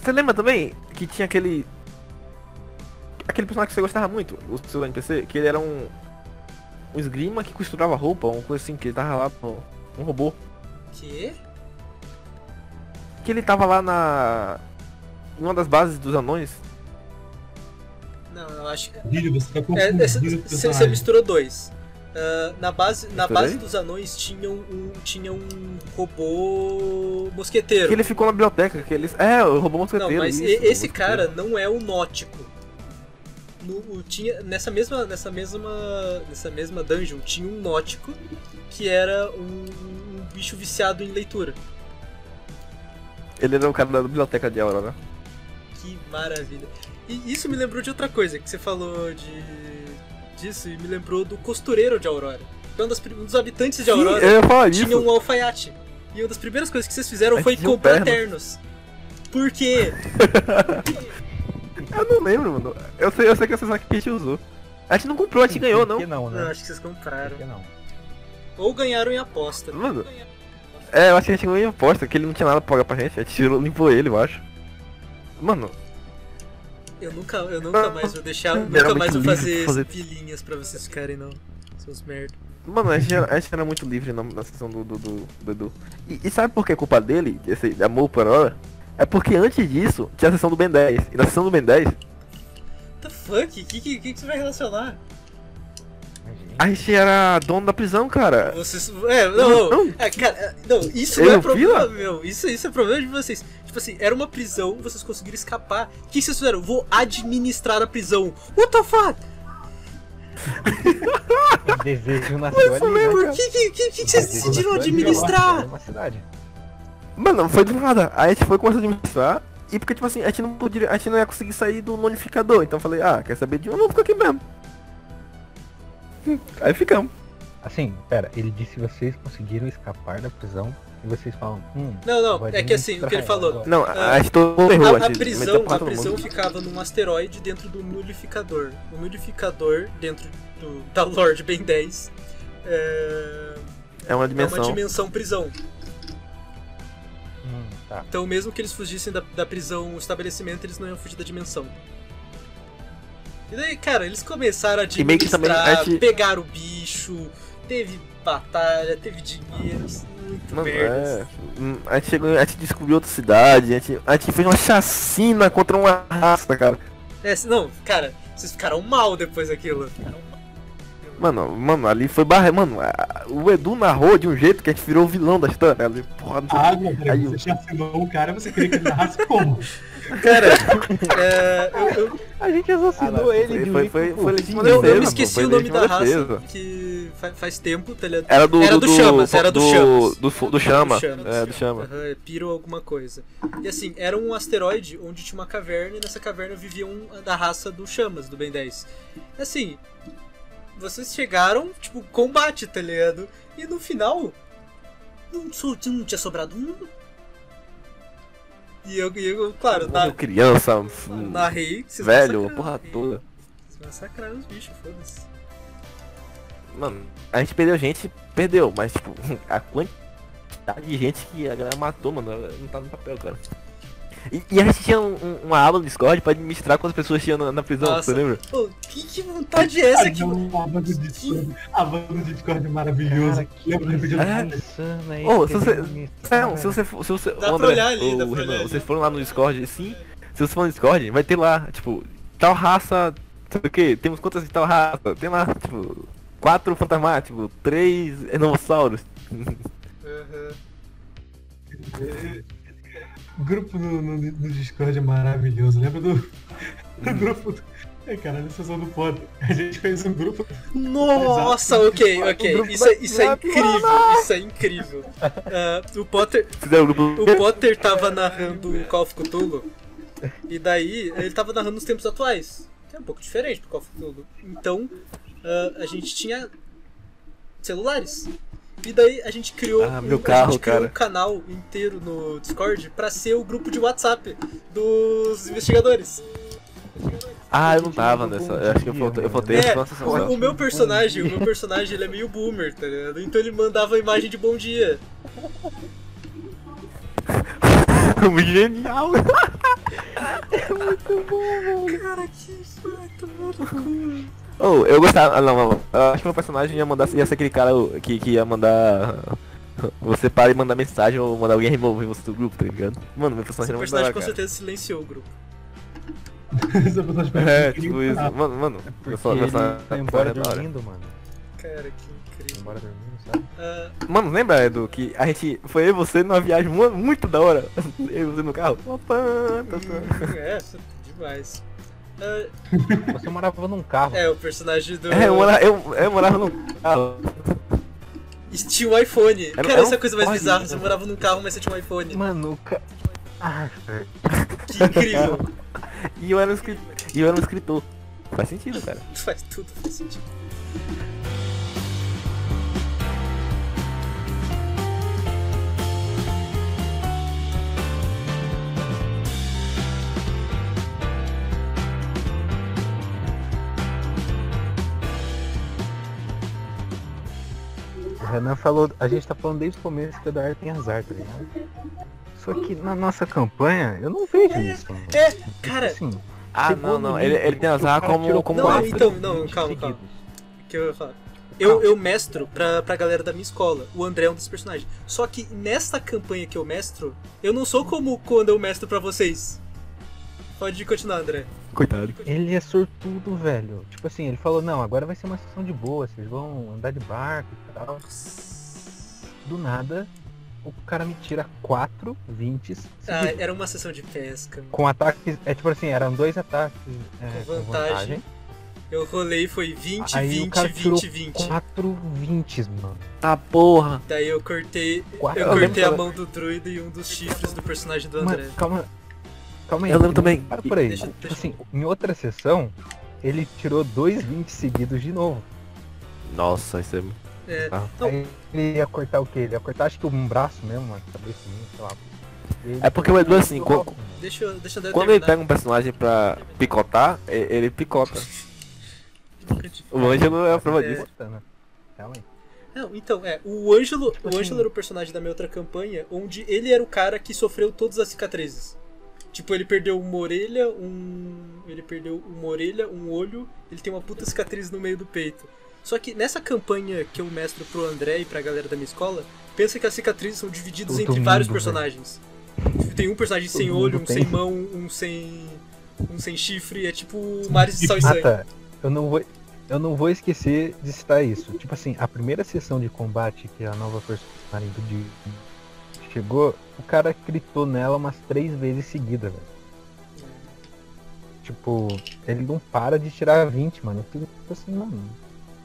Você lembra também que tinha aquele. Aquele personagem que você gostava muito, o seu NPC, que ele era um. Um esgrima que costurava roupa, uma coisa assim, que ele tava lá, um robô. Que? Que ele tava lá na. Em uma das bases dos anões. Não, eu acho que. Vídeo, você tá É, Você misturou dois. Ah, na base, na Misturei? base dos anões tinha um, tinha um robô mosqueteiro. Que ele ficou na biblioteca, que eles. É, o robô Não, mosqueteiro. mas isso, e- esse cara não é o nótico. No, tinha, nessa mesma nessa mesma nessa mesma dungeon tinha um nótico que era um, um bicho viciado em leitura. Ele era o cara da biblioteca de Aurora. Que maravilha. E isso me lembrou de outra coisa que você falou de disso e me lembrou do costureiro de Aurora. Um, das um dos habitantes de Sim, Aurora ia falar isso. tinha um alfaiate. E uma das primeiras coisas que vocês fizeram Aí foi tinha um comprar terno. ternos. Por quê? <laughs> Eu não lembro, mano. Eu sei, eu sei que essa aqui que a gente usou. A gente não comprou, a gente ganhou, não. não, Não, né? acho que vocês compraram. que não? Ou ganharam em aposta. Mano. É, eu acho que a gente ganhou em aposta, que ele não tinha nada pra pagar pra gente. A gente tirou, limpou ele, eu acho. Mano, Eu nunca, eu nunca mais vou deixar, <laughs> nunca mais vou fazer, fazer- pilinhas pra vocês ficarem não. Seus merda. mano, a gente era, a gente era muito livre na, na sessão do, do, do, do Edu. E, e sabe por que é culpa dele, esse amor por hora? É porque antes disso tinha a sessão do Ben 10. E na sessão do Ben 10, What the fuck? O que, que, que, que você vai relacionar? a gente era dono da prisão, cara. Vocês. É, não, Não. É, cara, é, não, isso Ele não é não problema fila? meu. Isso, isso é problema de vocês. Tipo assim, era uma prisão, vocês conseguiram escapar. O que vocês fizeram? Vou administrar a prisão. What the fuck? O desejo nasceu ali, né? Por que, que, que, que vocês decidiram administrar? Uma cidade. Mano, foi do nada. Aí a gente foi começar a administrar. E porque, tipo assim, a gente não podia, a gente não ia conseguir sair do nonificador. Então eu falei, ah, quer saber de um? Vamos ficar aqui mesmo. <laughs> Aí ficamos. Assim, pera, ele disse que vocês conseguiram escapar da prisão e vocês falam, hum, Não, não, é que assim, o que ele falou. Não, Ah, a errou. A, a prisão, a prisão ficava num asteroide dentro do nulificador. O nulificador, dentro do, da Lord Ben 10, é, É uma é dimensão. uma dimensão prisão. Tá. Então, mesmo que eles fugissem da, da prisão, o estabelecimento, eles não iam fugir da dimensão. E daí, cara, eles começaram a que administrar, pegaram o bicho, teve batalha, teve dinheiro, muito Mano, merda. é. Hum, A gente chegou, a gente descobriu outra cidade, a gente, a gente fez uma chacina contra uma raça, cara. É, não, cara, vocês ficaram mal depois daquilo. Ficaram. Mano, mano, ali foi barra. Mano, a- o Edu narrou de um jeito que a gente virou o vilão da história. Ali, porra, não sei o Ah, meu, peraí, Aí você chacinou o cara, você queria que ele narrasse como? <laughs> Cara, é, eu, eu- A gente assassinou Ah, ele foi- de foi- foi- foi legítima eu, eu me esqueci foi o nome da raça, defesa. que fa- faz tempo, tá ligado? Era do, Era do, do Chamas, era do Chamas. Do, do, do Chama. Do Chamas. É, do Chama. Aham, é Piro alguma coisa. E assim, era um asteroide onde tinha uma caverna e nessa caverna vivia um da raça do Chamas, do Ben 10. Assim, vocês chegaram, tipo, combate, tá ligado? E no final, não, não tinha sobrado um. E eu, eu claro, na, criança, narrei. vocês velho, porra toda. Vocês massacraram os bichos, foda-se. Mano, a gente perdeu gente, perdeu, mas tipo, <laughs> a quantidade de gente que a galera matou, mano, não tá no papel, cara. E, e a gente tinha um- um- uma aba no Discord pra administrar quantas pessoas tinham na, na prisão, Nossa. você lembra? Pô, que, que vontade é essa que. não, a banda de Discord, a banda de Discord é maravilhosa. Cara, que Lembra do vídeo É. insana aí Ô, que se você- Não, se você for. Se você, Dá pra André, olhar ali, ô, dá pra olhar ali. vocês foram lá no Discord, sim. Se você for no Discord, vai ter lá, tipo, tal raça, sabe o que? Temos quantas de tal raça? Tem lá, tipo, quatro fantasmas, tipo, três dinossauros. Aham. O grupo no, no, no Discord é maravilhoso. Lembra do, do grupo do... É, cara, do Potter. A gente fez um grupo. Nossa, ok, ok. Isso é, isso é incrível, isso é incrível. Ah, o Potter, o Potter tava narrando o Call of Cthulhu. E daí, ele tava narrando os tempos atuais. Que é um pouco diferente do Call of Cthulhu. Então, ah, a gente tinha celulares. E daí a gente criou, Ah, um, meu a carro, gente criou cara. um canal inteiro no Discord pra ser o grupo de WhatsApp dos investigadores. Ah, eu não tava nessa. Eu acho que eu faltei, eu faltei É, essa sessão. o, meu personagem, o meu personagem, ele é meio boomer, tá ligado? Então ele mandava imagem de bom dia. <laughs> Genial! <laughs> Cara, que vai tomar no cu. Oh, eu gostava. ah, Não, não, eu acho que meu personagem ia mandar. ia ser aquele cara que, que ia mandar. <laughs> Você para e mandar mensagem ou mandar alguém remover você do grupo, tá ligado? Mano, meu personagem era muito personagem com cara. certeza silenciou o grupo. <laughs> Essa personagem É, tipo isso. tá. Mano, mano, Porque eu só, ele eu só, foi embora é dormindo, mano. Cara, que incrível. embora dormindo, sabe? Ah, Mano, lembra, Edu, que a gente. Foi eu e você numa viagem mu- muito da hora. <laughs> Eu e você no carro. Opa, tá, tá. é, demais. Você morava num carro. é, o personagem do. É, eu morava, eu, eu morava no carro. E tinha um iPhone. Era- Cara, era essa é um a coisa mais bizarra. Você morava num carro, mas você tinha um iPhone. Mano, o ca... Ah. Que incrível. E eu era um escritor. E eu era um escritor. Faz sentido, cara. Faz tudo, faz sentido. Renan falou, a gente tá falando desde o começo que o Eduardo tem azar, tá ligado? Só que na nossa campanha, eu não vejo isso. mano. É, Tipo cara, assim, Ah, não, não. Ele, ele tem azar como, como Não, então, não, 20 calma, calma. que eu ia falar. Eu, eu mestro pra, pra galera da minha escola. O André é um dos personagens. Só que nessa campanha que eu mestro, eu não sou como quando eu mestro pra vocês. Pode continuar, André. Coitado. Ele é sortudo, velho. Tipo assim, ele falou, não, agora vai ser uma sessão de boa, vocês vão andar de barco e tal. Do nada, o cara me tira 4 20 Ah, era uma sessão de pesca. Com ataques, é tipo assim, eram dois ataques é, Com vantagem. Eu rolei foi 20, Aí 20, o cara 20, tirou 20. 4 20, mano. Tá porra. Daí eu cortei. Quatro- Eu cortei a mão do druida e um dos chifres do personagem do André. Mano, calma. Calma aí. Eu lembro também. Para por aí. Deixa- tipo deixa- assim, em outra sessão, ele tirou dois 20 seguidos de novo. Nossa, isso é. É, Ah. Ele ia cortar o quê? Ele ia cortar acho que um braço mesmo, uma cabeça sei lá. Ele É porque o Edu, assim, mano. deixa, eu- deixa Quando ele pega um personagem pra picotar, ele picota. <laughs> O Ângelo é a prova É. disso. Cortando. Calma aí. Não, então, é, o Ângelo, o Ângelo era o personagem da minha outra campanha, onde ele era o cara que sofreu todas as cicatrizes. Tipo, ele perdeu uma orelha, um. Ele perdeu uma orelha, um olho, ele tem uma puta cicatriz no meio do peito. Só que nessa campanha que eu mestro pro André e pra galera da minha escola, pensa que as cicatrizes são divididas Todo entre vários mundo, personagens. Tipo, Tem um personagem sem Todo olho, mundo um sem mão, um sem. um sem chifre, é tipo mares de sal e Ah tá. Eu não vou. Eu não vou esquecer de citar isso. Tipo assim, a primeira sessão de combate que a nova personagem do chegou, o cara gritou nela umas três vezes seguidas, velho. Tipo, ele não para de tirar 20, mano. Eu fico assim, mano.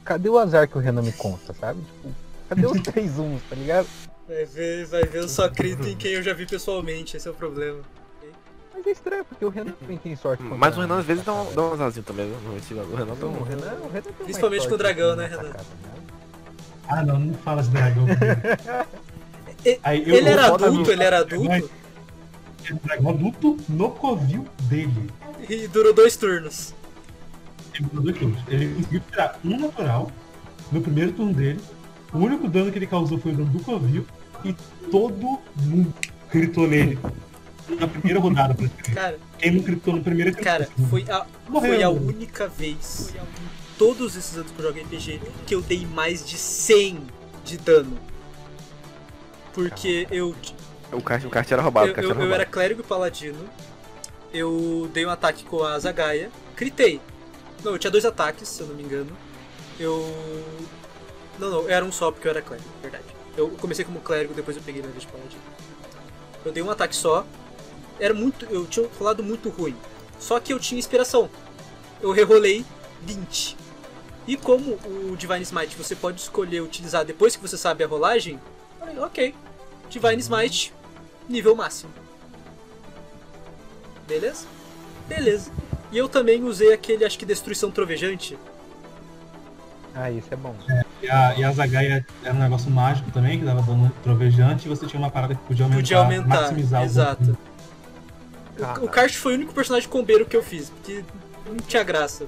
Cadê o azar que o Renan me conta, sabe? Tipo, cadê os três uns, tá ligado? Vai ver, vai ver, eu só acredito em quem eu já vi pessoalmente, esse é o problema. Mas é estranho, porque o Renan também tem sorte. Mas o Renan às vezes dá um, dá um azarzinho também, esse- o Renan dá Não, o um. Renan, o Renan Principalmente com o dragão, né, na Renan? sacada, né? Ah, não, não fala de dragão. <laughs> Aí, eu- Ele era o foda adulto, ele era adulto É um dragão adulto no covil dele. e durou dois turnos. Ele mudou dois turnos. Ele conseguiu tirar um natural no primeiro turno dele. O único dano que ele causou foi o dano do covil. E todo mundo gritou nele. Na primeira rodada. Cara, Quem não gritou no primeiro gritou cara, foi a, Morreu. foi a única vez em todos esses anos que eu jogo RPG que eu dei mais de 100 de dano. Porque eu, O kart, o kart era roubado, eu, eu, era eu era clérigo e paladino. Eu dei um ataque com a Zagaia. Critei. Não, eu tinha dois ataques, se eu não me engano. Eu. Não, não, era um só porque eu era clérigo, verdade. Eu comecei como clérigo, depois eu peguei na vez de paladino. Eu dei um ataque só. Era muito. Eu tinha rolado muito ruim. Só que eu tinha inspiração. Eu rerolei 20. E como o Divine Smite você pode escolher utilizar depois que você sabe a rolagem, falei, ok. Divine Smite, nível máximo. Beleza? Beleza. E eu também usei aquele, acho que Destruição Trovejante. Ah, isso é bom. E a, e a Zagaia era um negócio mágico também, que dava dano trovejante, e você tinha uma parada que podia aumentar, Podia aumentar. maximizar Exato. O, Caralho. o Kart foi o único personagem combeiro que eu fiz, porque não tinha graça.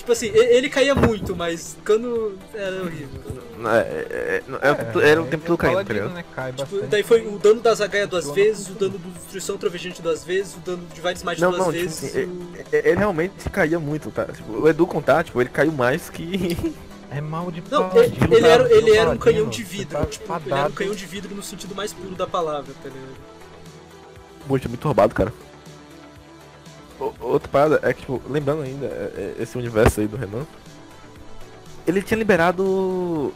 Tipo assim, ele caía muito, mas quando era horrível. É, é, é, é o tempo- era o tempo do caindo, tá ligado? né? Cai Tipo, daí foi o dano da Zagaia duas vezes, o dano do Destruição Trovejante duas vezes, o dano Divine Smite Não, duas não, tipo vezes. assim, o- É, Ele realmente caía muito, tá? Tipo, o Edu contar, tipo, ele caiu mais que. É mal de Não, paladino, ele, ele era, ele era um canhão de você vidro. tá Tipo, ele era um canhão de vidro no sentido mais puro da palavra, tá ligado? Poxa, muito roubado, cara. Outra parada é que, tipo, lembrando ainda, é- é esse universo aí do Renan, ele tinha liberado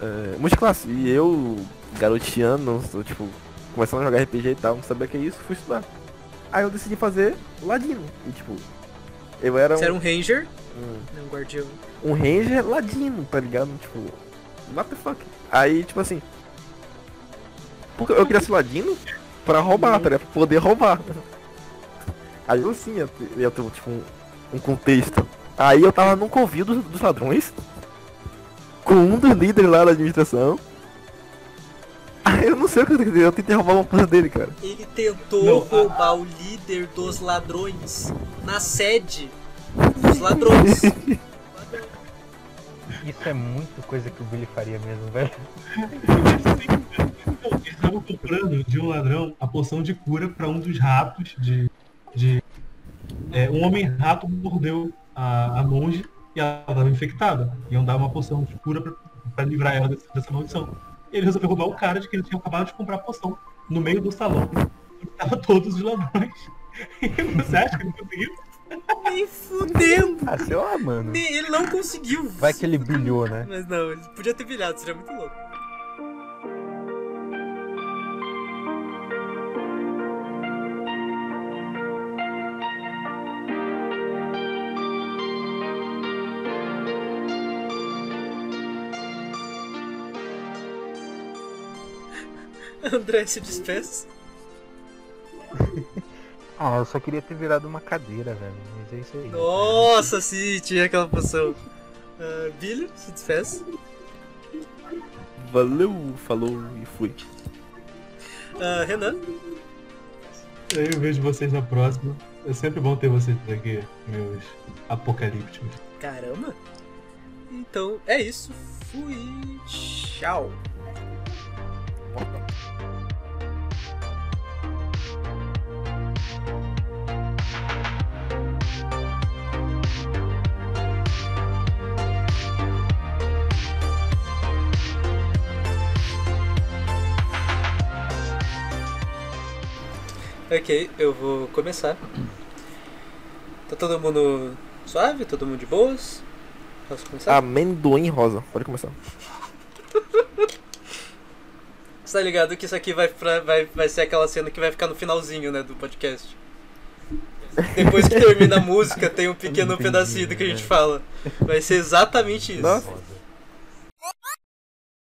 é, multiclasse. E eu, garoteando, tipo, começando a jogar RPG e tal, não sabia que é isso, fui estudar. Aí eu decidi fazer ladino. E tipo, eu era Você um, era um Ranger, um, né, um guardião. um ranger ladino, tá ligado? Tipo, what the fuck? Aí, tipo assim, porque eu queria ser ladino pra roubar, tá ligado? Pra poder roubar. Aí eu sim, ia ter, ia ter tipo um, um contexto. Aí eu tava num covil dos, dos ladrões, com um dos líderes lá da administração. Aí eu não sei o que eu tentei, eu tentei roubar uma coisa dele, cara. Ele tentou Não, a- roubar o líder dos ladrões na sede dos ladrões. <laughs> Isso é muito coisa que o Billy faria mesmo, velho. Então, eles estavam comprando de um ladrão a poção de cura para um dos ratos de. De é, um homem rato mordeu a, a monge e ela estava infectada. Iam dar uma poção de cura para livrar ela dessa, dessa maldição. Ele resolveu roubar o cara de que ele tinha acabado de comprar a poção no meio do salão. Estavam todos os ladrões. <laughs> Você acha que ele conseguiu? Nem fudendo. Ah, sei lá, mano. Nem- Ele não conseguiu. Vai que ele bilhou, né? Mas não, ele podia ter bilhado, seria muito louco. <laughs> André se despeça. Ah, eu só queria ter virado uma cadeira, velho. Mas é isso aí. Nossa, sim, tinha aquela poção. Ah, Billy, se despeça. Valeu, falou e fui. Ah, Renan. Eu vejo vocês na próxima. É sempre bom ter vocês aqui, meus apocalípticos. Caramba. Então é isso. Fui. Tchau. Ok, eu vou começar. Tá todo mundo suave? Todo mundo de boas? Posso começar? Amendoim rosa, pode começar. <laughs> Você tá ligado que isso aqui vai, pra- vai, vai ser aquela cena que vai ficar no finalzinho, né, do podcast. Depois que termina a música, tem um pequeno pedacinho do que a gente é. fala. Vai ser exatamente isso. Nossa.